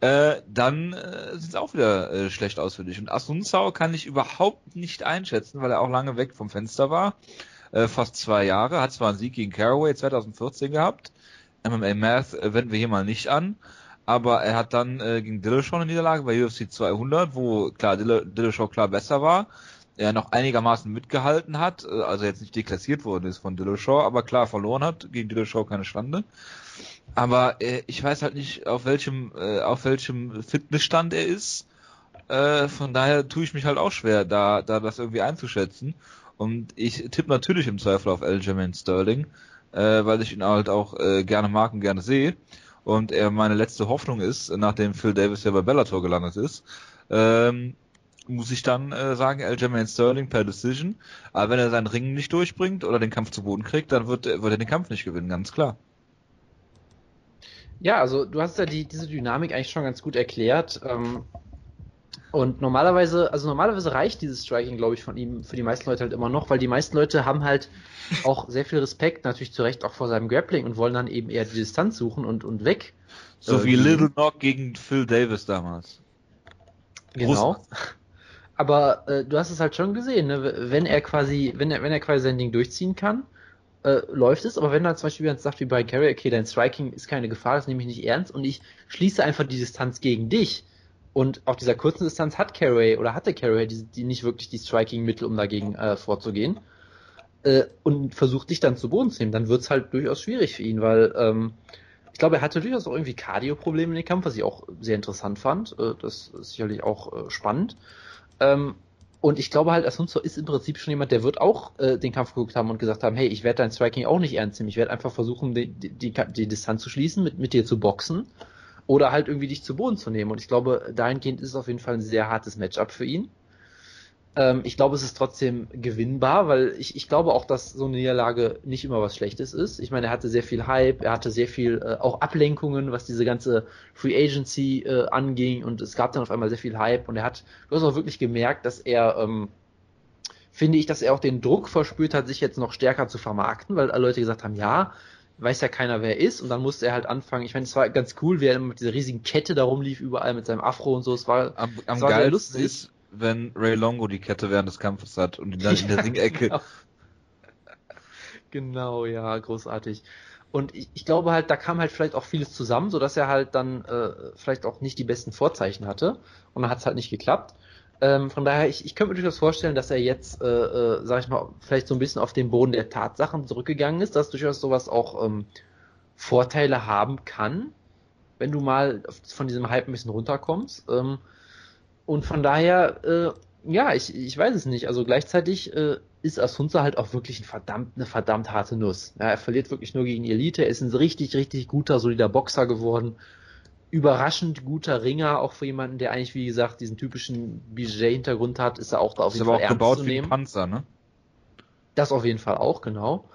äh, dann äh, sieht es auch wieder äh, schlecht aus für dich. Und Asunzau kann ich überhaupt nicht einschätzen, weil er auch lange weg vom Fenster war. Äh, fast zwei Jahre, hat zwar einen Sieg gegen Caraway 2014 gehabt. MMA Math wenden wir hier mal nicht an. Aber er hat dann äh, gegen Dillashaw eine Niederlage bei UFC 200, wo klar Dill- Dillashaw klar besser war. Er noch einigermaßen mitgehalten hat, äh, also jetzt nicht deklassiert worden ist von Dillashaw, aber klar verloren hat. Gegen Dillashaw keine Schande. Aber äh, ich weiß halt nicht, auf welchem, äh, auf welchem Fitnessstand er ist. Äh, von daher tue ich mich halt auch schwer, da, da das irgendwie einzuschätzen. Und ich tippe natürlich im Zweifel auf Aljamain Sterling, äh, weil ich ihn halt auch äh, gerne mag und gerne sehe. Und er meine letzte Hoffnung ist, nachdem Phil Davis ja bei Bellator gelandet ist, ähm, muss ich dann äh, sagen, Aljamain Sterling per Decision. Aber wenn er seinen Ring nicht durchbringt oder den Kampf zu Boden kriegt, dann wird, wird er den Kampf nicht gewinnen, ganz klar. Ja, also du hast ja die, diese Dynamik eigentlich schon ganz gut erklärt. Ähm, und normalerweise, also normalerweise reicht dieses Striking, glaube ich, von ihm für die meisten Leute halt immer noch, weil die meisten Leute haben halt auch sehr viel Respekt, natürlich zu Recht auch vor seinem Grappling und wollen dann eben eher die Distanz suchen und, und weg. So äh, wie Little Knock gegen Phil Davis damals. Genau. Aber äh, du hast es halt schon gesehen, ne? wenn er quasi, wenn er, wenn er quasi sein Ding durchziehen kann, äh, läuft es, aber wenn er zum Beispiel sagt wie bei Carey, okay, dein Striking ist keine Gefahr, das nehme ich nicht ernst und ich schließe einfach die Distanz gegen dich. Und auf dieser kurzen Distanz hat Carey oder hatte Carey die, die nicht wirklich die Striking-Mittel, um dagegen äh, vorzugehen. Äh, und versucht dich dann zu Boden zu nehmen, dann wird es halt durchaus schwierig für ihn, weil ähm, ich glaube, er hatte durchaus auch irgendwie Cardio-Probleme in dem Kampf, was ich auch sehr interessant fand. Äh, das ist sicherlich auch äh, spannend. Ähm, und ich glaube halt, Asunzo ist im Prinzip schon jemand, der wird auch äh, den Kampf geguckt haben und gesagt haben, hey, ich werde dein Striking auch nicht ernst nehmen. Ich werde einfach versuchen, die, die, die, die Distanz zu schließen, mit, mit dir zu boxen oder halt irgendwie dich zu Boden zu nehmen. Und ich glaube, dahingehend ist es auf jeden Fall ein sehr hartes Matchup für ihn. Ähm, ich glaube, es ist trotzdem gewinnbar, weil ich, ich glaube auch, dass so eine Niederlage nicht immer was Schlechtes ist. Ich meine, er hatte sehr viel Hype, er hatte sehr viel äh, auch Ablenkungen, was diese ganze Free Agency äh, anging und es gab dann auf einmal sehr viel Hype und er hat, du hast auch wirklich gemerkt, dass er, ähm, finde ich, dass er auch den Druck verspürt hat, sich jetzt noch stärker zu vermarkten, weil alle Leute gesagt haben, ja, weiß ja keiner, wer er ist. Und dann musste er halt anfangen. Ich meine, es war ganz cool, wie er mit dieser riesigen Kette da rumlief, überall mit seinem Afro und so. Es war, am, am es war sehr lustig. Ist, wenn Ray Longo die Kette während des Kampfes hat und ihn dann in der Ringecke. Genau. genau, ja, großartig. Und ich, ich, glaube halt, da kam halt vielleicht auch vieles zusammen, so dass er halt dann äh, vielleicht auch nicht die besten Vorzeichen hatte. Und dann hat es halt nicht geklappt. Ähm, von daher, ich, ich könnte mir durchaus vorstellen, dass er jetzt, äh, äh, sag ich mal, vielleicht so ein bisschen auf den Boden der Tatsachen zurückgegangen ist, dass durchaus sowas auch ähm, Vorteile haben kann, wenn du mal von diesem Hype ein bisschen runterkommst. Ähm, und von daher, äh, ja, ich, ich weiß es nicht. Also gleichzeitig äh, ist Asunza halt auch wirklich ein verdammt, eine verdammt harte Nuss. Ja, er verliert wirklich nur gegen die Elite. Er ist ein richtig, richtig guter, solider Boxer geworden. Überraschend guter Ringer, auch für jemanden, der eigentlich, wie gesagt, diesen typischen BJ-Hintergrund hat, ist er auch da auf jeden Fall ernst gebaut zu nehmen. Wie ein Panzer, ne? Das auf jeden Fall auch, genau.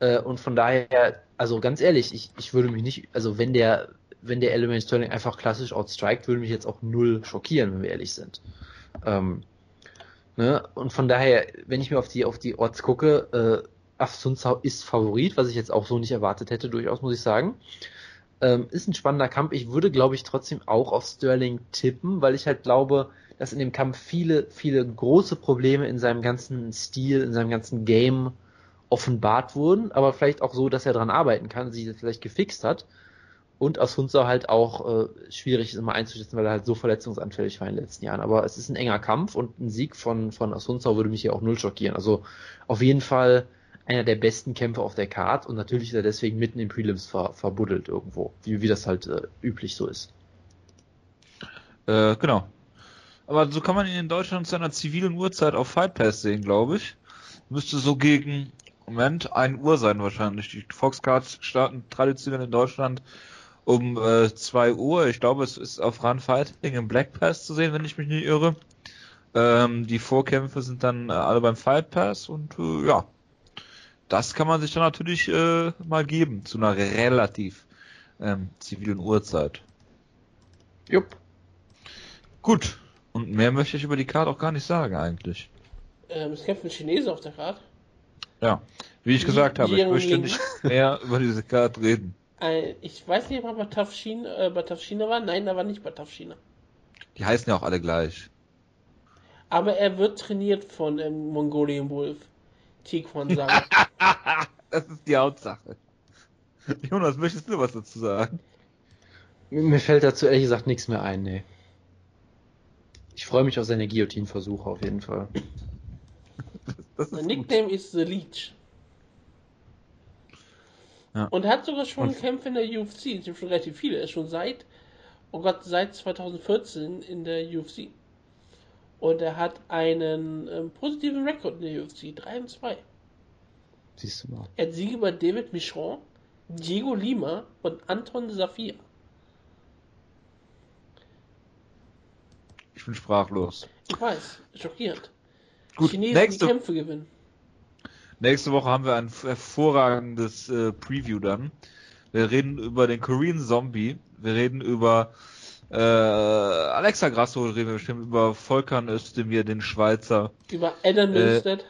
Äh, und von daher, also ganz ehrlich, ich, ich würde mich nicht, also wenn der, wenn der Element Sterling einfach klassisch outstrikt, würde mich jetzt auch null schockieren, wenn wir ehrlich sind. Ähm, ne? Und von daher, wenn ich mir auf die, auf die Orts gucke, äh, Afsunzau ist Favorit, was ich jetzt auch so nicht erwartet hätte, durchaus, muss ich sagen. Ähm, ist ein spannender Kampf. Ich würde, glaube ich, trotzdem auch auf Sterling tippen, weil ich halt glaube, dass in dem Kampf viele, viele große Probleme in seinem ganzen Stil, in seinem ganzen Game offenbart wurden, aber vielleicht auch so, dass er dran arbeiten kann, sich vielleicht gefixt hat und aus halt auch äh, schwierig ist immer einzuschätzen, weil er halt so verletzungsanfällig war in den letzten Jahren. Aber es ist ein enger Kampf und ein Sieg von, von Asunzau würde mich hier auch null schockieren. Also auf jeden Fall einer der besten Kämpfer auf der Card und natürlich ist er deswegen mitten in Prelims ver, verbuddelt irgendwo, wie, wie das halt äh, üblich so ist. Äh, genau. Aber so kann man ihn in Deutschland zu einer zivilen Uhrzeit auf Fight Pass sehen, glaube ich. Müsste so gegen, Moment, 1 Uhr sein wahrscheinlich. Die Foxcards starten traditionell in Deutschland um äh, 2 Uhr. Ich glaube, es ist auf Run Fighting im Black Pass zu sehen, wenn ich mich nicht irre. Ähm, die Vorkämpfe sind dann äh, alle beim Fight Pass und äh, ja, das kann man sich dann natürlich äh, mal geben zu einer relativ ähm, zivilen Uhrzeit. Jupp. Gut. Und mehr möchte ich über die Karte auch gar nicht sagen eigentlich. Ähm, es kämpfen Chinesen auf der Karte. Ja, wie ich gesagt habe, ich möchte nicht mehr über diese Karte reden. Äh, ich weiß nicht, ob er bei äh, bei war. Nein, er war nicht bei. Die heißen ja auch alle gleich. Aber er wird trainiert von ähm, Mongolian Wolf. Tiquan sagen. das ist die Hauptsache. Jonas, möchtest du was dazu sagen? Mir fällt dazu ehrlich gesagt nichts mehr ein, nee. Ich freue mich auf seine Guillotine-Versuche auf jeden Fall. Sein Nickname ist The Leech. Ja. Und er hat sogar schon Und- Kämpfe in der UFC, es sind schon relativ viele. Er ist schon seit, oh Gott, seit 2014 in der UFC. Und er hat einen ähm, positiven Rekord in der UFC, 3 und 2. Siehst du mal. Er hat Siege über David Michon, Diego Lima und Anton Safir. Ich bin sprachlos. Ich weiß, schockierend. Gut, Chinesen, nächste, die Kämpfe gewinnen. Nächste Woche haben wir ein hervorragendes äh, Preview dann. Wir reden über den Korean Zombie. Wir reden über äh, Alexa Grasso, reden wir bestimmt über Volkan Özdemir, den Schweizer, Über Adam Äh, Milstead.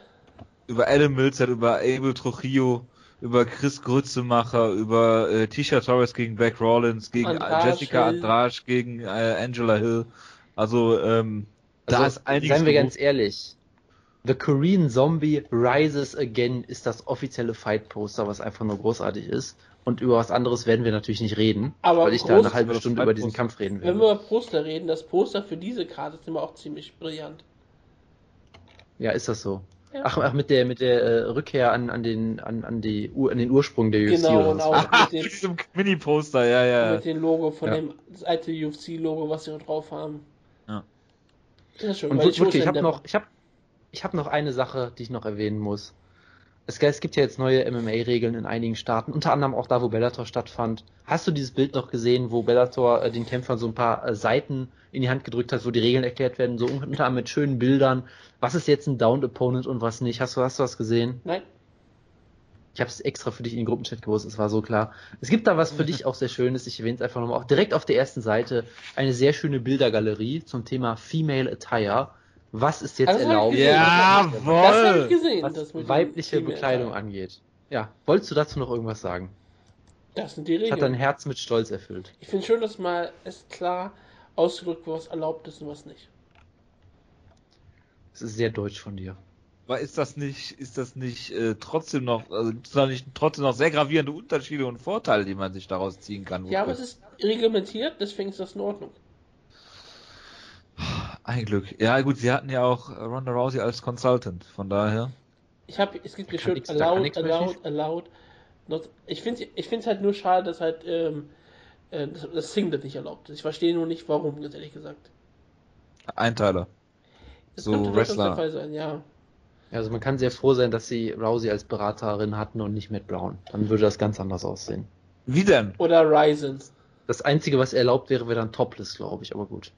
über Adam Milzert, über Abel Trujillo, über Chris Grützemacher, über äh, Tisha Torres gegen Beck Rollins, gegen Andrade Jessica Hill. Andrade, gegen äh, Angela Hill. Also, ähm, da Also, ist einiges. seien wir ganz ehrlich. The Korean Zombie Rises Again ist das offizielle Fight-Poster, was einfach nur großartig ist. Und über was anderes werden wir natürlich nicht reden, Aber weil ich da eine halbe Stunde über diesen. Kampf reden Wenn werde. wir über Poster reden, das Poster für diese Karte ist immer auch ziemlich brillant. Ja, ist das so? Ja. Ach, ach, mit der mit der äh, Rückkehr an, an den an, an die Ur, an den Ursprung der UFC Genau, oder und so. auch Ah, mit, mit dem, diesem Mini-Poster, ja, ja. mit dem Logo von Ja. dem das alte UFC-Logo, was sie noch drauf haben. Ja. Das ist schön, Und weil wirklich, ich ja habe noch, ich habe, ich habe noch eine Sache, die ich noch erwähnen muss. Es, es gibt ja jetzt neue MMA-Regeln in einigen Staaten, unter anderem auch da, wo Bellator stattfand. Hast du dieses Bild noch gesehen, wo Bellator äh, den Kämpfern so ein paar äh, Seiten in die Hand gedrückt hat, wo die Regeln erklärt werden, so unter anderem mit schönen Bildern. Was ist jetzt ein Downed Opponent und was nicht? Hast du, hast du was gesehen? Nein, Ich habe es extra für dich in den Gruppenchat gewusst, es war so klar. Es gibt da was für dich auch sehr Schönes, ich erwähne es einfach nochmal. Auch direkt auf der ersten Seite eine sehr schöne Bildergalerie zum Thema Female Attire. Was ist jetzt Also, erlaubt, gesehen. das habe Jawohl! ich gesehen. was das mit dem weibliche Bekleidung angeht? Ja, wolltest du dazu noch irgendwas sagen? Das sind die Das hat dein Regeln. Herz mit Stolz erfüllt. Ich finde schön, dass mal es klar ausgedrückt wird, was erlaubt ist und was nicht. Das ist sehr deutsch von dir. Aber ist das nicht, ist das nicht äh, trotzdem noch, also gibt es da nicht trotzdem noch sehr gravierende Unterschiede und Vorteile, die man sich daraus ziehen kann? Ja, aber es ist reglementiert, deswegen ist das in Ordnung. Ein Glück. Ja, gut, sie hatten ja auch Ronda Rousey als Consultant, von daher. Ich habe, es gibt kann allowed, allowed, allowed. Not, ich finde ich finde es halt nur schade, dass halt ähm, äh, das, das Singlet nicht erlaubt ist. Ich verstehe nur nicht, warum, ganz ehrlich gesagt. Einteiler. Das So Wrestler. der Fall sein, ja. Also man kann sehr froh sein, dass sie Rousey als Beraterin hatten und nicht Matt Brown. Dann würde das ganz anders aussehen. Wie denn? Oder Ryzen. Das Einzige, was erlaubt wäre, wäre dann Topless, glaube ich, aber gut.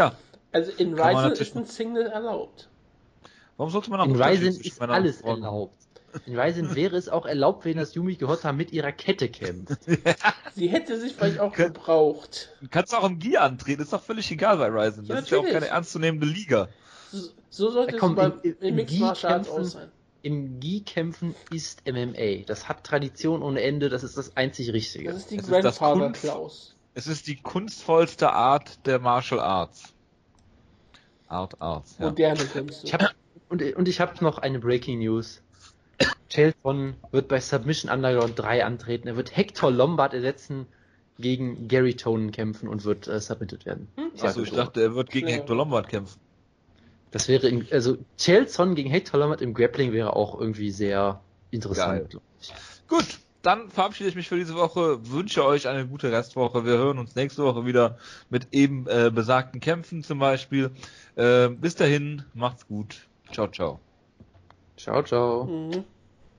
Ja. Also in Kann Ryzen natürlich ist ein Single erlaubt. Warum sollte man auch In Ryzen ist alles Frauen- erlaubt. In Ryzen wäre es auch erlaubt, wenn das Yumi Gehota mit ihrer Kette kämpft. Sie hätte sich vielleicht auch Kön- gebraucht. Du kannst auch im Gear antreten, ist doch völlig egal bei Ryzen. Das Ja, ist ja auch natürlich. keine ernstzunehmende Liga. So, so sollte Ja, es komm, beim, im- im im Mixed Martial Arts auch sein. Im Gi-Kämpfen ist MMA. Das hat Tradition ohne Ende, das ist das einzig Richtige. Das ist die Es Es ist die kunstvollste Art der Martial Arts. Art Arts, ja. Moderne Künste. Ich hab, und, und ich habe noch eine Breaking News. Chelton wird bei Submission Underground 3 antreten. Er wird Hector Lombard ersetzen, gegen Gary Tonen kämpfen und wird äh, submitted werden. Hm? sag Achso, ich so. dachte, er wird gegen Ja. Hector Lombard kämpfen. Das wäre, in, also Chelson gegen Hector Lombard im Grappling wäre auch irgendwie sehr interessant. ich. Gut, dann verabschiede ich mich für diese Woche, wünsche euch eine gute Restwoche. Wir hören uns nächste Woche wieder mit eben äh, besagten Kämpfen zum Beispiel. Äh, bis dahin, macht's gut. Ciao, ciao. Ciao, ciao. Mhm.